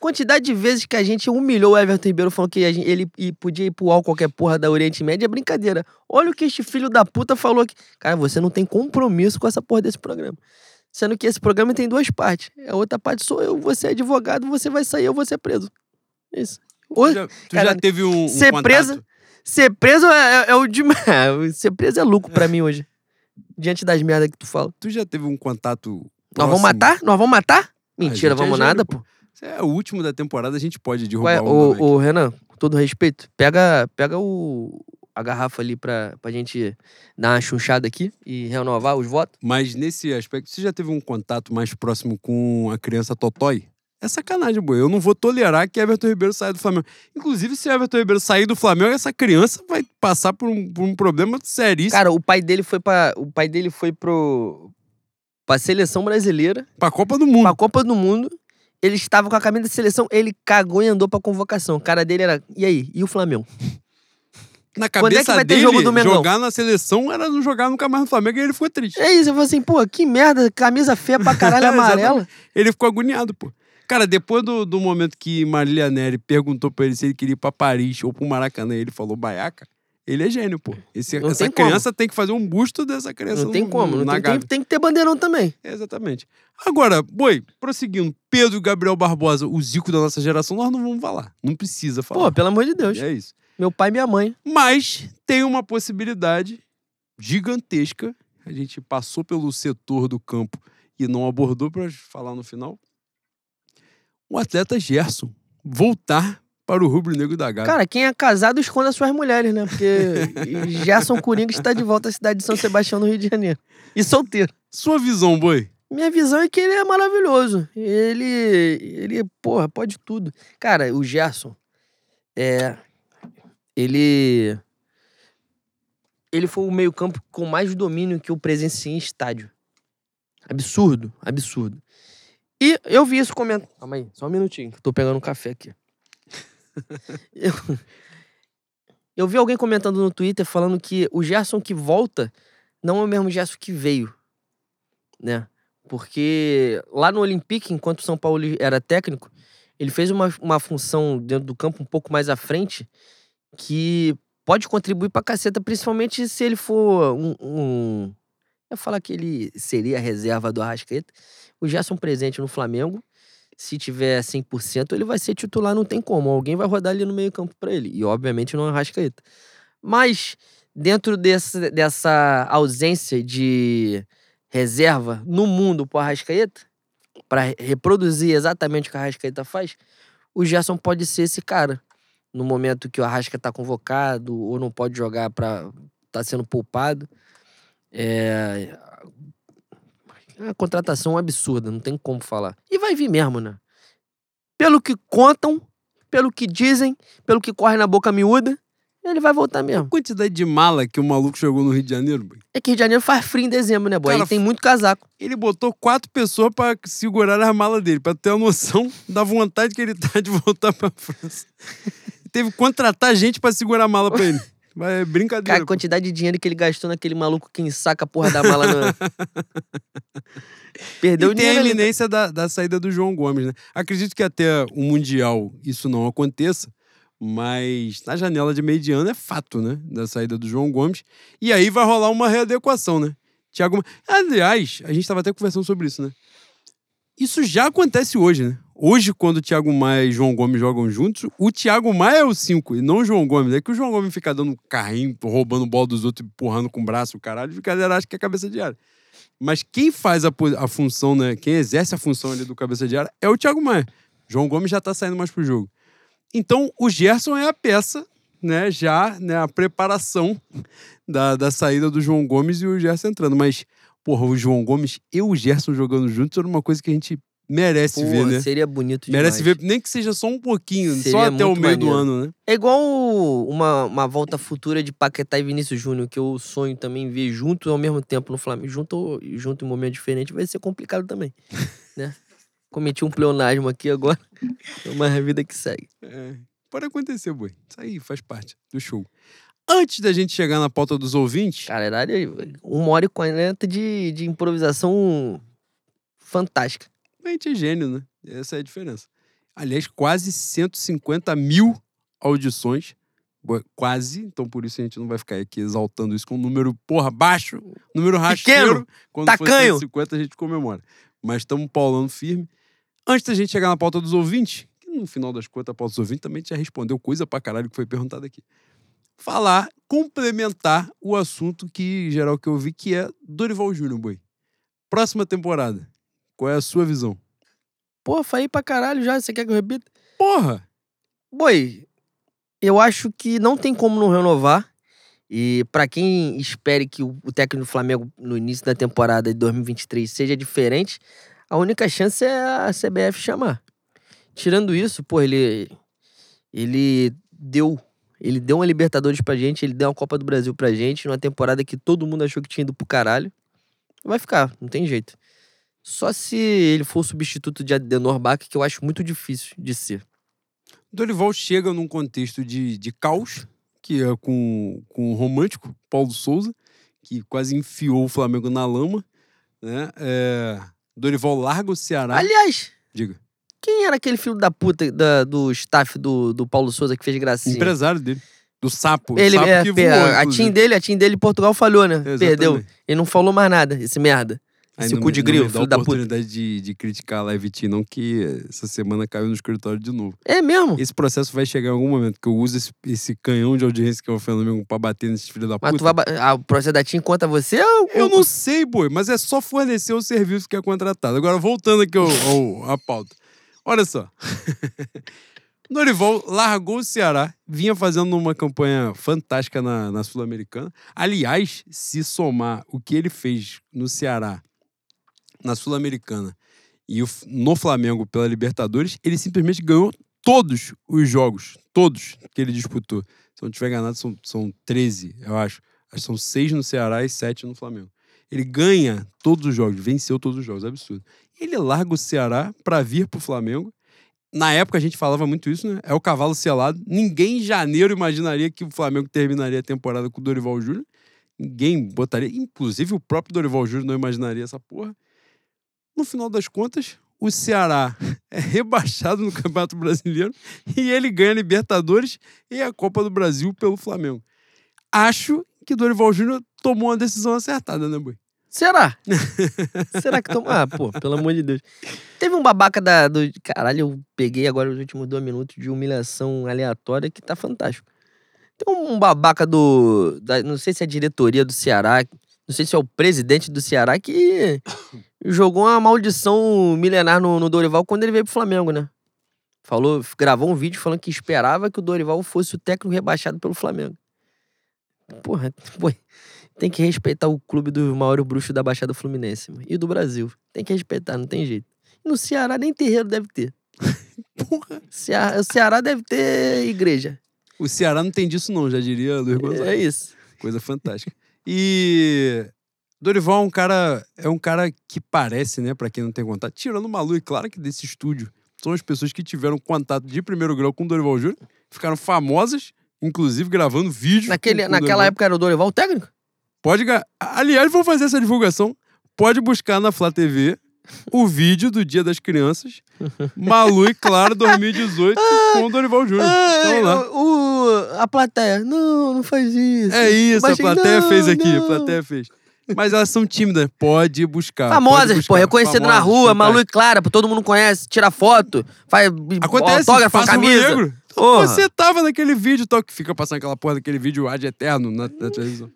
Quantidade de vezes que a gente humilhou o Everton Ribeiro falando que gente- ele podia ir pro UOL qualquer porra da Oriente Média é brincadeira. Olha o que este filho da puta falou aqui. Cara, você não tem compromisso com essa porra desse programa. Sendo que esse programa tem duas partes. A outra parte sou eu, você é advogado, você vai sair, eu vou ser preso. Isso. Tu Oi, já, tu já caralho, teve um, um ser preso- Ser preso é, é- é o de. ser preso é lucro pra mim hoje. Diante das merdas que tu fala. Tu já teve um contato. Nós vamos próximo? matar? Nós vamos matar? Mentira, é vamos nada, pô. pô. Você é o último da temporada, a gente pode derrubar é? o ô, Renan, com todo respeito, pega, pega o, a garrafa ali pra, pra gente dar uma chunchada aqui e renovar os votos. Mas nesse aspecto, você já teve um contato mais próximo com a criança Totói? É sacanagem, boi. Eu não vou tolerar que Everton Ribeiro saia do Flamengo. Inclusive, se Everton Ribeiro sair do Flamengo, essa criança vai passar por um, por um problema seríssimo Cara, o pai dele foi para O pai dele foi pro. pra seleção brasileira. pra Copa do Mundo. pra Copa do Mundo. Ele estava com a camisa da seleção, ele cagou e andou pra convocação. O cara dele era. E aí? E o Flamengo? Na é que cabeça ter dele, jogar na seleção era não jogar nunca mais no Flamengo e ele ficou triste. É isso, eu falei assim, pô, que merda, camisa feia pra caralho amarela. Ele ficou agoniado, pô. Cara, depois do, do momento que Marília Neri perguntou pra ele se ele queria ir pra Paris ou pro Maracanã e ele falou baiaca, ele é gênio, pô. Esse- essa tem como. criança tem que fazer um busto dessa criança Não tem no- como, não na tem, tem, tem que ter bandeirão também. Exatamente. Agora, boi, prosseguindo, Pedro Gabriel Barbosa, o Zico da nossa geração, nós não vamos falar. Não precisa falar. Pô, pelo amor de Deus. é isso. Meu pai e minha mãe. Mas tem uma possibilidade gigantesca. A gente passou pelo setor do campo e não abordou para falar no final. O atleta Gerson voltar para o rubro-negro da Gávea. Cara, quem é casado esconde as suas mulheres, né? Porque Gerson Coringa está de volta à cidade de São Sebastião, no Rio de Janeiro. E solteiro. Sua visão, boi? Minha visão é que ele é maravilhoso. Ele, ele, porra, pode tudo. Cara, o Gerson, é, ele, ele foi o meio campo com mais domínio que eu presenciei em estádio. Absurdo, absurdo. E eu vi isso comentário. Calma aí, só um minutinho, que eu tô pegando um café aqui. Eu, eu vi alguém comentando no Twitter falando que o Gerson que volta não é o mesmo Gerson que veio, né? Porque lá no Olympique, enquanto o São Paulo era técnico, ele fez uma, uma função dentro do campo um pouco mais à frente que pode contribuir pra caceta, principalmente se ele for um. um... Eu falar que ele seria a reserva do Arrascaeta. O Gerson presente no Flamengo, se tiver 100%, ele vai ser titular, não tem como. Alguém vai rodar ali no meio-campo pra ele. E, obviamente, não é o Arrascaeta. Mas, dentro desse, dessa ausência de reserva no mundo pro Arrascaeta, para reproduzir exatamente o que o Arrascaeta faz, o Gerson pode ser esse cara. No momento que o Arrasca tá convocado ou não pode jogar para tá sendo poupado. É é uma contratação absurda, não tem como falar. E vai vir mesmo, né? Pelo que contam, pelo que dizem, pelo que corre na boca miúda, Ele vai voltar mesmo. Quantidade de mala que o maluco jogou no Rio de Janeiro, boy. É que Rio de Janeiro faz frio em dezembro, né, boy? Cara, Aí tem muito casaco. Ele botou quatro pessoas pra segurar as malas dele, pra ter uma noção da vontade que ele tá de voltar pra França. Teve que contratar gente pra segurar a mala pra ele. Mas é brincadeira. Cara, a quantidade de dinheiro que ele gastou naquele maluco que ensaca a porra da mala no... Perdeu e tem a dinheiro ali. iminência da, da saída do João Gomes, né? Acredito que até o Mundial isso não aconteça, mas na janela de meio de ano é fato, né? Da saída do João Gomes. E aí vai rolar uma readequação, né? Thiago... Aliás, a gente estava até conversando sobre isso, né? Isso já acontece hoje, né? Hoje, quando o Thiago Maia e João Gomes jogam juntos, o Thiago Maia é o 5 e não o João Gomes. É que o João Gomes fica dando carrinho, roubando bola dos outros, empurrando com o braço, o caralho, e a galera acha que é cabeça de área. Mas quem faz a, a função, né? Quem exerce a função ali do cabeça de área é o Thiago Maia. João Gomes já tá saindo mais pro jogo. Então, o Gerson é a peça, né? Já, né? A preparação da, da saída do João Gomes e o Gerson entrando. Mas, porra, o João Gomes e o Gerson jogando juntos era uma coisa que a gente merece ver, Porra, né? seria bonito Merece demais. ver, nem que seja só um pouquinho, só Seria até o meio do maneiro. ano, né? É igual uma, uma volta futura de Paquetá e Vinícius Júnior, que eu sonho também ver junto ao mesmo tempo no Flamengo. Junto, junto em um momento diferente vai ser complicado também, né? Cometi um pleonasmo aqui agora, mas a vida que segue. É, pode acontecer, boi. Isso aí faz parte do show. Antes da gente chegar na pauta dos ouvintes, Caralho, uma hora e quarenta de, de improvisação fantástica. Gente é gênio, né? Essa é a diferença. Aliás, quase 150 mil audições. Quase, então por isso a gente não vai ficar aqui exaltando isso com um número, porra, baixo, número rasteiro. Quando for tacanho. 150 a gente comemora. Mas estamos paulando firme. Antes da gente chegar na pauta dos ouvintes, que no final das contas a pauta dos ouvintes também já respondeu coisa pra caralho que foi perguntado aqui. Falar, complementar o assunto que geral que eu vi, que é Dorival Júnior, boi. Próxima temporada. Qual é a sua visão? Pô, falei pra caralho já, você quer que eu repita? Porra! Boi, eu acho que não tem como não renovar. E pra quem espere que o o técnico do Flamengo no início da temporada de 2023 seja diferente, a única chance é a CBF chamar. Tirando isso, pô, ele ele deu ele deu uma Libertadores pra gente, ele deu uma Copa do Brasil pra gente, numa temporada que todo mundo achou que tinha ido pro caralho. Vai ficar, não tem jeito. Só se ele for o substituto de Adenor Bach, que eu acho muito difícil de ser. Dorival chega num contexto de, de caos, que é com, com o romântico, Paulo Souza, que quase enfiou o Flamengo na lama. Né? É, Dorival larga o Ceará. Aliás, Diga. Quem era aquele filho da puta da- do staff do, do Paulo Souza que fez gracinha? Empresário dele. Do sapo. Ele, sapo é, voou, a inclusive. team dele, a team dele Portugal falhou, né? Perdeu. Ele não falou mais nada, esse merda. Esse cu de grilo, filho da puta. oportunidade de, de criticar a Live Team, não, que essa semana caiu no escritório de novo. É mesmo? Esse processo vai chegar em algum momento, que eu uso esse, esse canhão de audiência que é o Flamengo pra bater nesses filhos da puta. Mas tu vai. ba- Ah, o processo da team contra você ou. Eu não sei, boi, mas é só fornecer o serviço que é contratado. Agora, voltando aqui ao, ao- à pauta. Olha só. Norival largou o Ceará, vinha fazendo uma campanha fantástica na, na Sul-Americana. Aliás, se somar o que ele fez no Ceará, na Sul-Americana e no Flamengo pela Libertadores, ele simplesmente ganhou todos os jogos, todos que ele disputou. Se eu não estiver enganado, são, são 13, eu acho. Acho são seis no Ceará e sete no Flamengo. Ele ganha todos os jogos, venceu todos os jogos, é absurdo. Ele larga o Ceará para vir pro Flamengo. Na época a gente falava muito isso, né? É o cavalo selado. Ninguém em janeiro imaginaria que o Flamengo terminaria a temporada com o Dorival Júnior. Ninguém botaria, inclusive o próprio Dorival Júnior não imaginaria essa porra. No final das contas, o Ceará é rebaixado no Campeonato Brasileiro e ele ganha a Libertadores e a Copa do Brasil pelo Flamengo. Acho que Dorival Júnior tomou uma decisão acertada, né, boi? Será? Será que toma. Ah, pô, pelo amor de Deus. Teve um babaca da. Do... Caralho, eu peguei agora os últimos dois minutos de humilhação aleatória que tá fantástico. Tem um babaca do. da- não sei se é a diretoria do Ceará, não sei se é o presidente do Ceará, que jogou uma maldição milenar no, no Dorival quando ele veio pro Flamengo, né? Falou, gravou um vídeo falando que esperava que o Dorival fosse o técnico rebaixado pelo Flamengo. Porra, pô, tem que respeitar o clube dos maiores bruxos da Baixada Fluminense mano, e do Brasil. Tem que respeitar, não tem jeito. E no Ceará nem terreiro deve ter. Porra. Ceará, o Ceará deve ter igreja. O Ceará não tem disso, não, já diria Luiz Gonzaga. É isso. Coisa fantástica. E Dorival é um cara, é um cara que parece, né, pra quem não tem contato, tirando o Malu, e claro que desse estúdio, são as pessoas que tiveram contato de primeiro grau com o Dorival Júnior, ficaram famosas, inclusive gravando vídeos. Naquele, com o naquela Dorival. época era o Dorival o técnico? Pode. Aliás, vou fazer essa divulgação. Pode buscar na Flá TV o vídeo do Dia das Crianças. Malu e Claro 2018 com o Dorival Júnior. Então lá. o, o- a plateia, não, não faz isso. É isso, a plateia não, fez aqui, a não. plateia fez. Mas elas são tímidas, pode buscar. pode Famosas, buscar. pô, reconhecida na Famosas, rua, Malu e. Clara, pô, todo mundo conhece, tira foto, faz Acontece, autógrafo, camisa. negro. Porra. Você tava naquele vídeo, tal, que fica passando aquela porra daquele vídeo ad eterno na, na televisão.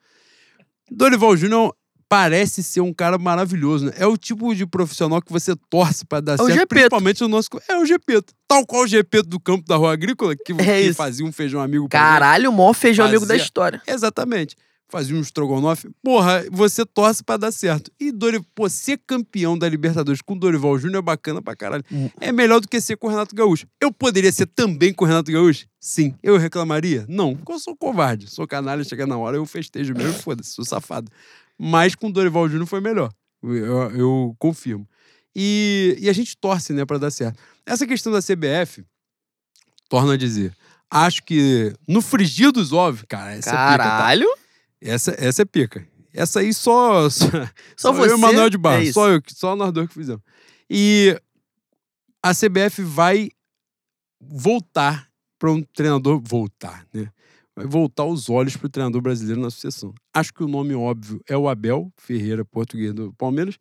Dorival Júnior parece ser um cara maravilhoso, né? É o tipo de profissional que você torce pra dar É certo, principalmente no nosso... É o Gepeto. Tal qual o Gepeto do campo da Rua Agrícola, que, É que fazia um feijão amigo. Caralho, o maior feijão amigo da Fazia- história. Exatamente. Fazia um estrogonofe. Porra, você torce pra dar certo. E Dori... Pô, ser campeão da Libertadores com Dorival Júnior é bacana pra caralho. Hum. É melhor do que ser com o Renato Gaúcho. Eu poderia ser também com o Renato Gaúcho? Sim. Eu reclamaria? Não, porque eu sou covarde. Sou canalha, chega na hora, eu festejo mesmo, foda-se, sou safado. Mas com Dorival Júnior foi melhor. Eu, eu- eu confirmo. E, e a gente torce, né, pra dar certo. Essa questão da CBF, torna a dizer, acho que no frigir dos ovos, cara, essa é pica, tá? Essa, essa é pica. Essa aí só. Só, Só eu e você, o Manuel de Barros. é só eu, só nós dois que fizemos. E a CBF vai voltar para um treinador. Voltar, né? Vai voltar os olhos para o treinador brasileiro na sucessão. Acho que o nome óbvio é o Abel Ferreira, português do Palmeiras.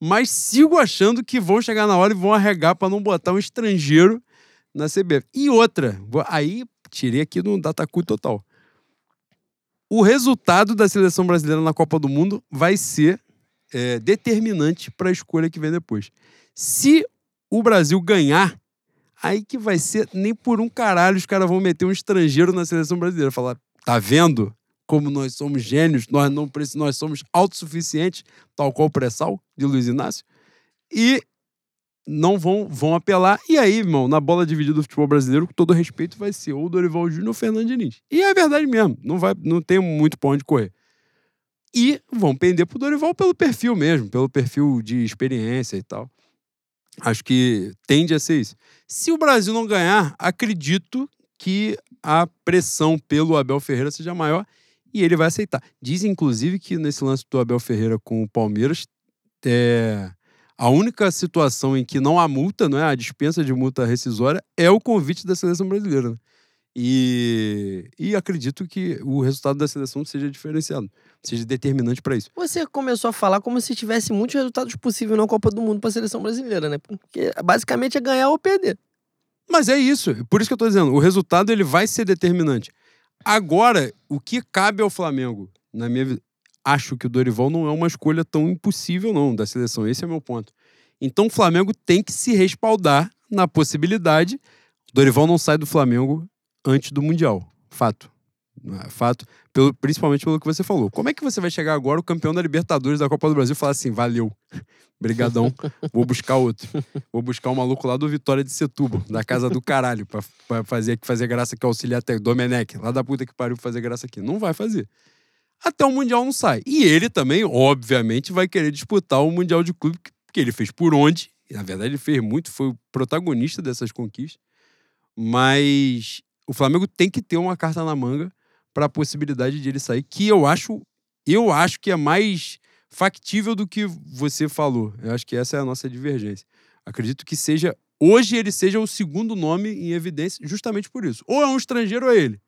Mas sigo achando que vão chegar na hora e vão arregar para não botar um estrangeiro na CBF. E outra, aí tirei aqui no Datacu total. O resultado da seleção brasileira na Copa do Mundo vai ser é, determinante para a escolha que vem depois. Se o Brasil ganhar, aí que vai ser nem por um caralho os caras vão meter um estrangeiro na seleção brasileira. Falar, tá vendo como nós somos gênios, nós não nós somos autossuficientes, tal qual o pré-sal de Luiz Inácio. E não vão, vão apelar. E aí, irmão, na bola dividida do futebol brasileiro, com todo respeito, vai ser ou o Dorival Júnior ou Fernando Diniz. E é verdade mesmo. Não, vai, não tem muito pra onde correr. E vão pender pro Dorival pelo perfil mesmo, pelo perfil de experiência e tal. Acho que tende a ser isso. Se o Brasil não ganhar, acredito que a pressão pelo Abel Ferreira seja maior e ele vai aceitar. Diz, inclusive, que nesse lance do Abel Ferreira com o Palmeiras, é, a única situação em que não há multa, não é? A dispensa de multa rescisória é o convite da seleção brasileira. né? E, e acredito que o resultado da seleção seja diferenciado, seja determinante para isso. Você começou a falar como se tivesse muitos resultados possíveis na Copa do Mundo pra seleção brasileira, né? Porque basicamente é ganhar ou perder. Mas é isso, por isso que eu tô dizendo, o resultado ele vai ser determinante. Agora, o que cabe ao Flamengo, na minha acho que o Dorival não é uma escolha tão impossível não da seleção, esse é meu ponto. Então o Flamengo tem que se respaldar na possibilidade. O Dorival não sai do Flamengo antes do Mundial, fato. É Fato, pelo, principalmente pelo que você falou. Como é que você vai chegar agora, o campeão da Libertadores da Copa do Brasil, e falar assim: valeu, brigadão, vou buscar outro. Vou buscar um maluco lá do Vitória de Setúbal, da casa do caralho, pra, pra fazer, fazer graça aqui, auxiliar até Domenech, lá da puta que pariu fazer graça aqui. Não vai fazer. Até o Mundial não sai. E ele também, obviamente, vai querer disputar o Mundial de Clube, que- ele fez por onde. Na verdade, ele fez muito, foi o protagonista dessas conquistas. Mas o Flamengo tem que ter uma carta na manga para a possibilidade de ele sair, que eu acho, eu acho que é mais factível do que você falou. Eu acho que essa é a nossa divergência. Acredito que seja hoje ele seja o segundo nome em evidência, justamente por isso. Ou é um estrangeiro ou é ele.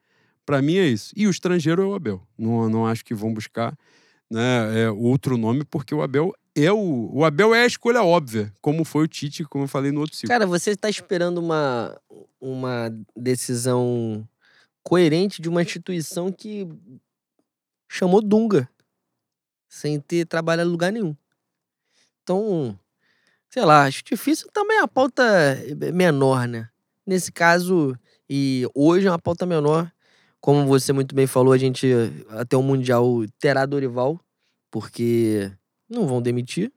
Para mim é isso. E o estrangeiro é o Abel. Não, não acho que vão buscar né, é, outro nome, porque o Abel é o. O Abel é a escolha óbvia, como foi o Tite, como eu falei no outro ciclo. Cara, você tá esperando uma, uma decisão coerente de uma instituição que chamou Dunga, sem ter trabalhado em lugar nenhum. Então, sei lá, acho difícil também a pauta menor, né? Nesse caso, e hoje é uma pauta menor, como você muito bem falou, a gente até o Mundial terá Dorival, porque não vão demitir.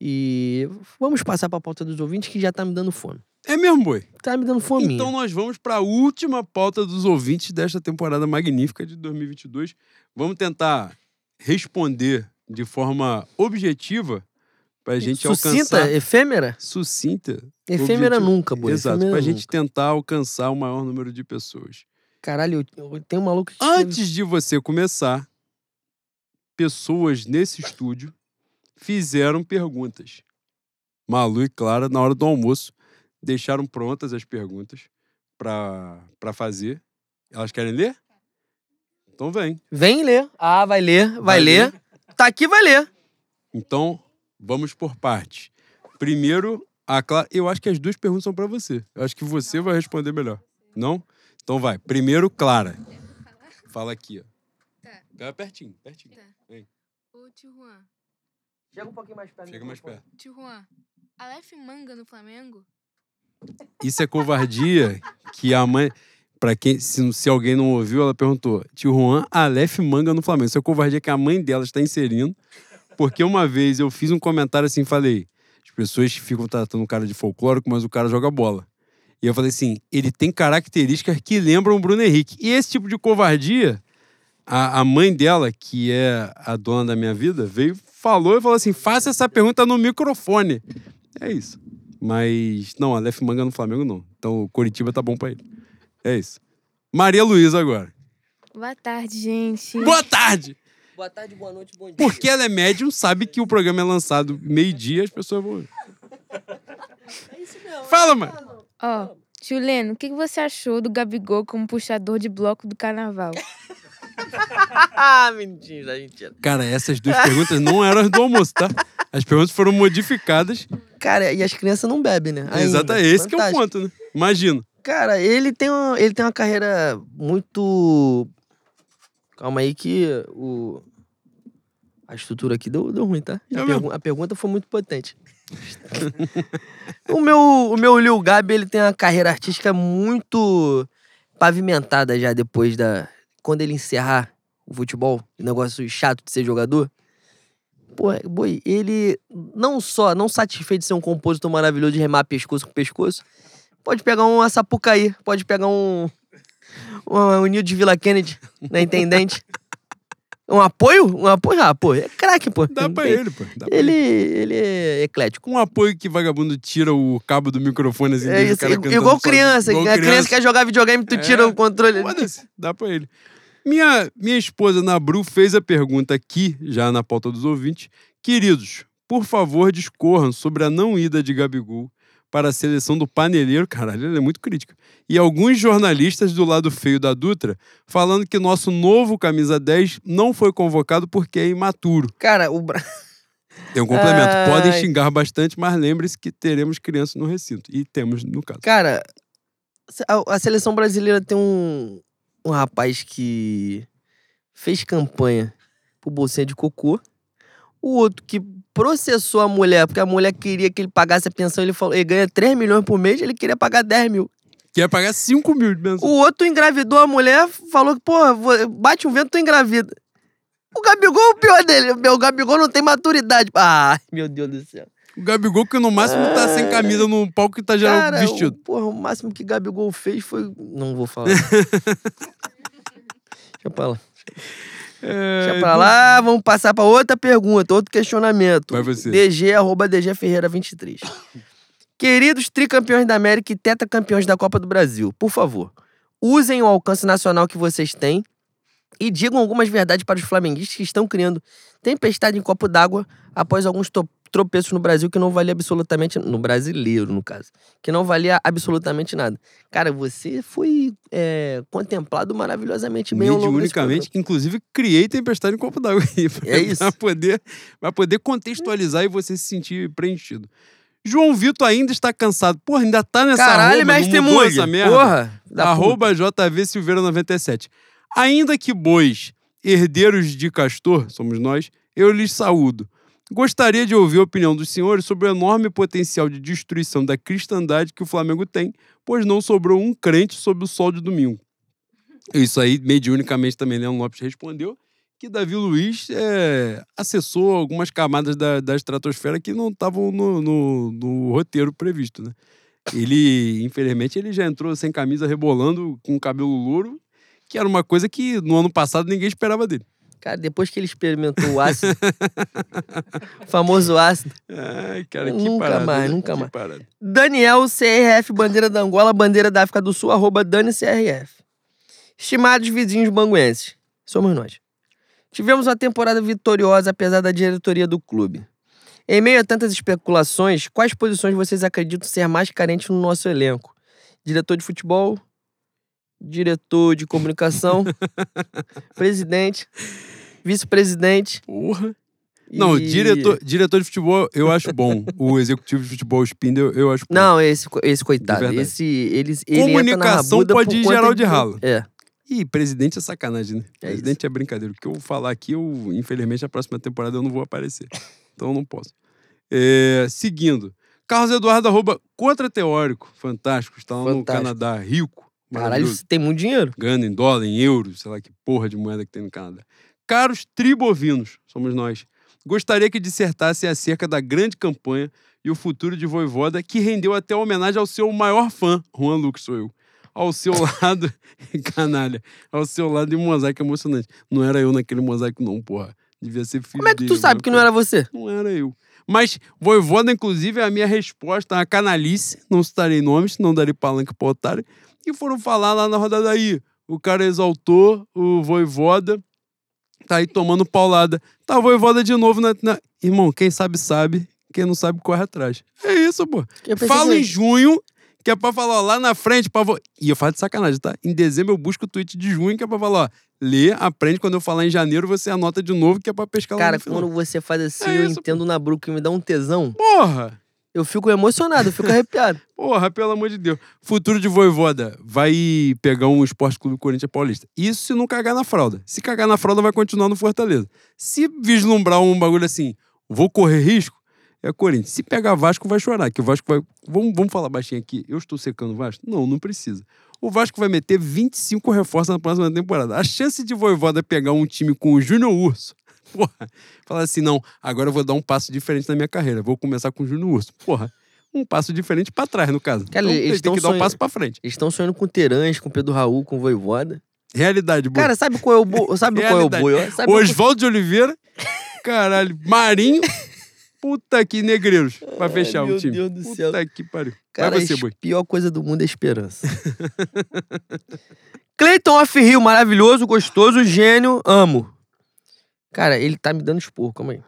E vamos passar para a pauta dos ouvintes que já tá me dando fome. É mesmo, boi? Tá me dando fominha. Então nós vamos para a última pauta dos ouvintes desta temporada magnífica de 2022. Vamos tentar responder de forma objetiva pra gente Sucinta, alcançar... efêmera? Sucinta. Efêmera objetivo. nunca, boi. Exato, efêmera pra gente tentar alcançar o maior número de pessoas. Caralho, eu, eu tenho um maluco que Antes de você começar, pessoas nesse estúdio fizeram perguntas. Malu e Clara, na hora do almoço, deixaram prontas as perguntas pra fazer. Elas querem ler? Então vem. Vem ler. Ah, vai ler, vai, Vai ler. Tá aqui, vai ler. Então, vamos por partes. Primeiro, a Clara. Eu acho que as duas perguntas são pra você. Eu acho que você vai responder melhor. Não? Então vai. Primeiro, Clara. Fala aqui, ó. Tá. Pega pertinho, pertinho. Tá. Vem. Ô, tio Juan. Chega um pouquinho mais perto. Chega mais perto. Tio Juan. Aleph Manga no Flamengo? Isso é covardia que a mãe. Pra quem, se, se alguém não ouviu, ela perguntou: Tio Juan, Aleph Manga no Flamengo. Isso é covardia que a mãe dela está inserindo. Porque uma vez eu fiz um comentário assim, falei: as pessoas ficam tratando o cara de folclórico, mas o cara joga bola. E eu falei assim: ele tem características que lembram o Bruno Henrique. E esse tipo de covardia, a, a mãe dela, que é a dona da minha vida, veio, falou e falou assim: faça essa pergunta no microfone. É isso. Mas, não, Aleph Manga no Flamengo não. Então o Coritiba tá bom pra ele. É isso. Maria Luísa agora. Boa tarde, gente. Boa tarde! Boa tarde, boa noite, bom dia. Porque ela é médium, sabe que o programa é lançado meio-dia, as pessoas vão. ouvir. Fala, mano. Ó, tio Leno, o que você achou do Gabigol como puxador de bloco do carnaval? Ah, mentira, mentira. Cara, essas duas perguntas não eram as do almoço, tá? As perguntas foram modificadas. Cara, e as crianças não bebem, né? Ainda. Exato, é esse que é o Fantástico. ponto, né? Imagina. Cara, ele tem, uma, ele tem uma carreira muito. Calma aí que o. A estrutura aqui deu, deu ruim, tá? É A, pergu- a pergunta foi muito potente. o, meu, o meu Lil Gabi, ele tem uma carreira artística muito pavimentada já depois da. Quando ele encerrar o futebol, o negócio chato de ser jogador. Pô, boi, ele não só não satisfeito de ser um compositor maravilhoso de remar pescoço com pescoço, pode pegar um Açapucaí, pode pegar um. Um, Nil de Vila Kennedy na Intendente. Um apoio? Um apoio? Ah, pô, é craque, pô. Dá pra ele, pô. Dá pra Ele, ele. é eclético. Um apoio que vagabundo tira o cabo do microfone assim, É isso, igual criança. Igual a criança quer jogar videogame, tu tira É. o controle. Dá pra ele. Minha, minha esposa, Nabru, fez a pergunta aqui, já na pauta dos ouvintes. Queridos, por favor, discorram sobre a não ida de Gabigol para a seleção do paneleiro. Caralho, ela é muito crítica. E alguns jornalistas do lado feio da Dutra falando que nosso novo camisa 10 não foi convocado porque é imaturo. Cara, o. Bra- Tem um complemento. Ai. Podem xingar bastante, mas lembre-se que teremos crianças no recinto. E temos, no caso. Cara, a, a seleção brasileira tem um, um rapaz que fez campanha pro bolsinha de cocô. O outro que processou a mulher, porque a mulher queria que ele pagasse a pensão, ele falou, ele ganha 3 milhões por mês, ele queria pagar 10 mil. Quer pagar 5 mil de pensão. O outro engravidou a mulher, falou que, pô, bate um vento, tu engravida. O Gabigol é o pior dele. O Gabigol não tem maturidade. Ai, meu Deus do céu. O Gabigol, que no máximo tá sem camisa no palco e tá já Cara, vestido. O, porra, o máximo que Gabigol fez foi. Não vou falar. Deixa pra lá. É, Deixa pra lá, vamos passar pra outra pergunta, outro questionamento. Vai você. DG, arroba DG Ferreira 23. Queridos tricampeões da América e tetracampeões da Copa do Brasil, por favor, usem o alcance nacional que vocês têm e digam algumas verdades para os flamenguistas que estão criando tempestade em copo d'água após alguns tropeços no Brasil que não valia absolutamente... No brasileiro, no caso. Que não valia absolutamente nada. Cara, você foi é, contemplado maravilhosamente bem ao longo desse Mediunicamente, inclusive criei tempestade em copo d'água aí. pra- É isso. Pra poder, pra poder contextualizar e você se sentir preenchido. João Vitor ainda está cansado. Porra, ainda tá nessa Caralho, arroba, mestre mudou Mug. essa merda? Porra. Arroba JV Silveira 97. Ainda que bois, herdeiros de Castor, somos nós, eu lhes saúdo. Gostaria de ouvir a opinião dos senhores sobre o enorme potencial de destruição da cristandade que o Flamengo tem, pois não sobrou um crente sob o sol de domingo. Isso aí, mediunicamente, também Leão Lopes respondeu que Davi Luiz é, acessou algumas camadas da, da estratosfera que não estavam no, no- no roteiro previsto, né? Ele, infelizmente, ele já entrou sem camisa, rebolando, com cabelo louro, que era uma coisa que no ano passado ninguém esperava dele. Cara, depois que ele experimentou o ácido, o famoso ácido, Ai, cara, que Nunca parada. mais, né? nunca mais. parada. Daniel CRF, bandeira da Angola, bandeira da África do Sul, arroba Dani CRF. Estimados vizinhos banguenses, somos nós. Tivemos uma temporada vitoriosa apesar da diretoria do clube. Em meio a tantas especulações, quais posições vocês acreditam ser mais carentes no nosso elenco? Diretor de futebol, diretor de comunicação, presidente, vice-presidente. Porra. Não, e- diretor, diretor de futebol eu acho bom. o executivo de futebol Spindle eu acho bom. Não, esse, esse coitado. Esse, eles, ele Comunicação rabuda pode ir geral de ralo. É. Ih, presidente é sacanagem, né? É presidente é brincadeira. O que eu vou falar aqui, eu, infelizmente, na próxima temporada eu não vou aparecer. Então eu não posso. É, seguindo. Carlos Eduardo, arroba contra teórico. Fantástico. Está lá no Fantástico. Canadá, rico. Caralho, você tem muito dinheiro. Ganhando em dólar, em euros, sei lá que porra de moeda que tem no Canadá. Caros tribovinos, somos nós. Gostaria que dissertasse acerca da grande campanha e o futuro de Voivoda, que rendeu até homenagem ao seu maior fã, Juan Lucas, sou eu. Ao seu lado, canalha, ao seu lado em um mosaico emocionante. Não era eu naquele mosaico, não, porra. Devia ser filho Como é que tu dele, sabe que não era você? não era eu. Mas Voivoda, inclusive, é a minha resposta à canalice. Não citarei nomes, não darei palanque pro otário. E foram falar lá na rodada aí. O cara exaltou o Voivoda. Tá aí tomando paulada. Tá o Voivoda de novo na, na- Irmão, quem sabe, sabe. Quem não sabe, corre atrás. É isso, pô. Fala que- em junho, que é pra falar ó, lá na frente. Pra. E eu falo de sacanagem, tá? Em dezembro eu busco o tweet de junho, que é pra falar, ó. Lê, aprende. Quando eu falar em janeiro, você anota de novo, que é pra pescar lá Cara, no final. quando você faz assim, É eu isso, entendo na Brook, me dá um tesão. Porra! Eu fico emocionado, eu fico arrepiado. Porra, pelo amor de Deus. Futuro de Voivoda vai pegar um Esporte Clube Corinthians Paulista. Isso se não cagar na fralda. Se cagar na fralda, vai continuar no Fortaleza. Se vislumbrar um bagulho assim, vou correr risco, é Corinthians. Se pegar Vasco, vai chorar. Que o Vasco vai. Vamos, vamos falar baixinho aqui. Eu estou secando o Vasco? Não, não precisa. O Vasco vai meter 25 reforços na próxima temporada. A chance de Voivoda pegar um time com o Júnior Urso. Porra, fala assim, não, agora eu vou dar um passo diferente na minha carreira. Vou começar com o Júnior Urso. Porra, um passo diferente pra trás, no caso. Cara, então, eles tão que dar um sonhando- passo pra frente. Eles estão sonhando com Terãs, com Pedro Raul, com Voivoda. Realidade, boa. Cara, sabe qual é o bo... sabe qual é o Realidade. boi? qual- Oswaldo de Oliveira, caralho, Marinho, puta que negreiros, pra Ai, fechar o meu time. Deus do puta céu. que pariu. Cara, Vai você, a boi. pior coisa do mundo é a esperança. Cleiton Off-Rio, maravilhoso, gostoso, gênio, amo. Cara, ele tá me dando esporro, calma aí.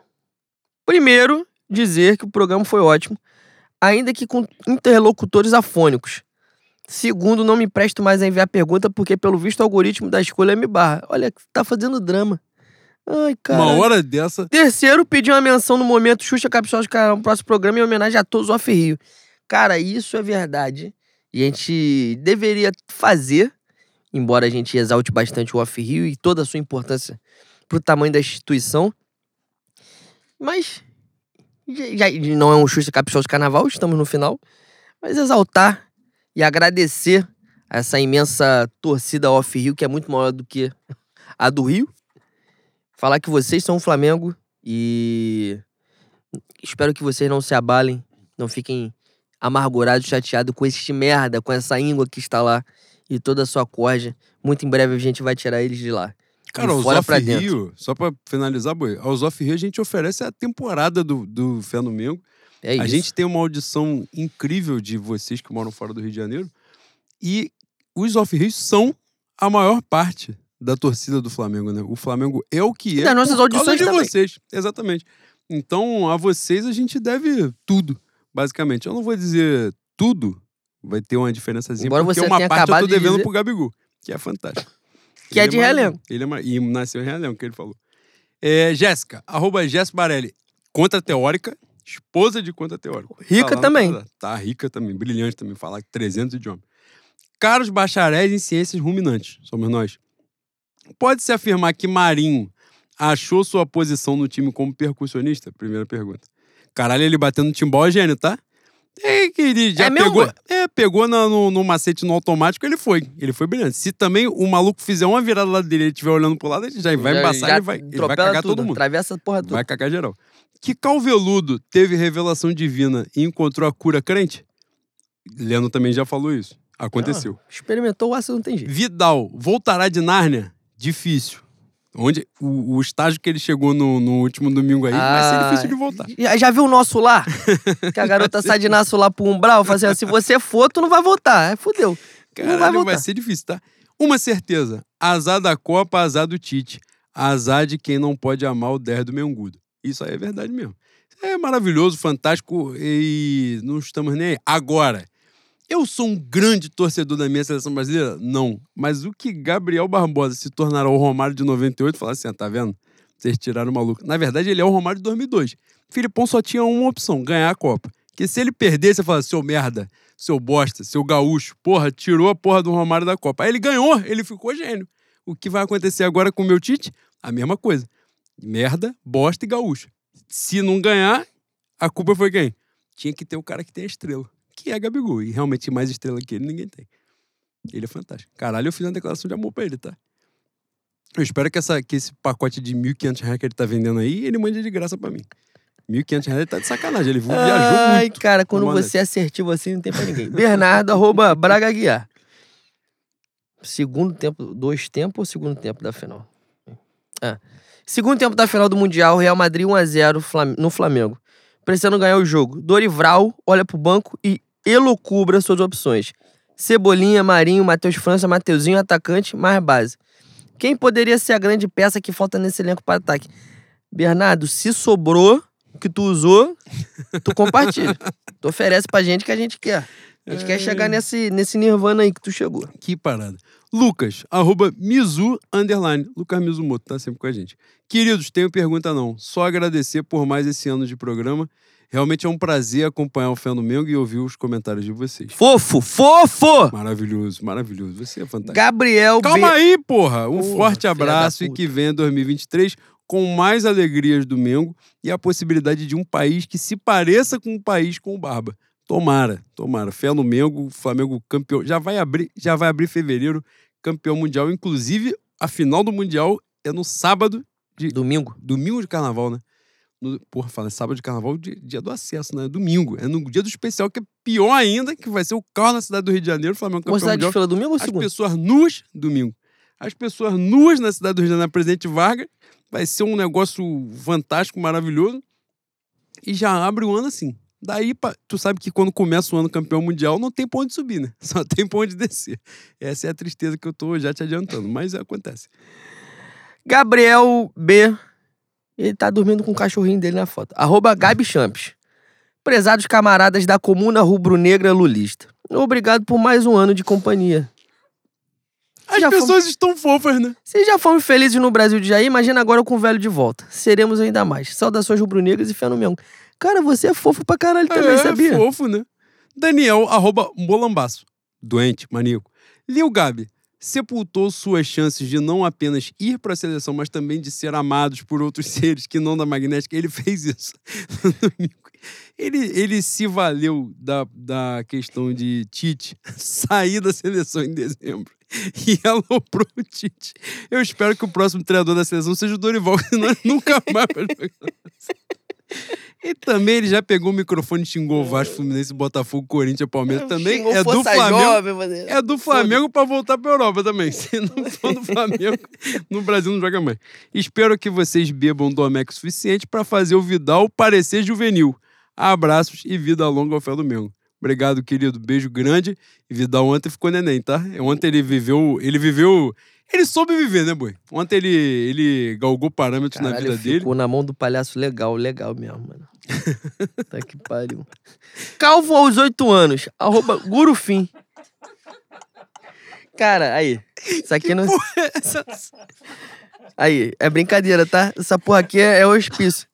Primeiro, dizer que o programa foi ótimo, ainda que com interlocutores afônicos. Segundo, não me presto mais a enviar pergunta porque, pelo visto, o algoritmo da escolha me barra. Olha, tá fazendo drama. Ai, cara. Uma hora dessa, Terceiro, pedir uma menção no momento Xuxa Capixosa de Caramba no próximo programa em homenagem a todos os Off-Rio. Cara, isso é verdade. E a gente deveria fazer, embora a gente exalte bastante o Off-Rio e toda a sua importância pro tamanho da instituição. Mas já, não é um Xuxa Capixosa de Carnaval, estamos no final. Mas exaltar e agradecer a essa imensa torcida Off-Rio, que é muito maior do que a do Rio. Falar que vocês são o Flamengo e espero que vocês não se abalem, não fiquem amargurados, chateados com este merda, com essa íngua que está lá e toda a sua corja. Muito em breve a gente vai tirar eles de lá. Cara, De aos fora pra Off dentro. Rio, só pra finalizar, boi, aos Off Rio a gente oferece a temporada do, do Fé no Mengo. É isso. A gente tem uma audição incrível de vocês que moram fora do Rio de Janeiro. E os off-rios são a maior parte da torcida do Flamengo, né? O Flamengo é o que E é das nossas audições de também. vocês. Exatamente. Então, a vocês a gente deve tudo, basicamente. Eu não vou dizer tudo, vai ter uma diferençazinha, Embora porque você uma parte eu tô devendo dizer- pro Gabigol, que é fantástico. Que é Ele de maravilhoso. Realengo. Ele é mar... E nasceu em Realengo, que ele falou. É, Jéssica, arroba Jéssica Barelli, contra teórica, esposa de contra teórico. Rica Tá no também. Tá rica também, brilhante também, falar 300 idiomas. Caros bacharéis em ciências ruminantes, somos nós. Pode-se afirmar que Marinho achou sua posição no time como percussionista? Primeira pergunta. Caralho, ele batendo no timbal é gênio, tá? É, que ele já É pegou, é, pegou na- no, no macete no automático, ele foi. Ele foi brilhante. Se também o maluco fizer uma virada lá dele e ele estiver olhando pro lado, ele já vai Já- já ele vai, ele vai cagar tudo, todo mundo. Atravessa a porra toda. Vai cagar geral. Que Calveludo teve revelação divina e encontrou a cura crente? Leno também já falou isso. Aconteceu. Experimentou o ácido, não tem jeito. Vidal voltará de Nárnia? Difícil. Onde o, o estágio que ele chegou no, no último domingo aí vai ser Ah, difícil de voltar. Já, já viu o nosso lá? que a garota sai de naço lá pro umbral, fazendo assim, se você for, tu não vai voltar. É, fudeu. não vai Caralho, voltar. vai ser difícil, tá? Uma certeza: azar da Copa, azar do Tite. Azar de quem não pode amar o 10 do Mengudo. Isso aí é verdade mesmo. É maravilhoso, fantástico e não estamos nem aí. Agora, eu sou um grande torcedor da minha seleção brasileira? Não. Mas o que Gabriel Barbosa se tornará o Romário de 98, falar assim, ah, tá vendo? Vocês tiraram o maluco. Na verdade, ele é o Romário de 2002. Filipão só tinha uma opção, ganhar a Copa. Que se ele perdesse, você fala, seu merda, seu bosta, seu gaúcho, porra, tirou a porra do Romário da Copa. Aí ele ganhou, ele ficou gênio. O que vai acontecer agora com o meu Tite? A mesma coisa. Merda, bosta e gaúcho. Se não ganhar, a culpa foi quem? Tinha que ter o cara que tem a estrela, que é Gabigol. E realmente mais estrela que ele ninguém tem. Ele é fantástico. Caralho, eu fiz uma declaração de amor pra ele, tá? Eu espero que, essa, que esse pacote de 1.500 reais que ele tá vendendo aí, ele mande de graça pra mim. 1.500 reais ele tá de sacanagem. Ele viajou Ai, muito. cara, quando você é assertivo assim, não tem pra ninguém. Bernardo, arroba Braga Guiar. Segundo tempo, dois tempos ou segundo tempo da final? Ah. Segundo tempo da final do Mundial, Real Madrid 1x0 Flam- no Flamengo. Precisando ganhar o jogo. Dorival olha pro banco e elocubra suas opções. Cebolinha, Marinho, Matheus França, Mateuzinho, atacante, mais base. Quem poderia ser a grande peça que falta nesse elenco para ataque? Bernardo, se sobrou que tu usou, tu compartilha. tu oferece pra gente que a gente quer. A gente quer chegar nesse, nesse nirvana aí que tu chegou. Que parada. Lucas, arroba Mizu, underline. Lucas Mizumoto, tá sempre com a gente. Queridos, tenho pergunta não. Só agradecer por mais esse ano de programa. Realmente é um prazer acompanhar o Fé no Mengo e ouvir os comentários de vocês. Fofo, fofo! Maravilhoso, maravilhoso. Você é fantástico. Gabriel Calma B. aí, porra! Um Porra, forte abraço e que venha 2023 com mais alegrias do Mengo e a possibilidade de um país que se pareça com um país com o Barba. Tomara, tomara. Fé no Mengo, Flamengo campeão. Já vai abrir, já vai abrir fevereiro, campeão mundial. Inclusive, a final do Mundial é no sábado, Domingo. domingo de carnaval, né? No, porra, fala, é sábado de carnaval, dia, dia do acesso, né? Domingo. É no dia do especial, que é pior ainda, que vai ser o carro na cidade do Rio de Janeiro, Flamengo campeão Mocidade mundial. de fila domingo ou As pessoas nuas, domingo. As pessoas nuas na cidade do Rio de Janeiro, na Presidente Vargas. Vai ser um negócio fantástico, maravilhoso. E já abre o ano assim. Daí, tu sabe que quando começa o ano campeão mundial, não tem pra onde subir, né? Só tem pra onde descer. Essa é a tristeza que eu tô já te adiantando, mas acontece. Gabriel B. Ele tá dormindo com o cachorrinho dele na foto. Arroba Gabi Champs. Prezados camaradas da Comuna Rubro-Negra Lulista. Obrigado por mais um ano de companhia. As Já pessoas estão fofas, né? Se já fomos felizes no Brasil de Jair, imagina agora com o velho de volta. Seremos ainda mais. Saudações rubro-negras e fé no Mengo. Cara, você é fofo pra caralho também, é, sabia? fofo, né? Daniel, arroba molambaço. Doente, maníaco. Lil Gabi, sepultou suas chances de não apenas ir para a seleção, mas também de ser amados por outros seres que não da magnética. Ele fez isso. Ele, ele se valeu da, da questão de Tite sair da seleção em dezembro e aloprou o Tite. Eu espero que o próximo treinador da seleção seja o Dorival, senão nunca mais vai jogar. E também ele já pegou o microfone e xingou o Vasco, Fluminense, Botafogo, Corinthians, Palmeiras. Também Xingou é do Força Flamengo. Jovem, mas- É do Flamengo pra voltar pra Europa também. Se não for do Flamengo, no Brasil não joga mais. Espero que vocês bebam Domec o suficiente pra fazer o Vidal parecer juvenil. Abraços e vida longa ao Fé do Mengo. Obrigado, querido. Beijo grande. E Vidal ontem ficou neném, tá? Ontem ele viveu. Ele viveu. Ele soube viver, né, boi? Ontem ele, ele galgou parâmetros na Caralho, vida dele. ficou na mão do palhaço legal, legal mesmo, mano. tá que pariu. Calvo aos oito anos, arroba Gurufim. Cara, aí. Isso aqui não. Aí, é brincadeira, tá? Essa porra aqui é, é hospício.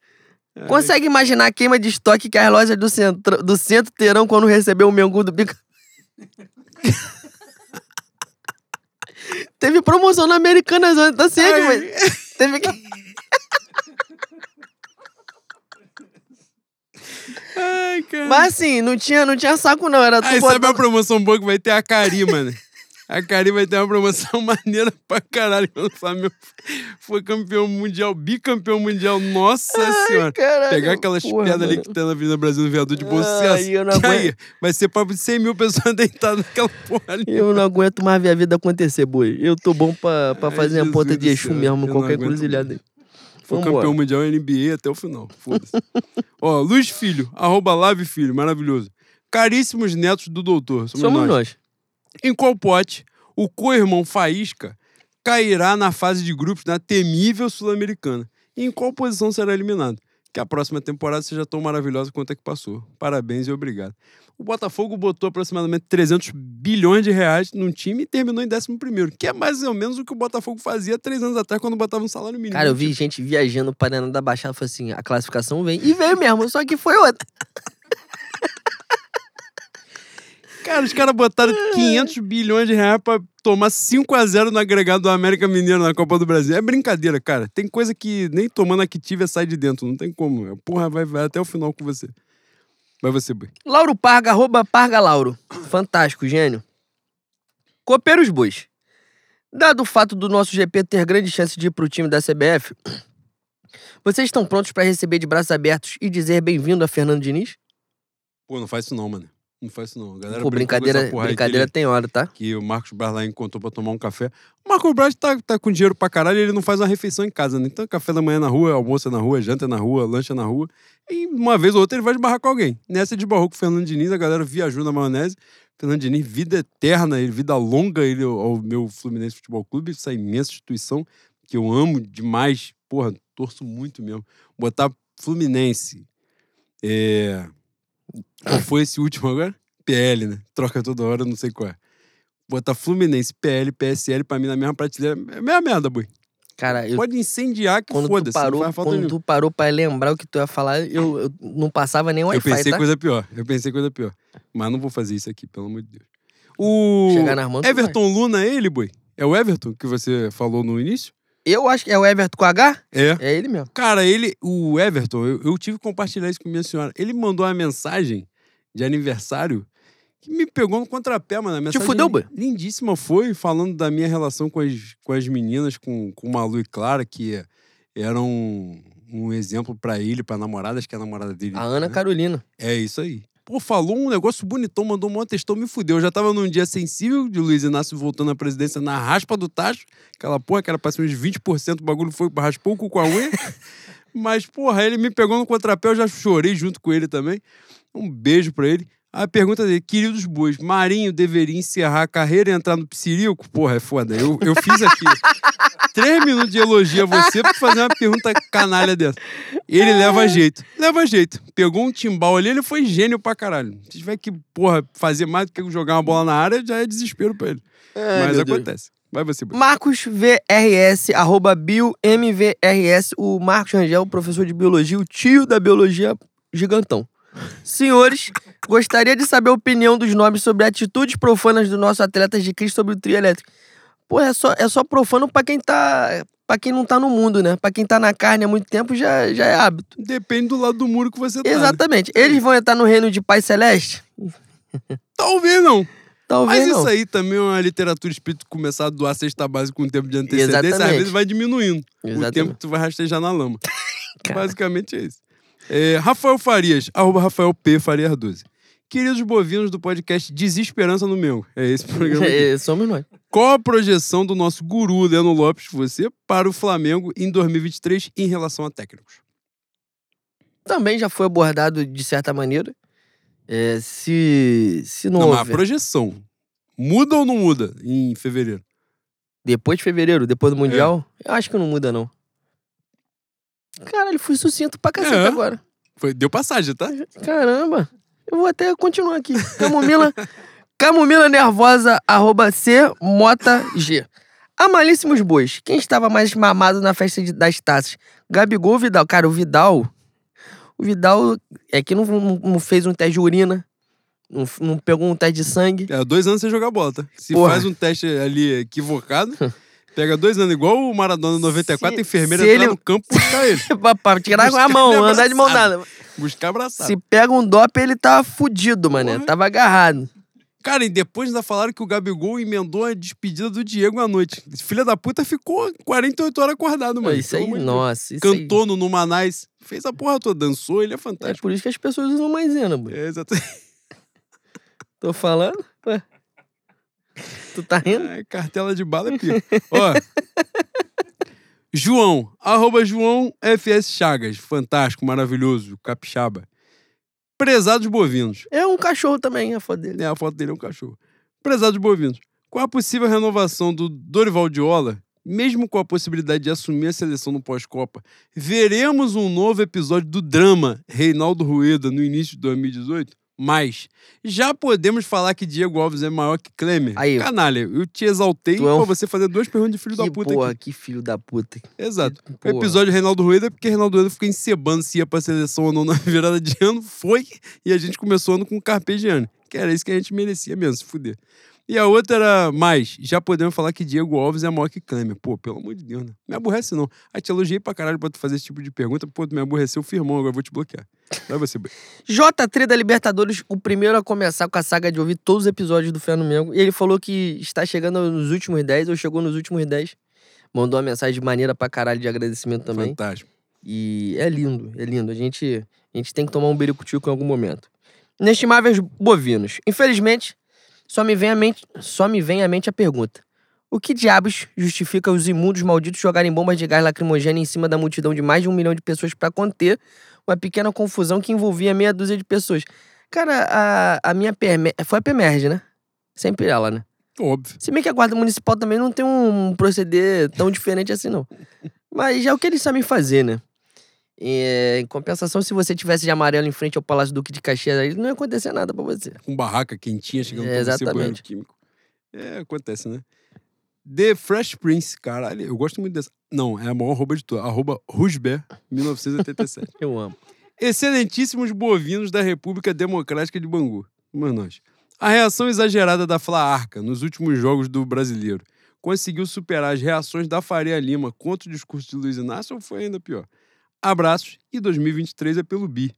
Consegue imaginar a queima de estoque que as lojas do centro, do centro terão quando receber o Mengu do Bico? Teve promoção na Americanas ontem, tá Ai. mas... Teve que... Ai, cara. Mas assim, não tinha, não tinha saco não, era tu Aí sabe a promoção boa que vai ter a Cari, mano. A Cari vai ter uma promoção maneira pra caralho quando o Flamengo foi campeão mundial, bicampeão mundial. Nossa senhora. Caralho, Pegar aquelas porra, pedras ali que tem na Avenida Brasil no viaduto de Ai, sucesso. eu não Que aí, aguento. vai ser papo de 100 mil pessoas deitadas naquela porra ali. Eu não aguento mais ver a vida acontecer, boi. Eu tô bom pra, pra Ai, fazer a ponta Jesus de Exu céu, mesmo, qualquer aguento cruzilhada aí. Foi Vambora. campeão mundial NBA até o final. Foda-se. Ó, Luiz Filho, arroba Lave Filho, maravilhoso. Caríssimos netos do doutor. Somos, Somos nós. nós. Em qual pote o co-irmão Faísca cairá na fase de grupos da temível Sul-Americana? E em qual posição será eliminado? Que a próxima temporada seja tão maravilhosa quanto a que passou. Parabéns e obrigado. O Botafogo botou aproximadamente 300 bilhões de reais num time e terminou em 11 primeiro, que é mais ou menos o que o Botafogo fazia três anos atrás quando botava um salário mínimo. Cara, eu vi gente viajando para da Baixada e falou assim: a classificação vem. E veio mesmo, só que foi outra. Cara, os caras botaram 500 bilhões de reais pra tomar 5 a 0 no agregado do América Mineiro na Copa do Brasil. É brincadeira, cara. Tem coisa que nem tomando Activia sai de dentro. Não tem como. Porra, vai, vai até o final com você. Vai você, Boi. Lauro Parga, arroba Parga Lauro. Fantástico, gênio. Copeiros Bois. Dado o fato do nosso GP ter grande chance de ir pro time da CBF, vocês estão prontos para receber de braços abertos e dizer bem-vindo a Fernando Diniz? Pô, não faz isso não, mano. Não faz isso não. A Galera Pô, brincadeira, brincadeira tem hora, tá? que o Marcos Barlain contou pra tomar um café. O Marcos Braz tá, tá com dinheiro pra caralho ele não faz uma refeição em casa, né? Então, café da manhã na rua, almoço é na rua, janta é na rua, lancha na rua. E uma vez ou outra ele vai esbarrar com alguém. Nessa de com o Fernando Diniz, a galera viajou na maionese. Fernando Diniz, vida eterna, ele, vida longa, ele ao meu Fluminense Futebol Clube, essa imensa instituição que eu amo demais. Porra, torço muito mesmo. Botar Fluminense. É... Qual foi esse último agora? PL, né? Troca toda hora, não sei qual é. Botar Fluminense, PL, PSL pra mim na mesma prateleira. É a mesma merda, boi. Cara, eu, Pode incendiar que quando, tu foda-se. não parou, quando nenhuma. tu parou pra lembrar o que tu ia falar, eu, eu não passava nem Eu Wi-Fi, pensei tá? coisa pior. Eu pensei coisa pior. Mas não vou fazer isso aqui, pelo amor de Deus. O Chegar nas mãos, tu vai. Everton Luna é ele, boi? É o Everton que você falou no início? Eu acho que é o Everton com H? É. É ele mesmo. Cara, ele, o Everton, eu, eu tive que compartilhar isso com minha senhora. Ele mandou uma mensagem de aniversário que me pegou no contrapé, mano. A mensagem fudeu, boy? Lindíssima foi, falando da minha relação com as, com as meninas, com, com Malu e Clara, que eram um, um exemplo pra ele, pra namorada, acho que é a namorada dele. A Ana né? Carolina. É isso aí. Pô, falou um negócio bonitão, mandou um monte textão, me fudeu. Eu já tava num dia sensível de Luiz Inácio voltando à presidência na raspa do tacho. Aquela porra que era pra ser uns 20%, o bagulho foi, raspou o cu com a unha. Mas, porra, ele me pegou no contrapé, eu já chorei junto com ele também. Um beijo pra ele. A pergunta dele, queridos bois, Marinho deveria encerrar a carreira e entrar no psirico? Porra, é foda. Eu, eu fiz aqui três minutos de elogio a você pra fazer uma pergunta canalha dessa. Ele leva jeito. Leva jeito. Pegou um timbal ali, ele foi gênio pra caralho. Se tiver que, porra, fazer mais do que jogar uma bola na área, já é desespero pra ele. Mas meu Deus. acontece. Vai você, Boi. Marcos VRS, arroba BioMVRS, o Marcos Rangel, professor de biologia, o tio da biologia gigantão. Senhores, gostaria de saber a opinião dos nobres sobre atitudes profanas do nosso atleta de Cristo sobre o trio elétrico. Pô, é só, é só profano pra quem tá. para quem não tá no mundo, né? Pra quem tá na carne há muito tempo já, já é hábito. Depende do lado do muro que você tá. né? Exatamente. Eles vão entrar no reino de Pai Celeste? Talvez não. Talvez Mas não. isso aí também é uma literatura espírito começar a doar cesta base com um tempo de antecedência, às Exatamente. vezes vai diminuindo o Exatamente. tempo que tu vai rastejar na lama. Basicamente é isso. É, Rafael Farias, arroba Rafael P. Farias 12. Queridos bovinos do podcast Desesperança no Meu. É esse programa. É, somos nós. Qual a projeção do nosso guru, Leandro Lopes, você, para o Flamengo em 2023 em relação a técnicos? Também já foi abordado de certa maneira. É, se, se não, Não, mas a houver- projeção. Muda ou não muda em fevereiro? Depois de fevereiro, depois do Mundial, eu acho que não muda, não. Caralho, fui sucinto pra cacete É. agora. Foi, deu passagem, tá? Caramba. Eu vou até continuar aqui. Camomila, Camomila nervosa, arroba C, Mota G. Amalíssimos bois. Quem estava mais mamado na festa de- das taças? Gabigol Vidal? Cara, o Vidal... O Vidal é que não, não- não fez um teste de urina. Não, não pegou um teste de sangue. É, dois anos sem jogar bola, tá? Se Porra. faz um teste ali equivocado, pega dois anos, igual o Maradona 94, Se- a enfermeira se ele- no campo buscar ele. pra tirar com a mão, andar de mão dada. Buscar abraçado. Se pega um dope, ele tava fudido, mané. Porra. Tava agarrado. Cara, e depois ainda falaram que o Gabigol emendou a despedida do Diego à noite. Filha da puta ficou 48 horas acordado, mano. isso aí, Deus. nossa. Isso aí. Cantou no Numanais, fez a porra toda, dançou, ele é É fantástico. por isso que as pessoas usam maisena, boy. É, exatamente. Tô falando? Ué. Tu tá rindo? É, cartela de bala é pior. Ó. João, arroba João FS Chagas. Fantástico, maravilhoso, capixaba. Prezados bovinos. É um cachorro também, a foto dele. É, a foto dele é um cachorro. Prezados bovinos. Com a possível renovação do Dorival Diola, mesmo com a possibilidade de assumir a seleção no pós-Copa, veremos um novo episódio do drama Reinaldo Rueda no início de 2018? Mas já podemos falar que Diego Alves é maior que Klemer? Aí. Canalha, eu te exaltei é um- pra você fazer duas perguntas de filho que da puta porra, aqui. que filho da puta. Exato. Que O episódio Reinaldo Rueda é porque Reinaldo Rueda ficou encebando se ia pra seleção ou não na virada de ano. Foi. E a gente começou ano com Carpegiani. Que era isso que a gente merecia mesmo, se fuder. E a outra era mais. Já podemos falar que Diego Alves é maior que Klemer. Pô, pelo amor de Deus, né? Me aborrece não. Aí te elogiei pra caralho pra tu fazer esse tipo de pergunta. Pô, tu me aborreceu, firmão. Agora eu vou te bloquear. Vai você, Boi. J3 da Libertadores, o primeiro a começar com a saga de ouvir todos os episódios do Mengo. E ele falou que está chegando nos últimos 10, ou chegou nos últimos 10. Mandou uma mensagem de maneira pra caralho de agradecimento também. Fantástico. E é lindo, é lindo. A gente, a gente tem que tomar um bericutico em algum momento. Inestimáveis bovinos. Infelizmente, só me vem à mente, só me vem à mente a pergunta. O que diabos justifica os imundos malditos jogarem bombas de gás lacrimogêneo em cima da multidão de mais de um milhão de pessoas para conter uma pequena confusão que envolvia meia dúzia de pessoas? Cara, a, a minha PEMER, foi a PEMERG, né? Sempre ela, né? Óbvio. Se bem que a guarda municipal também não tem um proceder tão diferente assim, não. Mas é o que eles sabem fazer, né? É, em compensação, se você tivesse de amarelo em frente ao Palácio Duque de Caxias, aí não ia acontecer nada pra você. Com barraca quentinha chegando É, exatamente. químico. É, acontece, né? The Fresh Prince, caralho, eu gosto muito dessa. Não, é a maior arroba de todas. Arroba Rusber, 1987. Eu amo. Excelentíssimos bovinos da República Democrática de Bangu. Mas nós. A reação exagerada da Fla Arca nos últimos jogos do brasileiro conseguiu superar as reações da Faria Lima contra o discurso de Luiz Inácio ou foi ainda pior? Abraços e 2023 é pelo bi.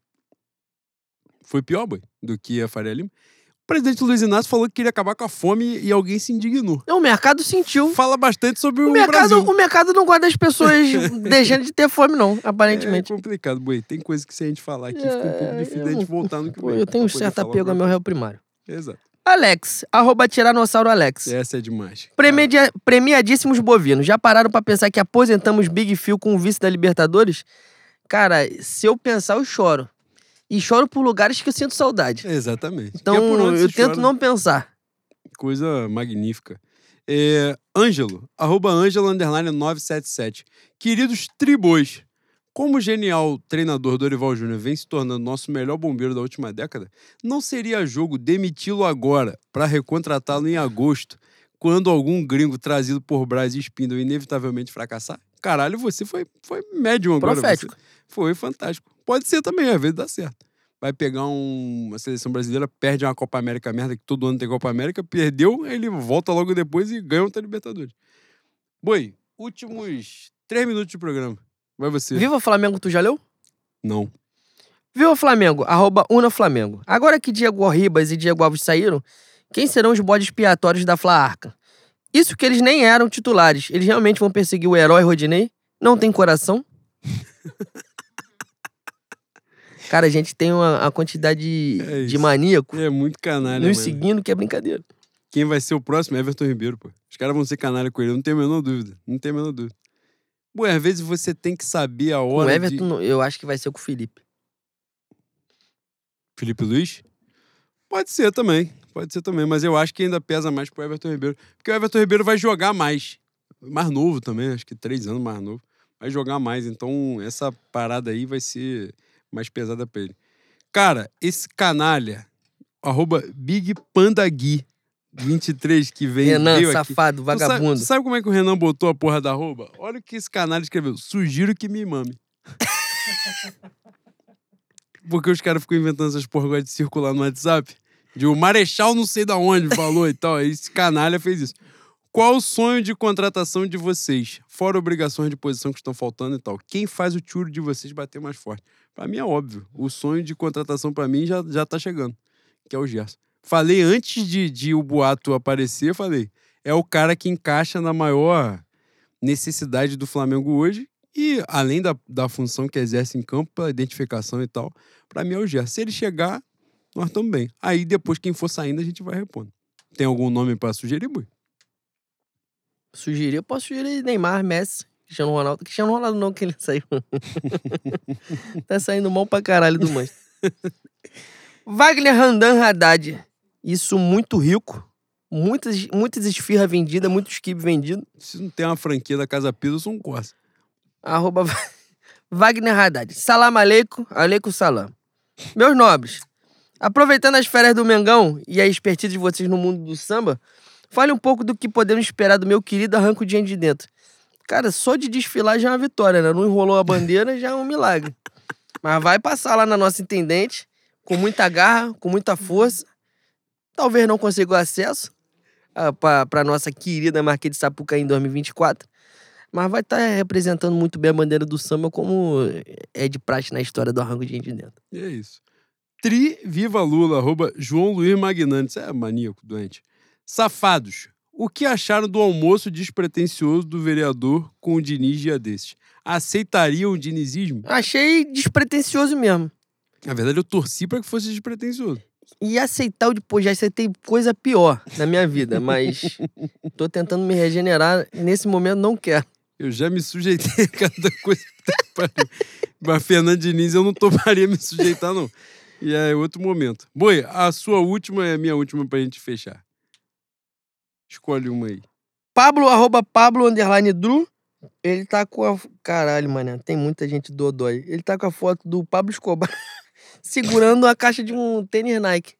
Foi pior, boy, do que a Faria Lima. O presidente Luiz Inácio falou que queria acabar com a fome e alguém se indignou. O mercado sentiu. Fala bastante sobre o, O mercado, Brasil. o mercado não gosta das pessoas deixando de ter fome, não, aparentemente. É complicado, boi. Tem coisa que se a gente falar aqui, fica um pouco É, difícil eu da gente voltar no que Pô, vem, eu tenho um certo apego ao meu réu primário. Exato. Alex, arroba Tiranossauro Alex. Essa é demais. Premedia- premiadíssimos bovinos. Já pararam pra pensar que aposentamos Big Phil com o vice da Libertadores? Cara, se eu pensar, eu choro. E choro por lugares que eu sinto saudade. Exatamente. Então, é eu tento chora. não pensar. Coisa magnífica. É, Ângelo, arroba Ângelo, underline 977. Queridos tribos, como o genial treinador Dorival Júnior vem se tornando nosso melhor bombeiro da última década, não seria jogo demiti-lo agora para recontratá-lo em agosto, quando algum gringo trazido por Braz e Spindle inevitavelmente fracassar? Caralho, você foi, foi médium agora. você- Profético. Foi fantástico. Pode ser também, às vezes dá certo. Vai pegar um- uma seleção brasileira, perde uma Copa América merda, que todo ano tem Copa América, perdeu, aí ele volta logo depois e ganha outra Libertadores. Boi, últimos três minutos de programa. Vai você. Viva Flamengo, tu já leu? Não. Viva Flamengo, arroba Una Flamengo. Agora que Diego Ribas e Diego Alves saíram, quem serão os bodes expiatórios da Fla Arca? Isso que eles nem eram titulares. Eles realmente vão perseguir o herói Rodinei? Não tem coração? Cara, a gente tem uma, uma quantidade É de maníaco É muito canalha, nos mano. seguindo que é brincadeira. Quem vai ser o próximo é Everton Ribeiro, pô. Os caras vão ser canalha com ele, não tenho a menor dúvida. Não tenho a menor dúvida. Bom, às vezes você tem que saber a Com o hora Everton, de... eu acho que vai ser com o Felipe. Felipe Luiz? Pode ser também, pode ser também, mas eu acho que ainda pesa mais pro Everton Ribeiro. Porque o Everton Ribeiro vai jogar mais. Mais novo também, acho que três anos mais novo. Vai jogar mais, então essa parada aí vai ser mais pesada pra ele. Cara, esse canalha, arroba Big Panda Gui, 23, que vem, Renan, aqui. safado, sabe- vagabundo. tu sabe como é que o Renan botou a porra da arroba? Olha o que esse canalha escreveu. Sugiro que me mame. Porque os caras ficam inventando essas porra agora de circular no WhatsApp. De o Marechal não sei da onde falou e tal. Esse canalha fez isso. Qual o sonho de contratação de vocês? Fora obrigações de posição que estão faltando e tal. Quem faz o tiro de vocês bater mais forte? Pra mim é óbvio. O sonho de contratação pra mim já, já tá chegando. Que é o Gerson. Falei antes de, de o boato aparecer, falei. É o cara que encaixa na maior necessidade do Flamengo hoje. E além da, da função que exerce em campo, a identificação e tal, pra mim é o Gerson. Se ele chegar, nós estamos bem. Aí depois, quem for saindo, a gente vai repondo. Tem algum nome pra sugerir, Bui? Sugerir, eu posso sugerir Neymar, Messi, Cristiano Ronaldo. Cristiano Ronaldo não, que ele saiu. tá saindo mal pra caralho do Manchester. Wagner Randan Haddad. Isso muito rico. Muitas, muitas esfirras vendidas, muitos kibs vendidos. Se não tem uma franquia da Casa Pisa, eu sou um Corsa. Arroba Wagner Haddad. Salam aleikum, aleikum salam. Meus nobres, aproveitando as férias do Mengão e a expertise de vocês no mundo do samba, fale um pouco do que podemos esperar do meu querido Arranco Dinheiro de Dentro. Cara, só de desfilar já é uma vitória, né? Não enrolou a bandeira, já é um milagre. Mas vai passar lá na nossa intendente, com muita garra, com muita força. Talvez não consiga o acesso para nossa querida Marquês de Sapucaí em 2024. Mas vai estar representando muito bem a bandeira do samba, como é de praxe na história do Arranco Dinheiro de Dentro. E é isso. Tri Viva Lula, arroba João Luiz Magnani. Isso é maníaco, doente. Safados. O que acharam do almoço despretensioso do vereador com o Diniz dia desses? Aceitariam o dinizismo? Achei despretensioso mesmo. Na verdade, eu torci para que fosse despretensioso. E aceitar o de pô, já aceitei coisa pior na minha vida, mas tô tentando me regenerar. Nesse momento, não quero. Eu já me sujeitei a cada coisa. Pariu. Mas Fernando Diniz eu não toparia me sujeitar, não. E é outro momento. Boi, a sua última é a minha última pra gente fechar. Escolhe uma aí. Pablo, arroba Pablo, underline Dru. Ele tá com a. Caralho, mano, tem muita gente do Odói. Ele tá com a foto do Pablo Escobar segurando a caixa de um tênis Nike.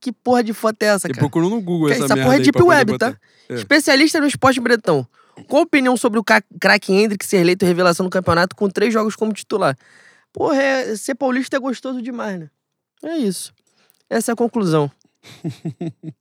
Que porra de foto é essa, Ele cara? procurou no Google Cara, essa, essa porra é Deep Web, tá? É. Especialista no esporte bretão. Qual a opinião sobre o craque Hendrick ser eleito revelação no campeonato com três jogos como titular? Porra, é- ser paulista é gostoso demais, né? É isso. Essa é a conclusão.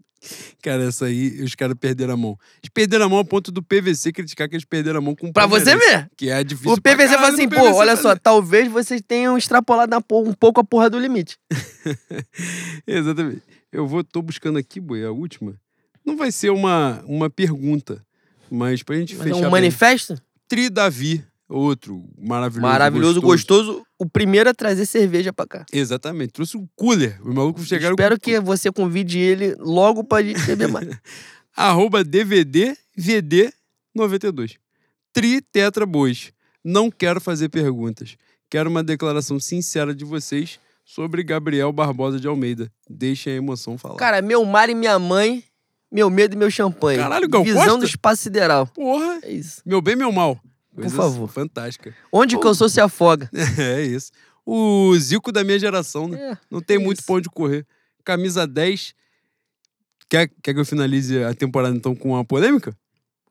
Cara, essa aí, os caras perderam a mão. Eles perderam a mão a ponto do PVC criticar que eles perderam a mão com o Pra você ver. Que é difícil O PVC fala assim, pô, PVC olha só, talvez vocês tenham extrapolado um pouco a porra do limite. Exatamente. Eu vou, tô buscando aqui, boi, a última. Não vai ser uma, uma pergunta, mas pra gente Mas é fechar. um bem. manifesto Tri Davi, outro maravilhoso. maravilhoso, gostoso. O primeiro a trazer cerveja pra cá. Exatamente. Trouxe um cooler. Os malucos chegaram Espero com que você convide ele logo pra gente beber mais. arroba DVD VD 92. Tri Tetra Bois. Não quero fazer perguntas. Quero uma declaração sincera de vocês sobre Gabriel Barbosa de Almeida. Deixem a emoção falar. Cara, meu mar e minha mãe, meu medo e meu champanhe. Caralho, Gal Visão Costa? do espaço sideral. Porra! É isso. Meu bem, meu mal. Por favor. Fantástica. Onde que eu sou se afoga. É isso. O Zico da minha geração, né? É, Não tem é muito isso. pra onde correr. Camisa 10. Quer, quer que eu finalize a temporada então com uma polêmica?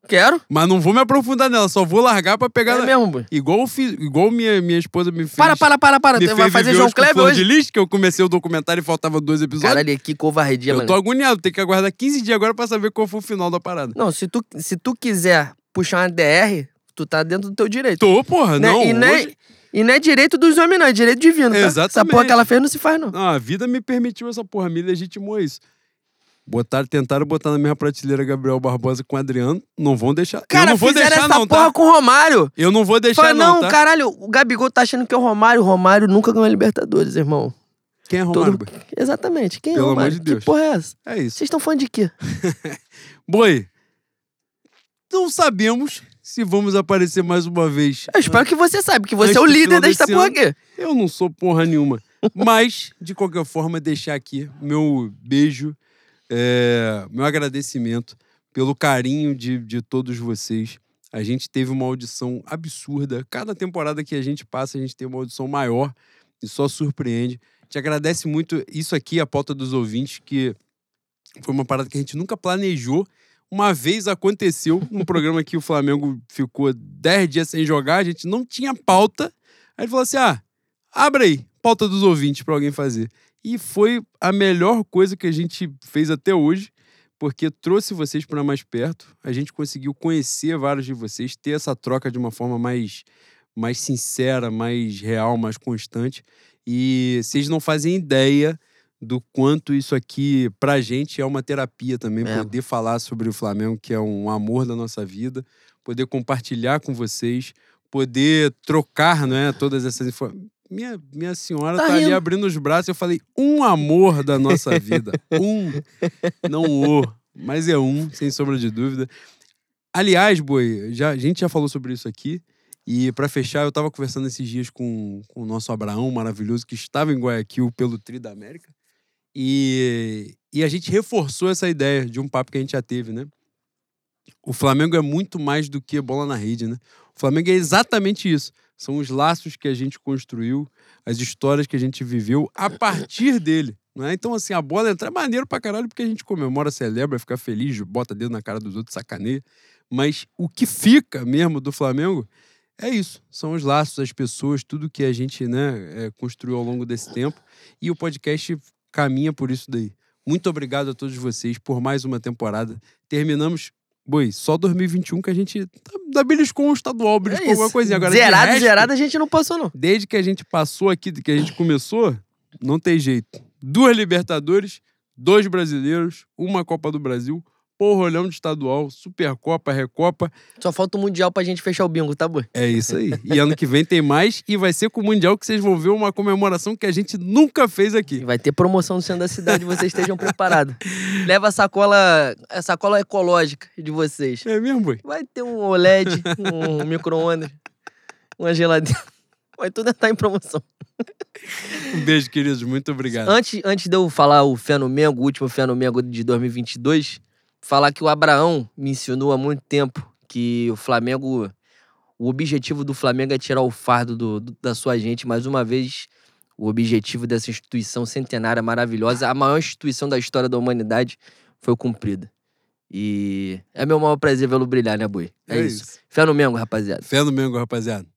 Quero. Mas não vou me aprofundar nela, só vou largar pra pegar. É na- mesmo, boy. Igual, eu fiz, igual minha, minha esposa me fez. Para, para, para, para. vai fazer João Kleber hoje? de Lis, que eu comecei o documentário e faltava dois episódios. Caralho, que covardia, eu mano. tô agoniado, tem que aguardar 15 dias agora pra saber qual foi o final da parada. Não, se tu, se tu quiser puxar uma DR, tu tá dentro do teu direito. Tô, porra, Né? não. e, não é, hoje- e não é direito dos homens, não. É direito divino, tá? Essa Exatamente. porra que ela fez não se faz, não. Não, a vida me permitiu essa porra, me legitimou isso. Botaram, tentaram botar na mesma prateleira Gabriel Barbosa com o Adriano. Não vão deixar. eu Cara, não vou deixar, essa não, porra tá? com o Romário. Eu não vou deixar, Fala, não, não, tá? caralho, o Gabigol tá achando que é o Romário. O Romário nunca ganhou a Libertadores, irmão. Quem é Romário? Todo-? Exatamente. Quem Pelo é o amor Romário? de Deus. Que porra é essa? É isso. Vocês estão falando de quê? Boi, não sabemos se vamos aparecer mais uma vez. Eu espero que você saiba, que você Antes é o líder desta porra aqui. Eu não sou porra nenhuma. Mas, de qualquer forma, deixar aqui meu beijo, é, meu agradecimento pelo carinho de, de todos vocês. A gente teve uma audição absurda. Cada temporada que a gente passa, a gente tem uma audição maior e só surpreende. Te agradece muito isso aqui, a pauta dos ouvintes, que foi uma parada que a gente nunca planejou. Uma vez aconteceu num programa que o Flamengo ficou 10 dias sem jogar, a gente não tinha pauta. Aí ele falou assim: ah, abre aí, pauta dos ouvintes pra alguém fazer. E foi a melhor coisa que a gente fez até hoje, porque trouxe vocês para mais perto. A gente conseguiu conhecer vários de vocês, ter essa troca de uma forma mais, mais sincera, mais real, mais constante. E vocês não fazem ideia do quanto isso aqui, pra gente, é uma terapia também, É. poder falar sobre o Flamengo, que é um amor da nossa vida, poder compartilhar com vocês, poder trocar, né, todas essas informações. Minha, minha senhora Tá tá, ali rindo. abrindo os braços, eu falei, um amor da nossa vida. um, não o, mas é um, sem sombra de dúvida. Aliás, Boi, já, a gente já falou sobre isso aqui. E pra fechar, eu tava conversando esses dias com, com o nosso Abraão maravilhoso, que estava em Guayaquil pelo Tri da América. E, e a gente reforçou essa ideia de um papo que a gente já teve, né? O Flamengo é muito mais do que bola na rede, né? O Flamengo é exatamente isso. São os laços que a gente construiu, as histórias que a gente viveu a partir dele. Né? Então, assim, a bola entra é maneiro pra caralho porque a gente comemora, celebra, fica feliz, bota dedo na cara dos outros, sacaneia. Mas o que fica mesmo do Flamengo é isso. São os laços, as pessoas, tudo que a gente né, é, construiu ao longo desse tempo. E o podcast caminha por isso daí. Muito obrigado a todos vocês por mais uma temporada. Terminamos. Boi, só 2021 que a gente tá- da beliscou um estadual, beliscou alguma coisinha. Agora, zerado, resto, zerado a gente não passou, não. Desde que a gente passou aqui, que a gente começou, não tem jeito. Duas Libertadores, dois brasileiros, uma Copa do Brasil, porrolhão de estadual, Supercopa, Recopa. Só falta o Mundial pra gente fechar o bingo, tá, boi? É isso aí. E ano que vem tem mais e vai ser com o Mundial que vocês vão ver uma comemoração que a gente nunca fez E aqui. vai ter promoção no centro da cidade, vocês estejam preparados. Leva a sacola, a sacola ecológica de vocês. É mesmo, boi? Vai ter um OLED, um micro-ondas, uma geladeira. Vai tudo estar em promoção. Um beijo, queridos. Muito obrigado. Antes, antes de eu falar o Fé no Mengo, o último Fé no Mengo de 2022, falar que o Abraão me ensinou há muito tempo que o Flamengo, o objetivo do Flamengo é tirar o fardo do- do- da sua gente. Mais uma vez, o objetivo dessa instituição centenária maravilhosa, a maior instituição da história da humanidade, foi cumprida. E é meu maior prazer vê-lo brilhar, né, Boi? É, isso. Fé no Mengo, rapaziada. Fé no Mengo, rapaziada.